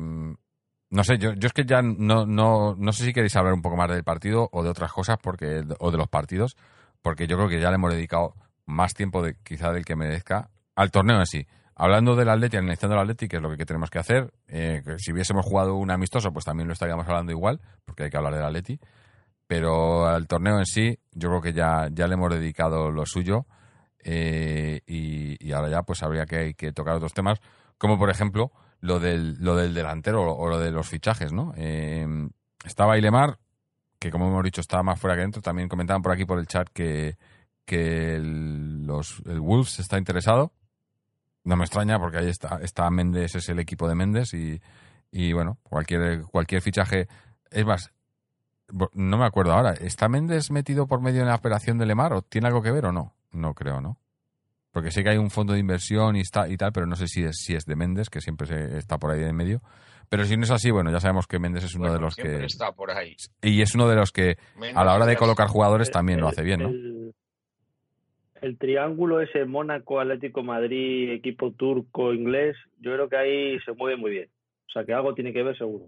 no sé, yo, yo es que ya no, no, no sé si queréis hablar un poco más del partido o de otras cosas porque o de los partidos, porque yo creo que ya le hemos dedicado más tiempo de quizá del que merezca al torneo en sí. Hablando del Atleti, analizando el Atleti, que es lo que tenemos que hacer, eh, si hubiésemos jugado un amistoso, pues también lo estaríamos hablando igual, porque hay que hablar del Atleti. Pero al torneo en sí, yo creo que ya, ya le hemos dedicado lo suyo. eh, y, ahora ya pues habría que, que tocar otros temas, como por ejemplo lo del, lo del delantero o, lo de los fichajes, ¿no? Eh, estaba Ilemar, que como hemos dicho estaba más fuera que dentro. También comentaban por aquí por el chat que, que el, Wolves está interesado. No me extraña porque ahí está, está Méndez, es el equipo de Méndez y, y bueno, cualquier, cualquier fichaje. Es más, no me acuerdo ahora. ¿Está Méndez metido por medio en la operación de Lemar o tiene algo que ver o no? No creo, ¿no? Porque sé que hay un fondo de inversión y, está, y tal, pero no sé si es, si es de Méndez, que siempre se, está por ahí en medio. Pero si no es así, bueno, ya sabemos que Méndez es uno Bueno, de los que... está por ahí. Y es uno de los que a la hora de colocar jugadores El- también lo hace bien, ¿no? El, el triángulo ese Mónaco, Atlético Madrid, equipo turco, inglés, yo creo que ahí se mueve muy bien. O sea que algo tiene que ver seguro.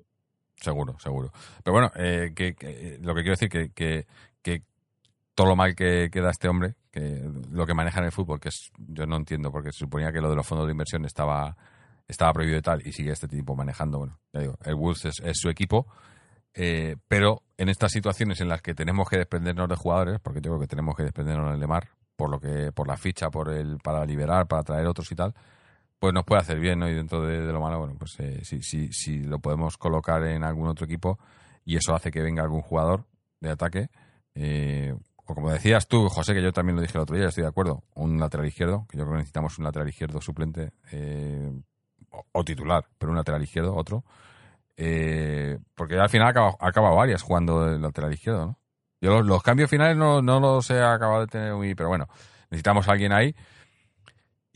Seguro, seguro. Pero bueno, eh, que, que- lo que quiero decir que, que, que todo lo mal que, que da este hombre, que lo que maneja en el fútbol, que es, yo no entiendo, porque se suponía que lo de los fondos de inversión estaba, estaba prohibido y tal, y sigue este tipo manejando, bueno, ya digo, el Wolves es, su equipo, eh, pero en estas situaciones en las que tenemos que desprendernos de jugadores, porque yo creo que tenemos que desprendernos del Lemar, por lo que, por la ficha, por el, para liberar, para traer otros y tal, pues nos puede hacer bien, ¿no? Y dentro de, lo malo, bueno, pues eh, si, si, si lo podemos colocar en algún otro equipo y eso hace que venga algún jugador de ataque, eh, o como decías tú, José, que yo también lo dije el otro día, estoy de acuerdo, un lateral izquierdo, que yo creo que necesitamos un lateral izquierdo suplente eh, o, titular, pero un lateral izquierdo, otro, eh, porque al final acaba, acaba varias jugando de lateral izquierdo, ¿no? Yo los, los cambios finales no, no los he acabado de tener muy, pero bueno, necesitamos a alguien ahí.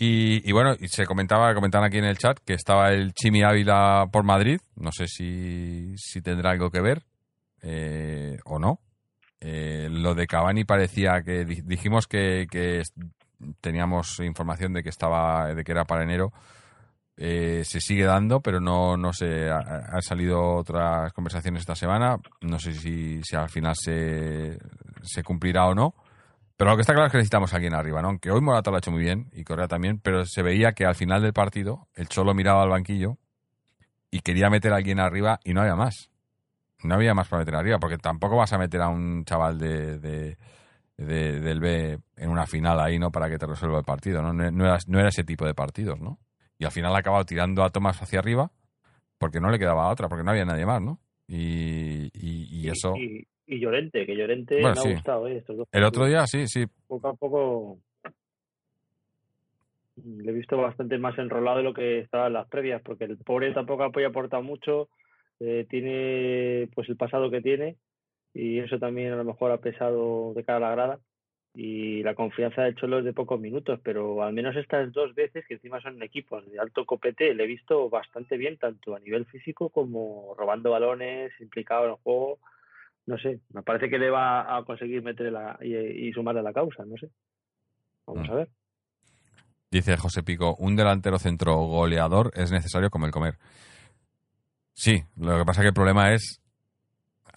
Y, bueno, y se comentaba, comentaban aquí en el chat que estaba el Chimi Ávila por Madrid. No sé si, si tendrá algo que ver eh, o no. Eh, lo de Cavani parecía que di- dijimos que, teníamos información de que estaba, de que era para enero. Eh, se sigue dando, pero no, no sé, ha- han salido otras conversaciones esta semana. No sé si, si al final se, se cumplirá o no. Pero lo que está claro es que necesitamos a alguien arriba, ¿no? Aunque hoy Morata lo ha hecho muy bien y Correa también, pero se veía que al final del partido el Cholo miraba al banquillo y quería meter a alguien arriba y no había más. No había más para meter arriba, porque tampoco vas a meter a un chaval de, de- de- del B en una final ahí, ¿no? Para que te resuelva el partido, ¿no? No, no era, no era ese tipo de partidos, ¿no? Y al final ha acabado tirando a Tomás hacia arriba porque no le quedaba otra, porque no había nadie más, ¿no? Y, y- y eso... Y, y Llorente, que Llorente Bueno, me ha gustado, ¿eh? Estos dos El otro día, sí, sí, Poco a poco le he visto bastante más enrolado de lo que estaba en las previas, porque el pobre tampoco apoya aportado mucho, eh, tiene pues el pasado que tiene y eso también a lo mejor ha pesado de cara a la grada y la confianza de Cholo es de pocos minutos, pero al menos estas dos veces que encima son equipos de alto copete le he visto bastante bien tanto a nivel físico como robando balones, implicado en el juego, no sé, me parece que le va a conseguir meter la, y, y sumarle a la causa, no sé. Vamos Mm. a ver. Dice José Pico, un delantero centro goleador es necesario como el comer. Sí, lo que pasa que el problema es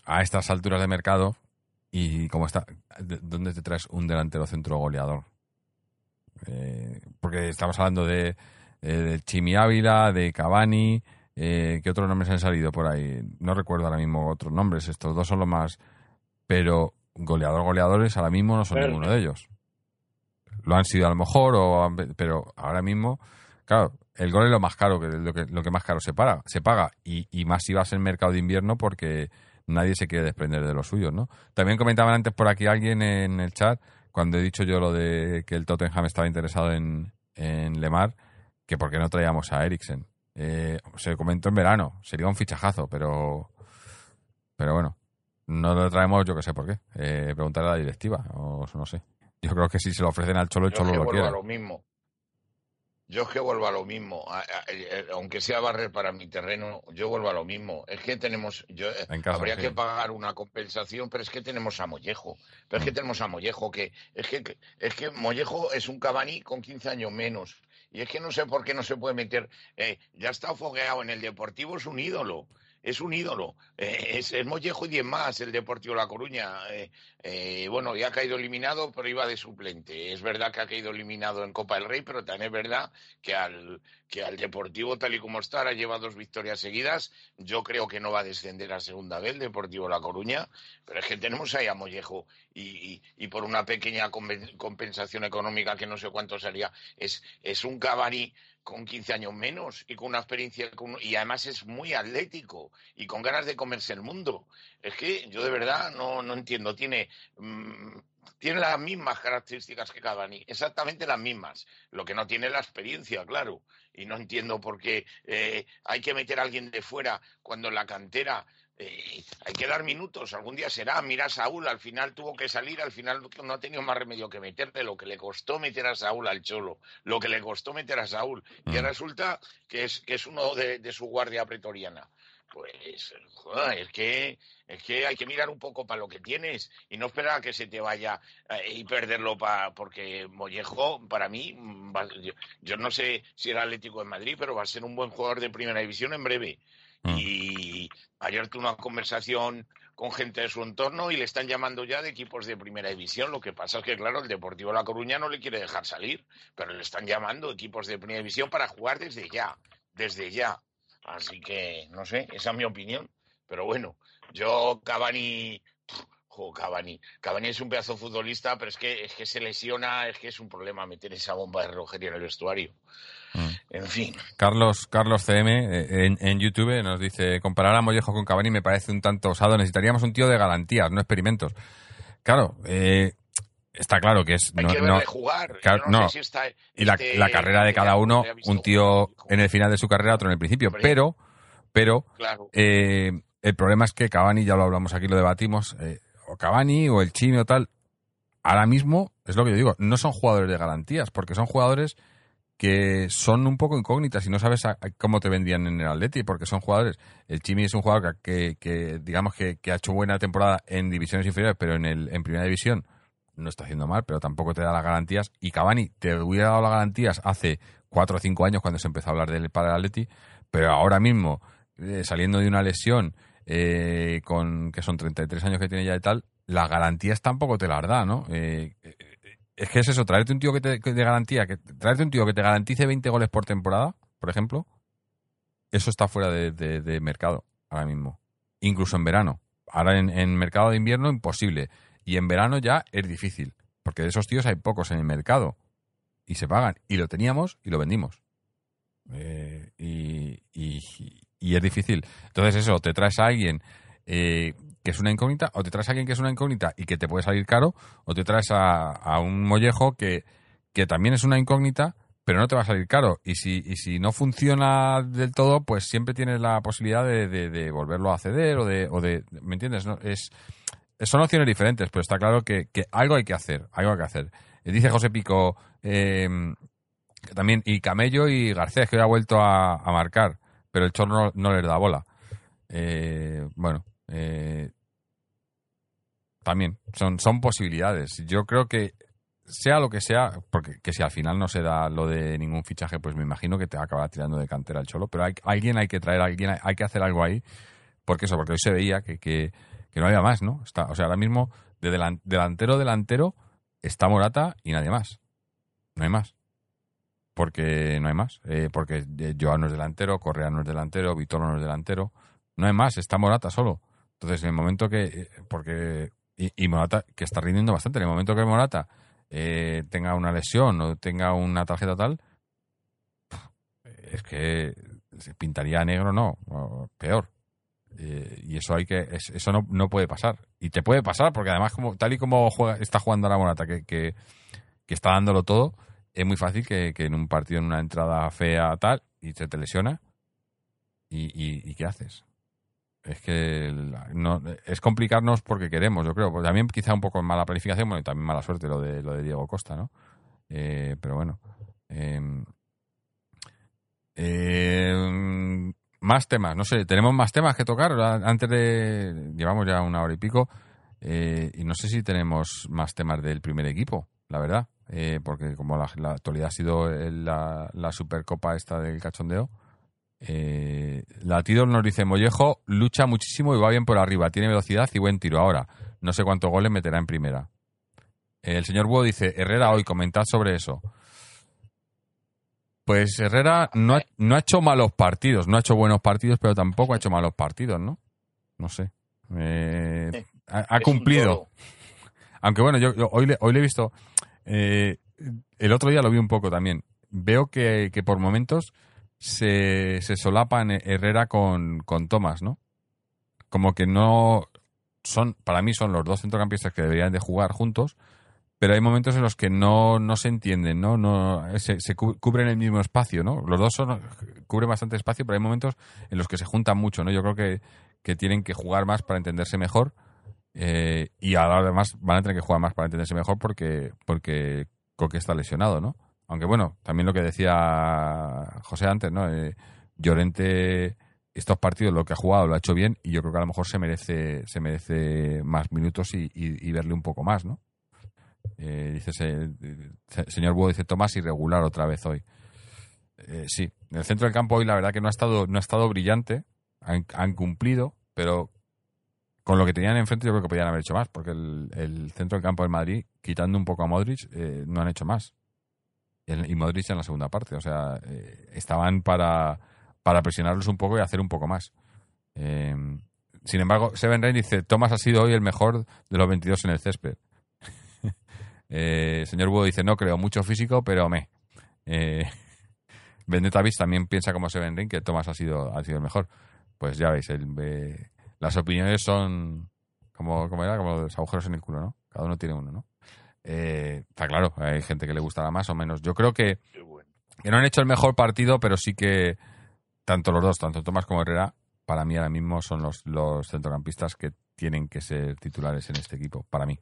a estas alturas de mercado y cómo está, ¿de- ¿dónde te traes un delantero centro goleador? Eh, porque estamos hablando de, eh, del Chimi Ávila, de Cavani, eh, ¿qué otros nombres han salido por ahí? No recuerdo ahora mismo otros nombres, estos dos son los más, pero goleador, goleadores ahora mismo no son Pero- ninguno de ellos. Lo han sido a lo mejor, o han- pero ahora mismo, claro, el gol es lo más caro, que lo que, lo que más caro se, para, se paga. Y, y más si vas en mercado de invierno porque nadie se quiere desprender de los suyos, ¿no? También comentaban antes por aquí alguien en el chat, cuando he dicho yo lo de que el Tottenham estaba interesado en, en Lemar, que por qué no traíamos a Eriksen. Eh, se comentó en verano, sería un fichajazo, pero, pero bueno, no lo traemos, yo que sé por qué. Eh, preguntarle a la directiva, o no sé. Yo creo que si se lo ofrecen al Cholo, el Yo Cholo es que lo quiere. lo mismo. Yo es que vuelvo a lo mismo. A- a- eh, aunque sea barrer para mi terreno, yo vuelvo a lo mismo. Es que tenemos, yo, eh, casa, habría sí. que pagar una compensación, pero es que tenemos a Mollejo. Pero es que tenemos a Mollejo, que es que es que Mollejo es un Cavani con 15 años menos. Y es que no sé por qué no se puede meter. eh, ya está fogueado en el Deportivo, es un ídolo. Es un ídolo. Eh, es, es Mollejo y 10 más, el Deportivo La Coruña. Eh, eh, bueno, ya ha caído eliminado, pero iba de suplente. Es verdad que ha caído eliminado en Copa del Rey, pero también es verdad que al, que al Deportivo, tal y como está, ahora lleva dos victorias seguidas. Yo creo que no va a descender a segunda vez el Deportivo La Coruña, pero es que tenemos ahí a Mollejo y, y- y por una pequeña compensación económica que no sé cuánto sería, es, es un Cavani con 15 años menos y con una experiencia con- y además es muy atlético y con ganas de comerse el mundo. Es que yo de verdad no, no entiendo. Tiene, mm, tiene las mismas características que Cavani, exactamente las mismas. Lo que no tiene la experiencia, claro. Y no entiendo por qué eh, hay que meter a alguien de fuera cuando la cantera eh, hay que dar minutos. Algún día será. Mira Saúl, al final tuvo que salir, al final no ha tenido más remedio que meterle. Lo que le costó meter a Saúl al Cholo, lo que le costó meter a Saúl. Y Mm. resulta que es, que es uno de, de su guardia pretoriana. Pues, joder, es que, es que hay que mirar un poco para lo que tienes y no esperar a que se te vaya eh, y perderlo pa, porque Mollejo, para mí, mm, va- yo, yo no sé si era Atlético de Madrid, pero va a ser un buen jugador de primera división en breve. Mm. Y ayer tuve una conversación con gente de su entorno y le están llamando ya de equipos de primera división. Lo que pasa es que, claro, el Deportivo La Coruña no le quiere dejar salir, pero le están llamando equipos de primera división para jugar desde ya, desde ya. Así que, no sé, esa es mi opinión. Pero bueno, yo Cavani, jo, Cavani, Cavani es un pedazo de futbolista, pero es que, es que se lesiona, es que es un problema meter esa bomba de relojería en el vestuario. Mm. En fin, Carlos, Carlos CM eh, en, en YouTube nos dice, comparar a Mollejo con Cavani me parece un tanto osado, necesitaríamos un tío de garantías, no experimentos. Claro, eh, está claro que es... hay no- que no- jugar. claro, Yo no, no. sé si está y la, este- la carrera de cada uno, un tío en el final de su carrera, otro en el principio. Pero, pero, Claro. eh, el problema es que Cavani, ya lo hablamos aquí, lo debatimos, eh, o Cavani o el Chimi o tal, ahora mismo, es lo que yo digo, no son jugadores de garantías, porque son jugadores que son un poco incógnitas y no sabes a- cómo te vendían en el Atleti, porque son jugadores. El Chimi es un jugador que, digamos que, ha hecho buena temporada en divisiones inferiores, pero en, el, en primera división no está haciendo mal, pero tampoco te da las garantías. Y Cavani te hubiera dado las garantías hace cuatro o cinco años cuando se empezó a hablar del para el Atleti, pero ahora mismo, eh, saliendo de una lesión, eh, con que son 33 años que tiene ya y tal, las garantías tampoco te las da, ¿no? Eh, eh, es que es eso, traerte un tío que te de garantía, que traerte un tío que te garantice 20 goles por temporada, por ejemplo, eso está fuera de, de- mercado ahora mismo. Incluso en verano. Ahora en, mercado de invierno imposible. Y en verano ya es difícil. Porque de esos tíos hay pocos en el mercado. Y se pagan. Y lo teníamos y lo vendimos. Eh, y- y es difícil. Entonces eso, te traes a alguien eh, que es una incógnita, o te traes a alguien que es una incógnita y que te puede salir caro, o te traes a, un mollejo que, que también es una incógnita, pero no te va a salir caro. Y si, y si no funciona del todo, pues siempre tienes la posibilidad de, de- volverlo a ceder o de, o de ¿me entiendes? No, es, son opciones diferentes, pero está claro que, que algo hay que hacer, algo hay que hacer. Eh, Dice José Pico, eh, también, y Camello y Garcés, que hoy ha vuelto a marcar, pero el Chorro no, no les da bola. Eh, bueno, eh, también son, son posibilidades. Yo creo que sea lo que sea, porque que si al final no se da lo de ningún fichaje, pues me imagino que te acabará tirando de cantera el cholo. Pero hay, alguien hay que traer, alguien hay, hay que hacer algo ahí. Porque eso, porque hoy se veía que, que, que no había más, ¿no? Está, o sea, ahora mismo de delan- delantero delantero está Morata y nadie más. No hay más. Porque no hay más. Eh, porque eh, Joao no es delantero, Correa no es delantero, Vitolo no es delantero. No hay más, está Morata solo. Entonces, en el momento que. eh, Porque. Y, y Morata, que está rindiendo bastante. En el momento que Morata eh, tenga una lesión o tenga una tarjeta tal, es que se pintaría negro, no, peor. Eh, y eso hay que es- eso no, no puede pasar. Y te puede pasar, porque además, como tal y como juega, está jugando ahora Morata, que, que está dándolo todo, es muy fácil que, que en un partido, en una entrada fea tal, y se te lesiona. ¿Y, y, qué haces? Es que no, es complicarnos porque queremos, yo creo. Pues También quizá un poco mala planificación, bueno, también mala suerte lo de, lo de Diego Costa, ¿no? Eh, pero bueno. eh, eh, más temas, no sé, tenemos más temas que tocar. Antes de. Llevamos ya una hora y pico. eh, y no sé si tenemos más temas del primer equipo, la verdad. Eh, porque como la, la actualidad ha sido el- la, la Supercopa esta del cachondeo. Eh, Latido nos dice Mollejo lucha muchísimo y va bien por arriba, tiene velocidad y buen tiro. Ahora, no sé cuántos goles meterá en primera. El señor Búho dice Herrera hoy, comentad sobre eso. Pues Herrera no ha, no ha hecho malos partidos, no ha hecho buenos partidos, pero tampoco ha hecho malos partidos, ¿no? No sé. Eh, ha, cumplido. Aunque bueno, yo, yo hoy, le, hoy le he visto. Eh, el otro día lo vi un poco también. Veo que, que por momentos se, se solapan Herrera con, con Tomás, ¿no? Como que no. son Para mí son los dos centrocampistas que deberían de jugar juntos, pero hay momentos en los que no, no se entienden, ¿no? no se, se cu- cubren el mismo espacio, ¿no? Los dos son, cubren bastante espacio, pero hay momentos en los que se juntan mucho, ¿no? Yo creo que, que tienen que jugar más para entenderse mejor. Eh, y ahora además van a tener que jugar más para entenderse mejor porque, porque Coque está lesionado, ¿no? Aunque bueno, también lo que decía José antes, ¿no? Eh, Llorente, estos partidos lo que ha jugado lo ha hecho bien y yo creo que a lo mejor se merece, se merece más minutos y, verle un poco más, ¿no? Eh, dice se- señor Búho, dice Tomás irregular otra vez hoy. Eh, sí, en el centro del campo hoy la verdad que no ha estado, no ha estado brillante, han, han cumplido, pero con lo que tenían enfrente yo creo que podían haber hecho más, porque el, el centro del campo del Madrid, quitando un poco a Modric, eh, no han hecho más. Y, y Modric en la segunda parte, o sea, eh, estaban para, para presionarlos un poco y hacer un poco más. Eh, sin embargo, Seven Rain dice, Thomas ha sido hoy el mejor de los 22 en el césped. Eh, señor Búho dice, no creo, mucho físico, pero me. Vendetta Beast también piensa como Seven Ring que Thomas ha sido, ha sido el mejor. Pues ya veis, el, las opiniones son como, como era, como los agujeros en el culo, ¿no? Cada uno tiene uno, ¿no? Eh, está claro, hay gente que le gustará más o menos. Yo creo que, que no han hecho el mejor partido, pero sí que tanto los dos, tanto Tomás como Herrera, para mí ahora mismo son los, los centrocampistas que tienen que ser titulares en este equipo, para mí.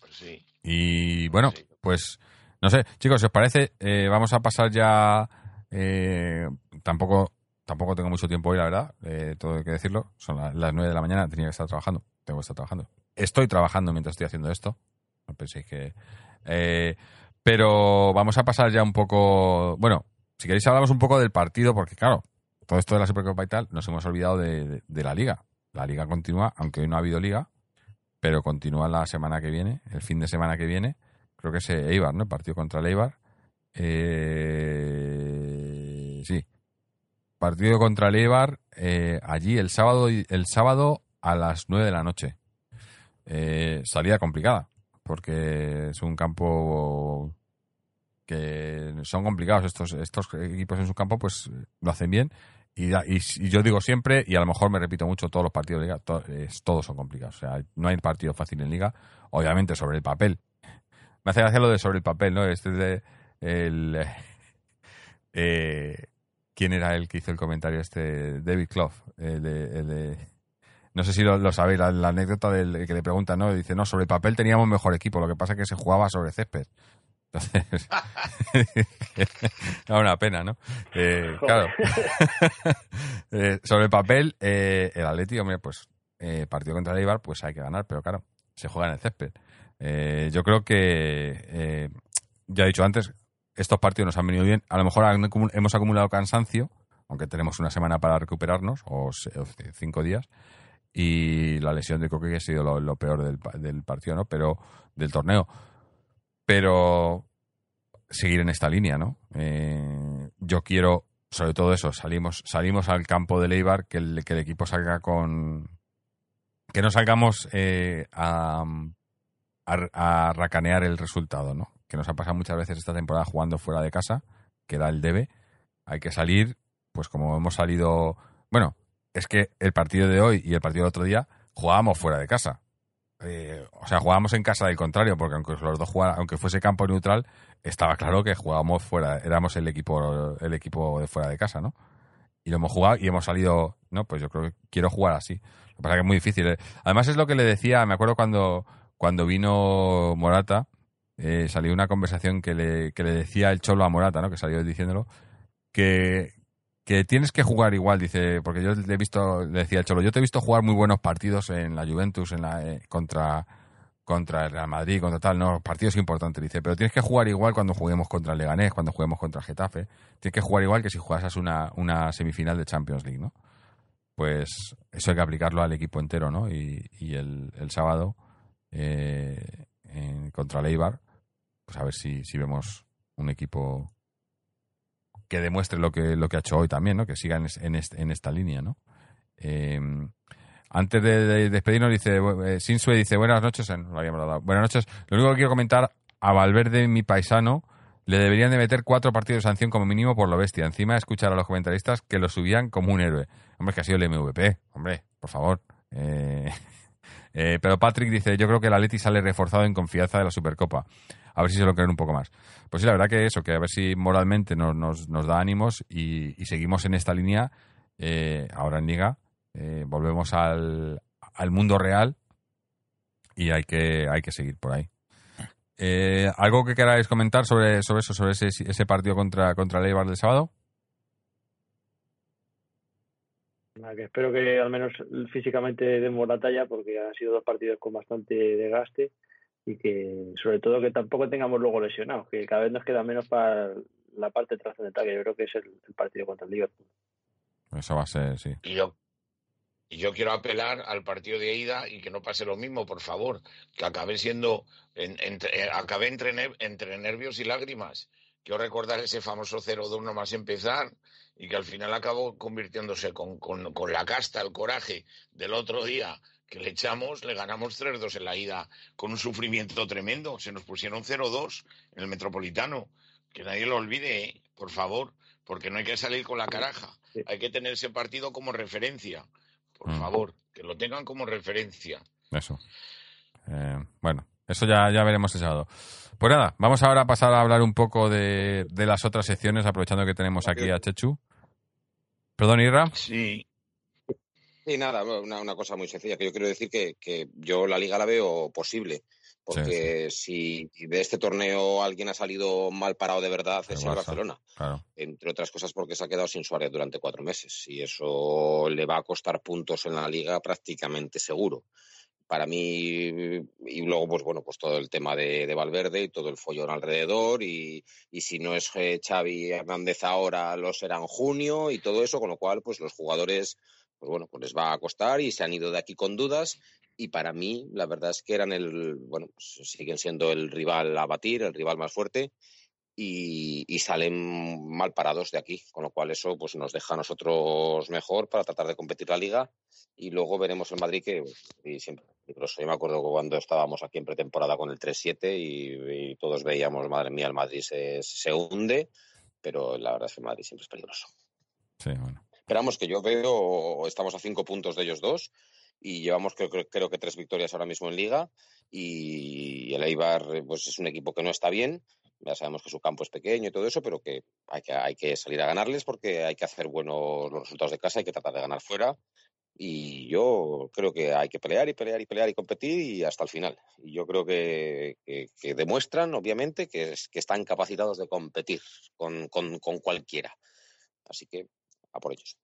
Pues sí. Y bueno, Sí. pues no sé, chicos, si os parece, eh, vamos a pasar ya. eh, tampoco tampoco tengo mucho tiempo hoy, la verdad, eh, todo hay que decirlo. Son la- las 9 de la mañana, tenía que estar trabajando. Tengo que estar trabajando. Estoy trabajando mientras estoy haciendo esto. No penséis que. eh, pero vamos a pasar ya un poco. Bueno, si queréis, hablamos un poco del partido, porque claro, todo esto de la Supercopa y tal, nos hemos olvidado de, de- de la liga. La liga continúa, aunque hoy no ha habido liga, pero continúa la semana que viene, el fin de semana que viene. Creo que es Eibar, ¿no? El partido contra el Eibar. Eh. Partido contra el Eibar eh, allí el sábado, el sábado a las 9 de la noche. Eh, salida complicada, porque es un campo que son complicados estos, estos equipos en su campo, pues lo hacen bien. Y, y, yo digo siempre, y a lo mejor me repito mucho, todos los partidos de liga, todos son complicados. O sea, no hay partido fácil en liga, obviamente sobre el papel. Me hace gracia lo de sobre el papel, ¿no? Este de el eh, ¿Quién era el que hizo el comentario este? David Clough. El de, el de- no sé si lo, lo sabéis, la, la anécdota del que le preguntan, ¿no? Dice, no, sobre el papel teníamos mejor equipo, lo que pasa es que se jugaba sobre césped. Entonces, da una pena, ¿no? Eh, claro. Eh, sobre el papel, eh, el Atleti, hombre, pues eh, partido contra el Eibar, pues hay que ganar, pero claro, se juega en el césped. Eh, yo creo que, ya he dicho antes, estos partidos nos han venido bien. A lo mejor hemos acumulado cansancio, aunque tenemos una semana para recuperarnos, o, cinco días, y la lesión de Coque ha sido lo, peor del, del partido, ¿no? Pero del torneo. Pero seguir en esta línea, ¿no? Eh, yo quiero, sobre todo eso, salimos, salimos al campo de Leibar, que el, que el equipo salga con... Que no salgamos eh, a, a, a racanear el resultado, ¿no? Que nos ha pasado muchas veces esta temporada jugando fuera de casa, que da el debe. Hay que salir, pues como hemos salido... Bueno, es que el partido de hoy y el partido del otro día jugábamos fuera de casa. Eh, o sea, jugábamos en casa del contrario, porque aunque los dos aunque fuese campo neutral, estaba claro que jugábamos fuera, éramos el equipo, el equipo de fuera de casa, ¿no? y lo hemos jugado y hemos salido, no, pues yo creo que quiero jugar así. Lo que pasa es que es muy difícil. ¿eh? Además es lo que le decía, me acuerdo cuando, cuando vino Morata, eh, salió una conversación que le, que le decía el Cholo a Morata, ¿no? Que salió diciéndolo, que, que tienes que jugar igual, dice, porque yo le he visto, le decía el Cholo, yo te he visto jugar muy buenos partidos en la Juventus, en la, eh, contra, contra el Real Madrid, contra tal, no, partidos importantes, dice, pero tienes que jugar igual cuando juguemos contra el Leganés, cuando juguemos contra el Getafe, tienes que jugar igual que si jugases una, una semifinal de Champions League, ¿no? Pues eso hay que aplicarlo al equipo entero, ¿no? Y, y el, el sábado eh, en- contra el Eibar, pues a ver si, si vemos un equipo que demuestre lo que, lo que ha hecho hoy también, ¿no? Que siga en, en, est- en esta línea, ¿no? Eh, antes de, de despedirnos, dice, eh, Sinsue dice, buenas noches, eh, no lo habíamos dado. buenas noches. Lo único que quiero comentar, a Valverde, mi paisano, le deberían de meter cuatro partidos de sanción como mínimo por lo bestia. Encima escuchar a los comentaristas que lo subían como un héroe. Hombre, que ha sido el MVP, hombre, por favor. Eh, eh, pero Patrick dice, yo creo que el Atleti sale reforzado en confianza de la Supercopa. A ver si se lo creen un poco más. Pues sí, la verdad que eso, que a ver si moralmente nos, nos, nos da ánimos y, seguimos en esta línea eh, ahora en Liga. Eh, volvemos al, al mundo real y hay que, hay que seguir por ahí. Eh, ¿Algo que queráis comentar sobre, sobre eso, sobre ese, ese partido contra, contra el del sábado? Espero que al menos físicamente demos la talla porque han sido dos partidos con bastante desgaste y que sobre todo que tampoco tengamos luego lesionados, que cada vez nos queda menos para la parte trascendental, que yo creo que es el, el partido contra el Liverpool. Eso va a ser, sí. Y yo, y yo quiero apelar al partido de ida y que no pase lo mismo, por favor, que acabe siendo, en- entre, eh, acabe entre, entre nervios y lágrimas. Quiero recordar ese famoso 0-2 nomás empezar y que al final acabó convirtiéndose con, con, con la casta, el coraje del otro día que le echamos, le ganamos 3-2 en la ida con un sufrimiento tremendo. Se nos pusieron 0-2 en el Metropolitano. Que nadie lo olvide, ¿eh? por favor, porque no hay que salir con la caraja. Hay que tener ese partido como referencia. Por Mm. favor, que lo tengan como referencia. Eso. Eh, bueno, eso ya, ya veremos el sábado. Pues nada, vamos ahora a pasar a hablar un poco de, de las otras secciones, aprovechando que tenemos aquí a Chechu. Perdón, Irra. Sí. Sí, nada, una, una cosa muy sencilla, que yo quiero decir que, que yo la liga la veo posible, porque si de este torneo alguien ha salido mal parado de verdad es el. Barcelona, Claro. entre otras cosas porque se ha quedado sin Suárez durante cuatro meses y eso le va a costar puntos en la liga prácticamente seguro. Para mí, y luego, pues bueno, pues todo el tema de, de Valverde y todo el follón alrededor, y, y si no es eh, Xavi Hernández ahora, lo será en junio y todo eso, con lo cual, pues los jugadores, pues bueno, pues les va a costar y se han ido de aquí con dudas. Y para mí, la verdad es que eran el, bueno, pues siguen siendo el rival a batir, el rival más fuerte, y, salen mal parados de aquí, con lo cual eso pues nos deja a nosotros mejor para tratar de competir la liga y luego veremos el Madrid que y siempre peligroso. Yo me acuerdo cuando estábamos aquí en pretemporada con el 3-7 y, y todos veíamos, madre mía, el Madrid se, se hunde, pero la verdad es que el Madrid siempre es peligroso. Sí, bueno. Esperamos que yo veo, estamos a cinco puntos de ellos dos y llevamos creo, creo, que tres victorias ahora mismo en liga y el Eibar pues es un equipo que no está bien, ya sabemos que su campo es pequeño y todo eso, pero que hay que, hay que salir a ganarles porque hay que hacer buenos los resultados de casa, hay que tratar de ganar fuera y yo creo que hay que pelear y pelear y pelear y competir y hasta el final. Y yo creo que, que, que demuestran, obviamente, que, es, que están capacitados de competir con, con, con cualquiera. Así que por ellos.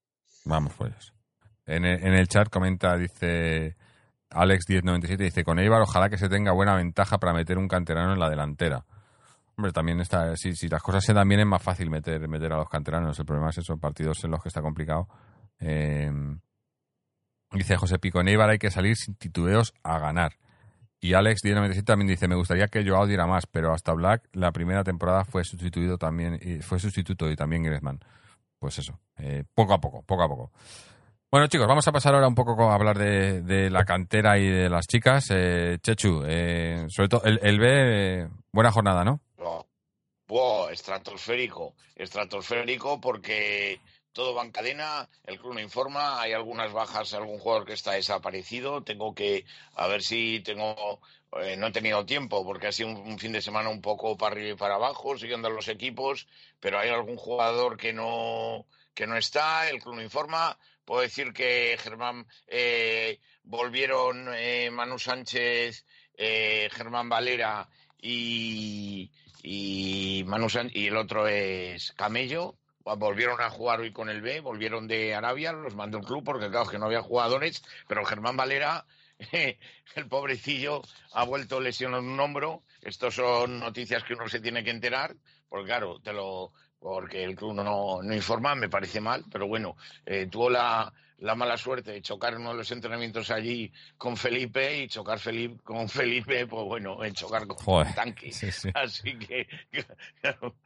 Vamos pues. En el, en el chat comenta, dice Alex1097, dice, con Eibar ojalá que se tenga buena ventaja para meter un canterano en la delantera. Hombre, también está, si, las cosas se dan bien es más fácil meter, meter a los canteranos. El problema es eso, partidos en los que está complicado. Eh, dice José Pico, en Eibar hay que salir sin titubeos a ganar. Y Alex1097 también dice, me gustaría que Joao diera más, pero hasta Black la primera temporada fue sustituido también, fue sustituto y también Griezmann. Pues eso, eh, poco a poco, poco a poco. Bueno, chicos, vamos a pasar ahora un poco a hablar de, de la cantera y de las chicas. Eh, Chechu, eh, sobre todo el, el B, buena jornada, ¿no? Oh, estratosférico, estratosférico porque todo va en cadena, el club no informa, hay algunas bajas, algún jugador que está desaparecido, tengo que, a ver si tengo, eh, no he tenido tiempo porque ha sido un, fin de semana un poco para arriba y para abajo, siguiendo los equipos, pero hay algún jugador que no que no está, el club no informa. Puedo decir que Germán eh, volvieron eh, Manu Sánchez, eh, Germán Valera y, y, Manu San- y el otro es Camello. Volvieron a jugar hoy con el B, volvieron de Arabia, los mandó el club porque claro que no había jugadores, pero Germán Valera, el pobrecillo, ha vuelto lesionado en un hombro. Estos son noticias que uno se tiene que enterar, porque claro, te lo porque el club no, no informa, me parece mal, pero bueno, eh, tuvo la, la mala suerte de chocar uno de los entrenamientos allí con Felipe y chocar Felipe, con Felipe, pues bueno, en chocar con Joder, tanque. sí, sí. Así que, claro.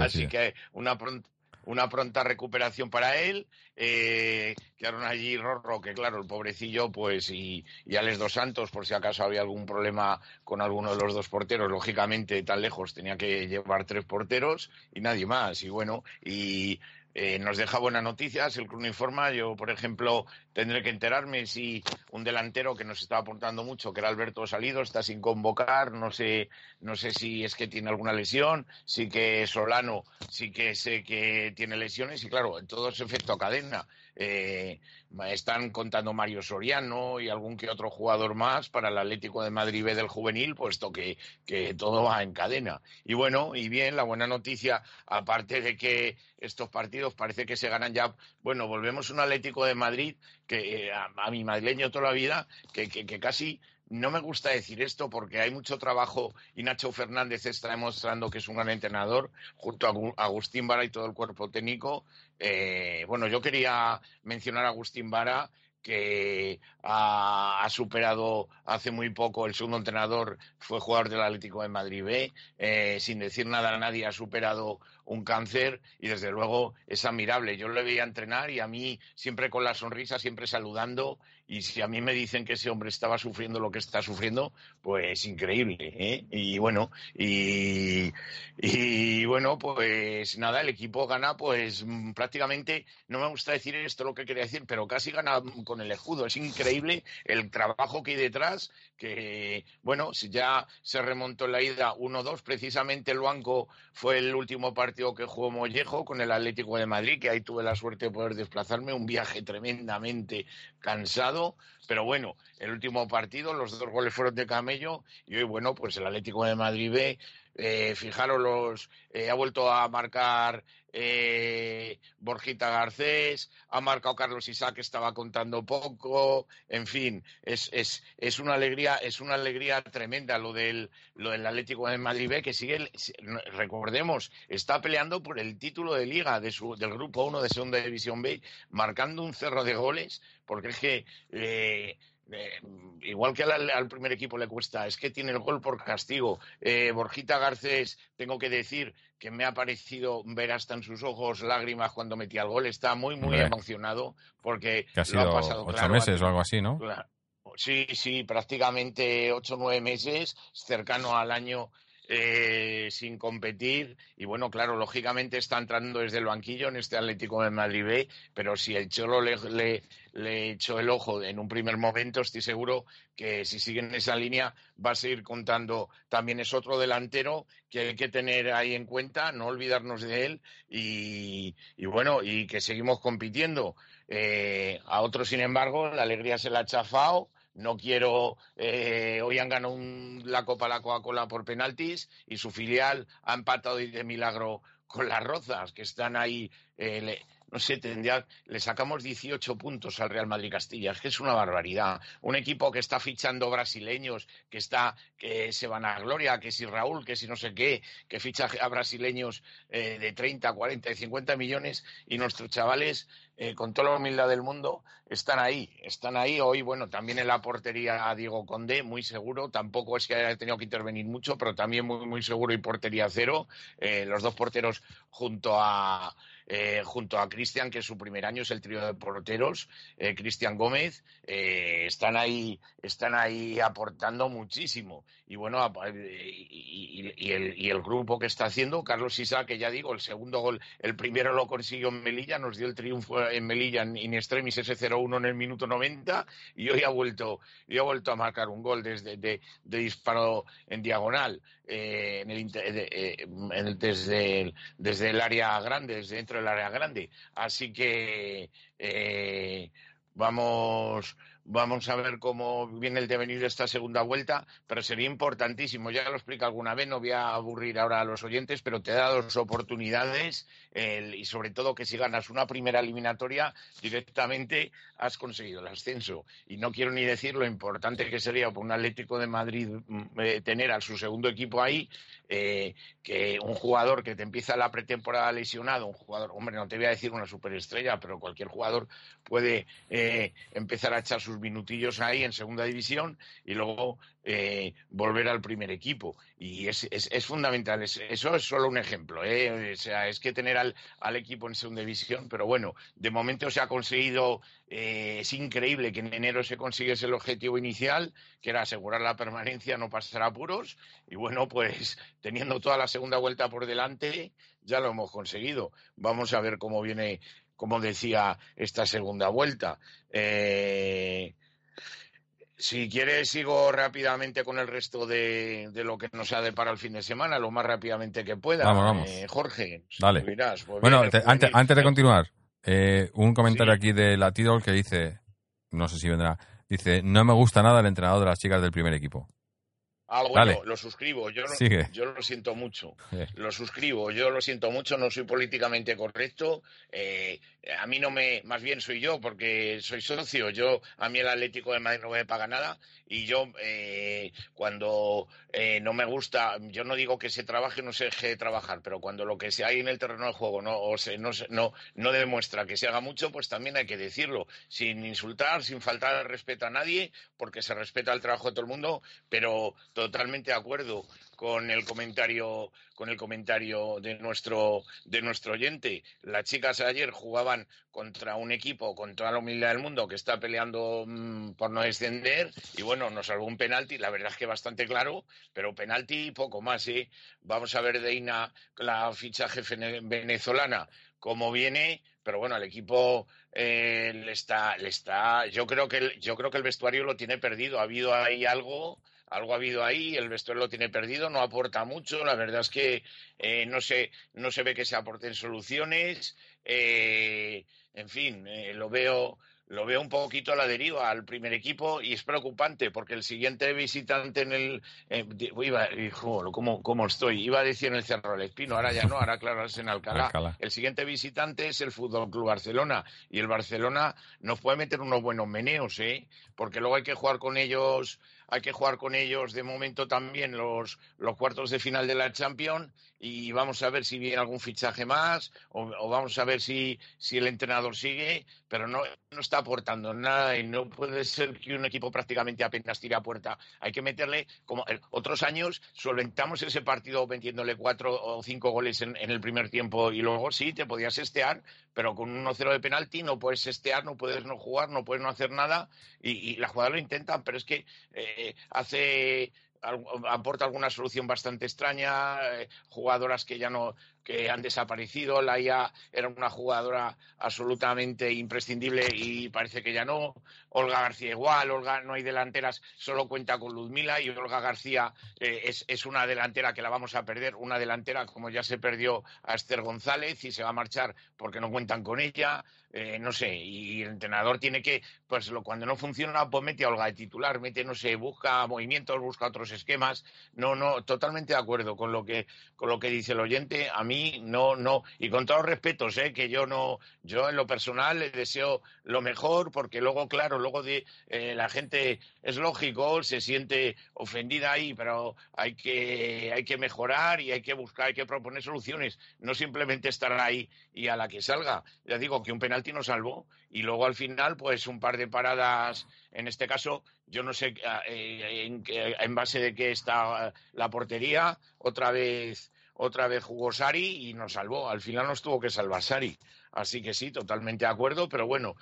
Así que una pronta, una pronta recuperación para él. Eh, quedaron allí Rorro, que claro, el pobrecillo, pues, y, y Alex Dos Santos, por si acaso había algún problema con alguno de los dos porteros, lógicamente tan lejos tenía que llevar tres porteros y nadie más. Y bueno, y eh, nos deja buenas noticias, el club informa. Yo, por ejemplo, tendré que enterarme si un delantero que nos estaba aportando mucho, que era Alberto Salido, está sin convocar. No sé, no sé si es que tiene alguna lesión. Sí que Solano, sí que sé que tiene lesiones. Y claro, todo es efecto cadena. Eh, están contando Mario Soriano y algún que otro jugador más para el Atlético de Madrid B del juvenil, puesto que, que todo va en cadena. Y bueno, y bien, la buena noticia, aparte de que estos partidos parece que se ganan ya, bueno, volvemos a un Atlético de Madrid que eh, a, a mi madrileño toda la vida, que, que, que casi no me gusta decir esto porque hay mucho trabajo y Nacho Fernández está demostrando que es un gran entrenador junto a Agu- Agustín Vara y todo el cuerpo técnico. Eh, bueno, yo quería mencionar a Agustín Vara que ha, ha superado hace muy poco el segundo entrenador, fue jugador del Atlético de Madrid B, eh, sin decir nada a nadie ha superado un cáncer y desde luego es admirable. Yo le veía entrenar y a mí siempre con la sonrisa, siempre saludando y si a mí me dicen que ese hombre estaba sufriendo lo que está sufriendo, pues increíble. ¿eh? Y bueno, y, bueno, pues nada, el equipo gana pues prácticamente, no me gusta decir esto lo que quería decir, pero casi gana con el escudo. Es increíble el trabajo que hay detrás, que bueno, si ya se remontó en la ida 1-2, precisamente el banco fue el último partido que jugó Mollejo con el Atlético de Madrid, que ahí tuve la suerte de poder desplazarme, un viaje tremendamente cansado, pero bueno, el último partido, los dos goles fueron de Camello y hoy, bueno, pues el Atlético de Madrid B, eh, fijaros, los, eh, ha vuelto a marcar eh, Borjita Garcés, ha marcado Carlos Isaac, estaba contando poco, en fin, es, es, es una alegría, es una alegría tremenda lo del, lo del Atlético de Madrid que sigue, recordemos, está peleando por el título de liga de su, del grupo 1 de segunda división B, marcando un cerro de goles, porque es que eh, eh, igual que al, al, primer equipo le cuesta, es que tiene el gol por castigo. Eh, Borjita Garcés, tengo que decir que me ha parecido ver hasta en sus ojos lágrimas cuando metía el gol. Está muy, muy Hombre. emocionado porque Que ha lo ha pasado ocho claro, meses o algo así, ¿no? Sí, sí, prácticamente ocho o nueve meses, cercano al año eh, sin competir. Y bueno, claro, lógicamente está entrando desde el banquillo en este Atlético de Madrid pero si el Cholo le, le, le echó el ojo en un primer momento, estoy seguro que si sigue en esa línea va a seguir contando. También es otro delantero que hay que tener ahí en cuenta, no olvidarnos de él y, y bueno, y que seguimos compitiendo. Eh, a otros, sin embargo, la alegría se la ha chafado. No quiero. eh, hoy han ganado un- la Copa La Coca-Cola por penaltis y su filial ha empatado hoy de milagro con las Rozas, que están ahí. eh, le- no sé, tendría, le sacamos 18 puntos al Real Madrid Castilla. Es que es una barbaridad. Un equipo que está fichando brasileños, que está, que se van a gloria, que si Raúl, que si no sé qué, que ficha a brasileños eh, de 30, 40 y 50 millones y nuestros chavales, eh, con toda la humildad del mundo, están ahí. Están ahí hoy, bueno, también en la portería a Diego Conde, muy seguro. Tampoco es que haya tenido que intervenir mucho, pero también muy, muy seguro y portería cero. Eh, los dos porteros junto a eh, junto a Cristian, que su primer año, es el trío de porteros, eh, Cristian Gómez, eh, están ahí, están ahí aportando muchísimo. Y bueno, eh, y, el, grupo que está haciendo, Carlos Isa, que ya digo, el segundo gol, el primero lo consiguió en Melilla, nos dio el triunfo en Melilla en in extremis ese 0-1 en el minuto 90 y hoy ha vuelto, y ha vuelto a marcar un gol desde de, de disparo en diagonal en el, de- desde, desde el área grande, desde dentro del área grande. Así que eh, vamos, vamos a ver cómo viene el devenir de esta segunda vuelta, pero sería importantísimo, ya lo explico alguna vez, no voy a aburrir ahora a los oyentes, pero te da dos oportunidades el- y sobre todo que si ganas una primera eliminatoria, directamente has conseguido el ascenso. Y no quiero ni decir lo importante que sería para un Atlético de Madrid mm, eh, tener a su segundo equipo ahí, eh, que un jugador que te empieza la pretemporada lesionado, un jugador, hombre, no te voy a decir una superestrella, pero cualquier jugador puede eh, empezar a echar sus minutillos ahí en segunda división y luego eh, volver al primer equipo. Y es, es, fundamental. Es- eso es solo un ejemplo. ¿eh? O sea, es que tener al, al equipo en segunda división, pero bueno, de momento se ha conseguido, eh, es increíble que en enero se consiguiese el objetivo inicial, que era asegurar la permanencia, no pasar apuros. Y bueno, pues teniendo toda la segunda vuelta por delante, ya lo hemos conseguido. Vamos a ver cómo viene, como decía, esta segunda vuelta. Eh, si quieres, sigo rápidamente con el resto de, de lo que nos ha deparado el fin de semana, lo más rápidamente que pueda. Vamos, vamos. Eh, Jorge, Dale. dirás, pues Bueno, te- antes, antes de continuar, eh, un comentario Sí. aquí de Latidol que dice, no sé si vendrá, dice, no me gusta nada el entrenador de las chicas del primer equipo. Ah, bueno, Dale. lo suscribo. Yo, Sigue. yo lo siento mucho. Lo suscribo. Yo lo siento mucho. No soy políticamente correcto. Eh, a mí no me, más bien soy yo, porque soy socio. Yo, a mí el Atlético de Madrid no me paga nada. Y yo, eh, cuando eh, no me gusta, yo no digo que se trabaje, no se deje de trabajar, pero cuando lo que se hay en el terreno de juego no, o se- no, no, no demuestra que se haga mucho, pues también hay que decirlo. Sin insultar, sin faltar al respeto a nadie, porque se respeta el trabajo de todo el mundo, pero totalmente de acuerdo con el comentario con el comentario de nuestro de nuestro oyente. Las chicas ayer jugaban contra un equipo con toda la humildad del mundo que está peleando mm, por no descender. Y bueno nos salvó un penalti la verdad es que bastante claro pero penalti y poco más ¿eh? vamos a ver Deina la fichaje venezolana cómo viene pero bueno al equipo eh, le está le está yo creo que el, yo creo que el vestuario lo tiene perdido. Ha habido ahí algo algo ha habido ahí, el vestuario lo tiene perdido, no aporta mucho, la verdad es que eh, no, se, no se ve que se aporten soluciones, eh, en fin, eh, lo veo lo veo un poquito a la deriva al primer equipo y es preocupante porque el siguiente visitante en el iba, hijo, ¿cómo, cómo estoy? Iba a decir en el Cerro del Espino, ahora ya no, ahora claro es en Alcalá. Alcalá. El siguiente visitante es el Fútbol Club Barcelona y el Barcelona nos puede meter unos buenos meneos, ¿eh? Porque luego hay que jugar con ellos, hay que jugar con ellos de momento también los, los cuartos de final de la Champions y vamos a ver si viene algún fichaje más o, vamos a ver si, si el entrenador sigue, pero no, no está aportando nada y no puede ser que un equipo prácticamente apenas tire a puerta. Hay que meterle, como otros años, solventamos ese partido metiéndole cuatro o cinco goles en, el primer tiempo y luego sí, te podías estear, pero con un 1-0 de penalti no puedes estear, no puedes no jugar, no puedes no hacer nada y, y la jugada lo intentan, pero es que eh, hace al- aporta alguna solución bastante extraña, eh, jugadoras que ya no que han desaparecido, la IA era una jugadora absolutamente imprescindible y parece que ya no, Olga García igual, Olga no hay delanteras, solo cuenta con Ludmila y Olga García eh, es, es una delantera que la vamos a perder, una delantera como ya se perdió a Esther González y se va a marchar porque no cuentan con ella, eh, no sé, y el entrenador tiene que, pues cuando no funciona, pues mete a Olga de titular, mete, no sé, busca movimientos, busca otros esquemas. No, no, totalmente de acuerdo con lo que, con lo que dice el oyente. A mí no, no, y con todos respetos, eh, que yo no, yo en lo personal le deseo lo mejor, porque luego, claro, luego de eh, la gente es lógico, se siente ofendida ahí, pero hay que, hay que mejorar y hay que buscar, hay que proponer soluciones, no simplemente estar ahí y a la que salga. Ya digo que un penalti nos salvó. Y luego al final, pues un par de paradas, en este caso, yo no sé eh, en, en base de qué está la portería, otra vez, otra vez jugó Sari y nos salvó. Al final nos tuvo que salvar Sari. Así que sí, totalmente de acuerdo, pero bueno,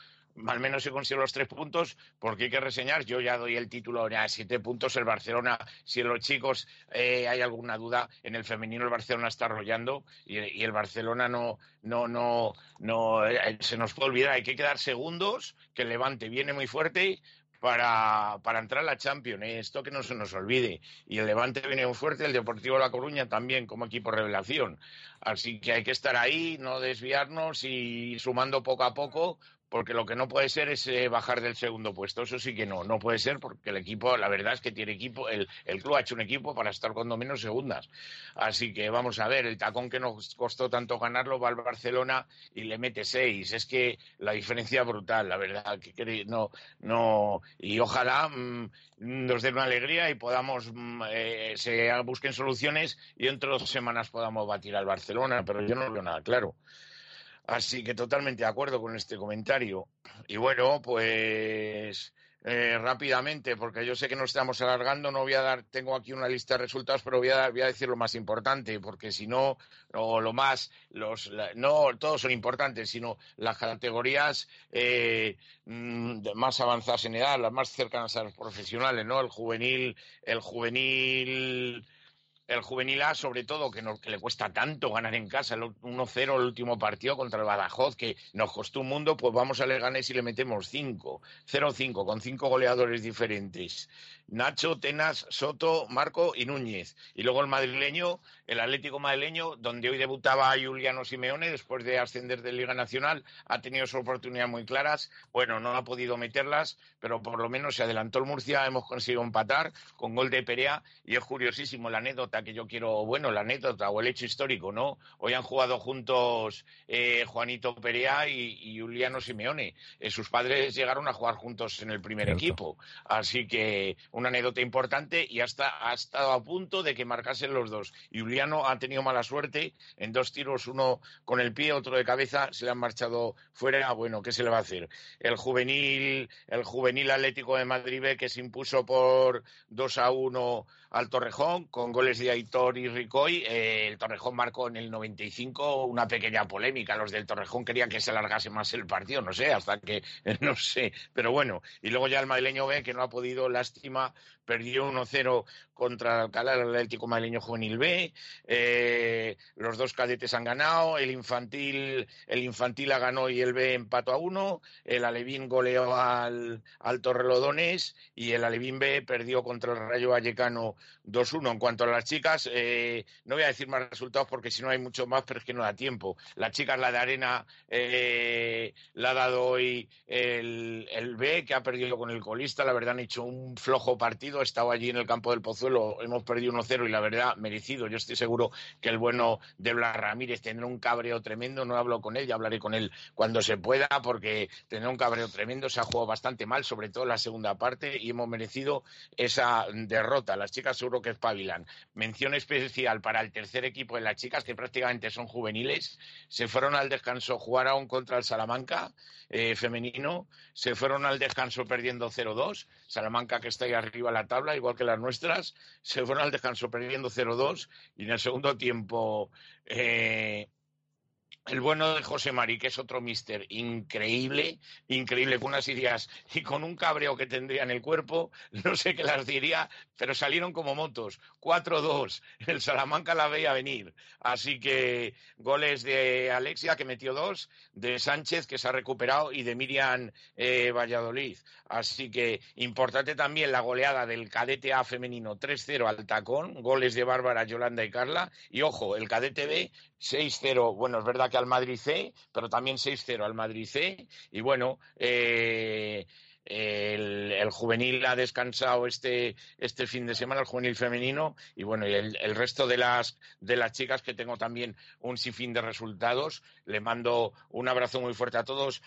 al menos se consiguen los tres puntos, porque hay que reseñar, yo ya doy el título a siete puntos, el Barcelona, si en los chicos eh, hay alguna duda, en el femenino el Barcelona está arrollando y, el Barcelona no, no, no, no, eh, se nos puede olvidar, hay que quedar segundos, que Levante viene muy fuerte, para, para entrar a la Champions, ¿eh? esto que no se nos olvide. Y el Levante viene muy fuerte, el Deportivo de La Coruña también como equipo revelación. Así que hay que estar ahí, no desviarnos y sumando poco a poco, porque lo que no puede ser es eh, bajar del segundo puesto. Eso sí que no, no puede ser porque el equipo, la verdad es que tiene equipo, el, el club ha hecho un equipo para estar cuando menos segundas. Así que vamos a ver, el tacón que nos costó tanto ganarlo va al Barcelona y le mete seis. Es que la diferencia brutal, la verdad. Que, no, no, y ojalá mm, nos den una alegría y podamos, mm, eh, se busquen soluciones y dentro de dos semanas podamos batir al Barcelona, pero yo no veo nada claro. Así que totalmente de acuerdo con este comentario. Y bueno, pues eh, rápidamente, porque yo sé que nos estamos alargando, no voy a dar, tengo aquí una lista de resultados, pero voy a, voy a decir lo más importante, porque si no, o lo más, los, no todos son importantes, sino las categorías eh, mm, más avanzadas en edad, las más cercanas a los profesionales, ¿no? El juvenil, el juvenil el juvenil A, sobre todo, que, no- que le cuesta tanto ganar en casa, el 1-0 el último partido contra el Badajoz, que nos costó un mundo, pues vamos a Leganés y le metemos 5, 0-5, con cinco goleadores diferentes. Nacho, Tenas, Soto, Marco y Núñez. Y luego el madrileño, el Atlético madrileño, donde hoy debutaba Juliano Simeone después de ascender de Liga Nacional, ha tenido sus oportunidades muy claras. Bueno, no ha podido meterlas, pero por lo menos se adelantó el Murcia, hemos conseguido empatar con gol de Perea y es curiosísimo la anécdota que yo quiero, bueno, la anécdota o el hecho histórico, ¿no? Hoy han jugado juntos eh, Juanito Perea y, y Juliano Simeone. Eh, sus padres llegaron a jugar juntos en el primer Cierto. equipo. Así que una anécdota importante y hasta ha estado a punto de que marcasen los dos. Juliano ha tenido mala suerte en dos tiros, uno con el pie, otro de cabeza, se le han marchado fuera. Bueno, ¿qué se le va a hacer? El juvenil, el juvenil Atlético de Madrid B, que se impuso por 2 a 1 al Torrejón con goles de Aitor y Ricoy. Eh, el Torrejón marcó en el 95 una pequeña polémica. Los del Torrejón querían que se alargase más el partido, no sé, hasta que no sé, pero bueno. Y luego ya el madrileño B, que no ha podido, lástima, perdió 1-0 contra Alcalá, el Atlético Madrileño Juvenil B. Eh, los dos cadetes han ganado, el infantil, el infantil ha ganado y el B empató a uno, el Alevín goleó al, al Torrelodones y el Alevín B perdió contra el Rayo Vallecano 2-1. En cuanto a las chicas, eh, no voy a decir más resultados porque si no hay mucho más, pero es que no da tiempo. Las chicas, la de Arena, eh, la ha dado hoy el, el B, que ha perdido con el colista. La verdad, han hecho un flojo partido. He estado allí en el campo del Pozuelo, hemos perdido 1-0 y la verdad, merecido. Yo estoy seguro que el bueno de Blas Ramírez tendrá un cabreo tremendo. No hablo con él, ya hablaré con él cuando se pueda, porque tendrá un cabreo tremendo. Se ha jugado bastante mal, sobre todo en la segunda parte, y hemos merecido esa derrota. Las chicas seguro que espabilan. Mención especial para el tercer equipo de las chicas, que prácticamente son juveniles. Se fueron al descanso, jugaron contra el Salamanca eh, femenino. Se fueron al descanso perdiendo 0-2. Salamanca, que está ahí arriba la tabla, igual que las nuestras. Se fueron al descanso perdiendo 0-2. Y en el segundo tiempo. eh, el bueno de José Mari, que es otro mister increíble, increíble, con unas ideas y con un cabreo que tendría en el cuerpo, no sé qué las diría, pero salieron como motos. 4-2, el Salamanca la veía venir. Así que goles de Alexia, que metió dos, de Sánchez, que se ha recuperado, y de Miriam eh, Valladolid. Así que importante también la goleada del cadete A femenino 3-0 al tacón, goles de Bárbara, Yolanda y Carla. Y ojo, el cadete B 6-0, bueno, es verdad que al Madrid C, pero también 6-0 al Madrid C. Y bueno, eh, el, juvenil ha descansado este, este fin de semana, el juvenil femenino, y bueno, y el, resto de las, de las chicas que tengo también un sinfín de resultados. Le mando un abrazo muy fuerte a todos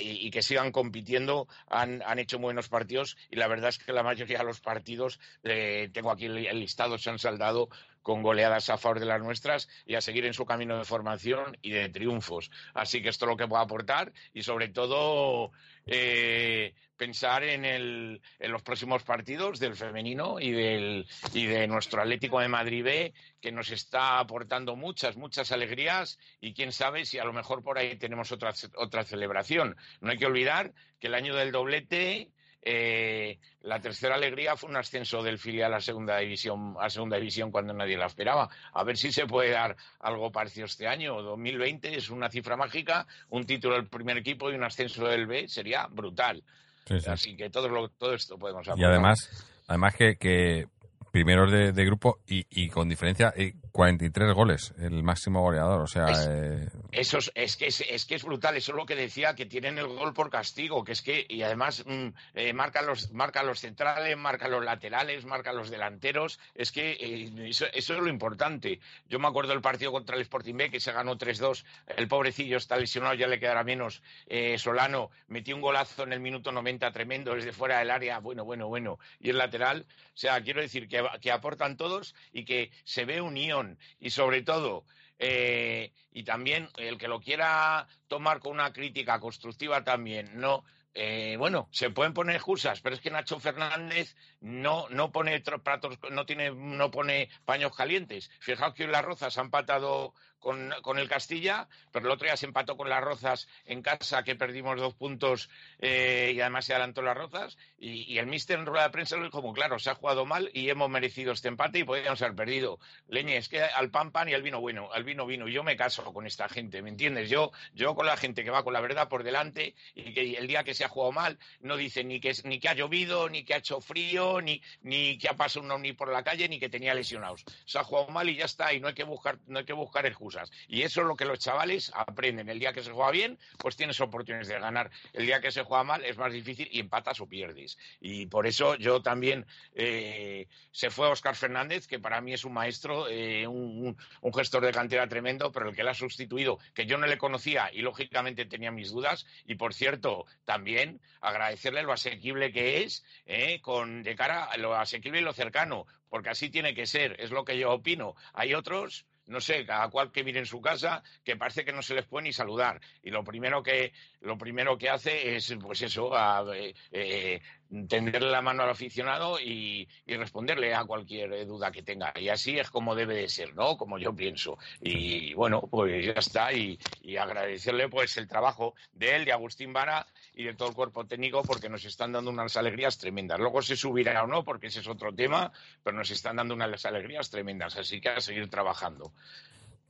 y, que sigan compitiendo. Han, han hecho buenos partidos y la verdad es que la mayoría de los partidos, eh, tengo aquí el listado, se han saldado con goleadas a favor de las nuestras y a seguir en su camino de formación y de triunfos. Así que esto es lo que puedo aportar y sobre todo eh, pensar en, en los próximos partidos del femenino y, del, y de nuestro Atlético de Madrid B, que nos está aportando muchas, muchas alegrías y quién sabe si a lo mejor por ahí tenemos otra, otra celebración. No hay que olvidar que el año del doblete eh, la tercera alegría fue un ascenso del filial a segunda división a segunda división cuando nadie la esperaba. A ver si se puede dar algo parecido este año. 2020 es una cifra mágica, un título del primer equipo y un ascenso del B sería brutal. Sí, sí. Así que todo lo, todo esto podemos Y aportar. además, además que, que primeros de, de grupo y, y con diferencia eh, 43 goles, el máximo goleador. O sea, Es- eh, Eso es, es que es, es que es brutal, eso es lo que decía, que tienen el gol por castigo, que es que, y además mm, eh, marca, los, marca los centrales, marca los laterales, marca los delanteros, es que eh, eso, eso es lo importante. Yo me acuerdo del partido contra el Sporting B, que se ganó 3-2, el pobrecillo está lesionado, ya le quedará menos, eh, Solano metió un golazo en el minuto 90 tremendo desde fuera del área, bueno, bueno, bueno, y el lateral, o sea, quiero decir que, que aportan todos y que se ve unión y sobre todo eh, y también el que lo quiera tomar con una crítica constructiva también, no. eh, bueno, se pueden poner excusas, pero es que Nacho Fernández no, no pone platos, no tiene, no pone paños calientes. Fijaos que hoy las Rozas ha empatado con, con el Castilla, pero el otro día se empató con las Rozas en casa, que perdimos dos puntos eh, y además se adelantó las Rozas. Y, y el míster en rueda de prensa lo dijo como claro, se ha jugado mal y hemos merecido este empate y podríamos haber perdido. Leñe, es que al pan pan y al vino bueno, al vino vino. Yo me caso con esta gente, ¿me entiendes? Yo, yo con la gente que va con la verdad por delante y que el día que se ha jugado mal no dice ni que, ni que ha llovido, ni que ha hecho frío, ni, ni que ha pasado un ovni por la calle, ni que tenía lesionados. Se ha jugado mal y ya está, y no hay que buscar, no hay que buscar excusas. Y eso es lo que los chavales aprenden. El día que se juega bien, pues tienes oportunidades de ganar. El día que se juega mal es más difícil y empatas o pierdes. Y por eso yo también eh, se fue Oscar Fernández, que para mí es un maestro, eh, un, gestor de cantera tremendo, pero el que le ha sustituido, que yo no le conocía y lógicamente tenía mis dudas. Y por cierto, también agradecerle lo asequible que es, eh, con de cara a lo asequible y lo cercano, porque así tiene que ser, es lo que yo opino. Hay otros no sé, cada cual que mire en su casa, que parece que no se les puede ni saludar. Y lo primero que, lo primero que hace es, pues eso, a, eh, eh, tenderle la mano al aficionado y, y responderle a cualquier eh, duda que tenga. Y así es como debe de ser, ¿no? Como yo pienso. Y bueno, pues ya está. Y, y agradecerle pues el trabajo de él, de Agustín Vara y de todo el cuerpo técnico, porque nos están dando unas alegrías tremendas. Luego se subirá o no, porque ese es otro tema, pero nos están dando unas alegrías tremendas. Así que a seguir trabajando.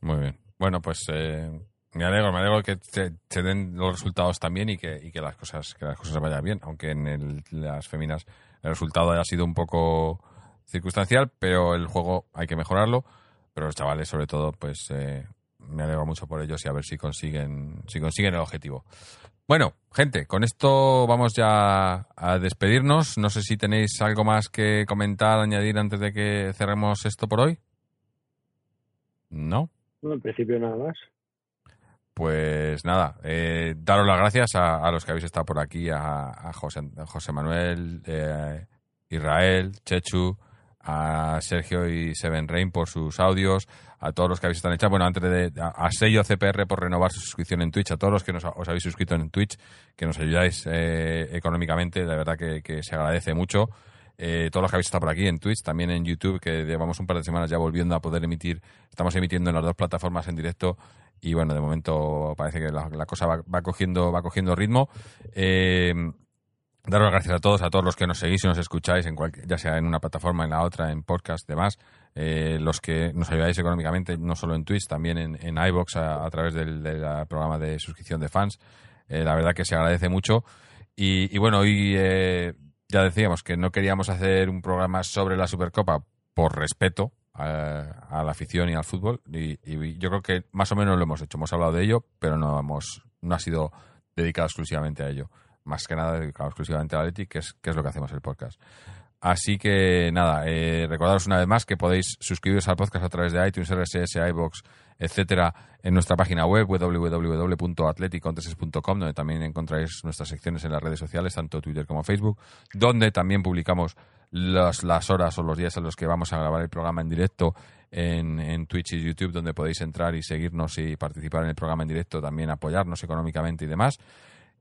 muy bien. Bueno, pues eh, me alegro, me alegro que se den los resultados también y que, y que las cosas que las cosas vayan bien, aunque en el- las féminas el resultado haya sido un poco circunstancial, pero el juego hay que mejorarlo. Pero los chavales, sobre todo, pues eh, me alegro mucho por ellos y a ver si consiguen si consiguen el objetivo. Bueno, gente, con esto vamos ya a despedirnos. No sé si tenéis algo más que comentar, añadir antes de que cerremos esto por hoy. No, en principio nada más. Pues nada, eh, daros las gracias a, los que habéis estado por aquí, a, a José, Manuel, eh, Israel, Chechu, a Sergio y Seven Rain por sus audios, a todos los que habéis estado en el chat, bueno, antes de, a, a Sello CPR por renovar su suscripción en Twitch, a todos los que nos, os habéis suscrito en Twitch, que nos ayudáis eh, económicamente, de verdad que, que se agradece mucho. Eh, todos los que habéis estado por aquí en Twitch, también en YouTube, que llevamos un par de semanas ya volviendo a poder emitir, estamos emitiendo en las dos plataformas en directo y bueno, de momento parece que la, cosa va, va cogiendo va cogiendo ritmo. Eh, daros las gracias a todos, a todos los que nos seguís y nos escucháis, en cual- ya sea en una plataforma, en la otra, en podcast, demás. Eh, los que nos ayudáis económicamente, no solo en Twitch, también en, en iVoox a, través del, del programa de suscripción de fans. Eh, la verdad que se agradece mucho. Y, y bueno, hoy eh, ya decíamos que no queríamos hacer un programa sobre la Supercopa por respeto a, la afición y al fútbol. Y, yo creo que más o menos lo hemos hecho. Hemos hablado de ello, pero no, hemos, no ha sido dedicado exclusivamente a ello. Más que nada dedicado exclusivamente a Athletic, que es, que es lo que hacemos el podcast. Así que nada, eh, recordaros una vez más que podéis suscribiros al podcast a través de iTunes, RSS, iBox, etcétera, en nuestra página web www.atleticontreses.com, donde también encontráis nuestras secciones en las redes sociales, tanto Twitter como Facebook, donde también publicamos las, horas o los días en los que vamos a grabar el programa en directo en, Twitch y YouTube, donde podéis entrar y seguirnos y participar en el programa en directo, también apoyarnos económicamente y demás.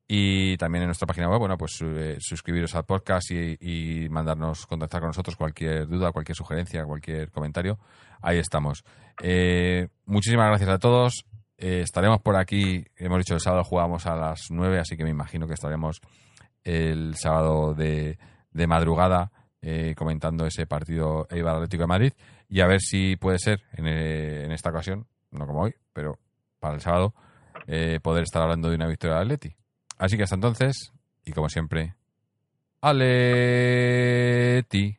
Y también en nuestra página web, bueno, pues eh, suscribiros al podcast y, mandarnos, contactar con nosotros cualquier duda, cualquier sugerencia, cualquier comentario. Ahí estamos. Eh, muchísimas gracias a todos. Eh, estaremos por aquí, hemos dicho el sábado jugamos a las 9, así que me imagino que estaremos el sábado de madrugada eh, comentando ese partido Eibar Atlético de Madrid y a ver si puede ser en, eh, en esta ocasión, no como hoy, pero para el sábado, eh, poder estar hablando de una victoria de Atleti. Así que hasta entonces, y como siempre. Atleti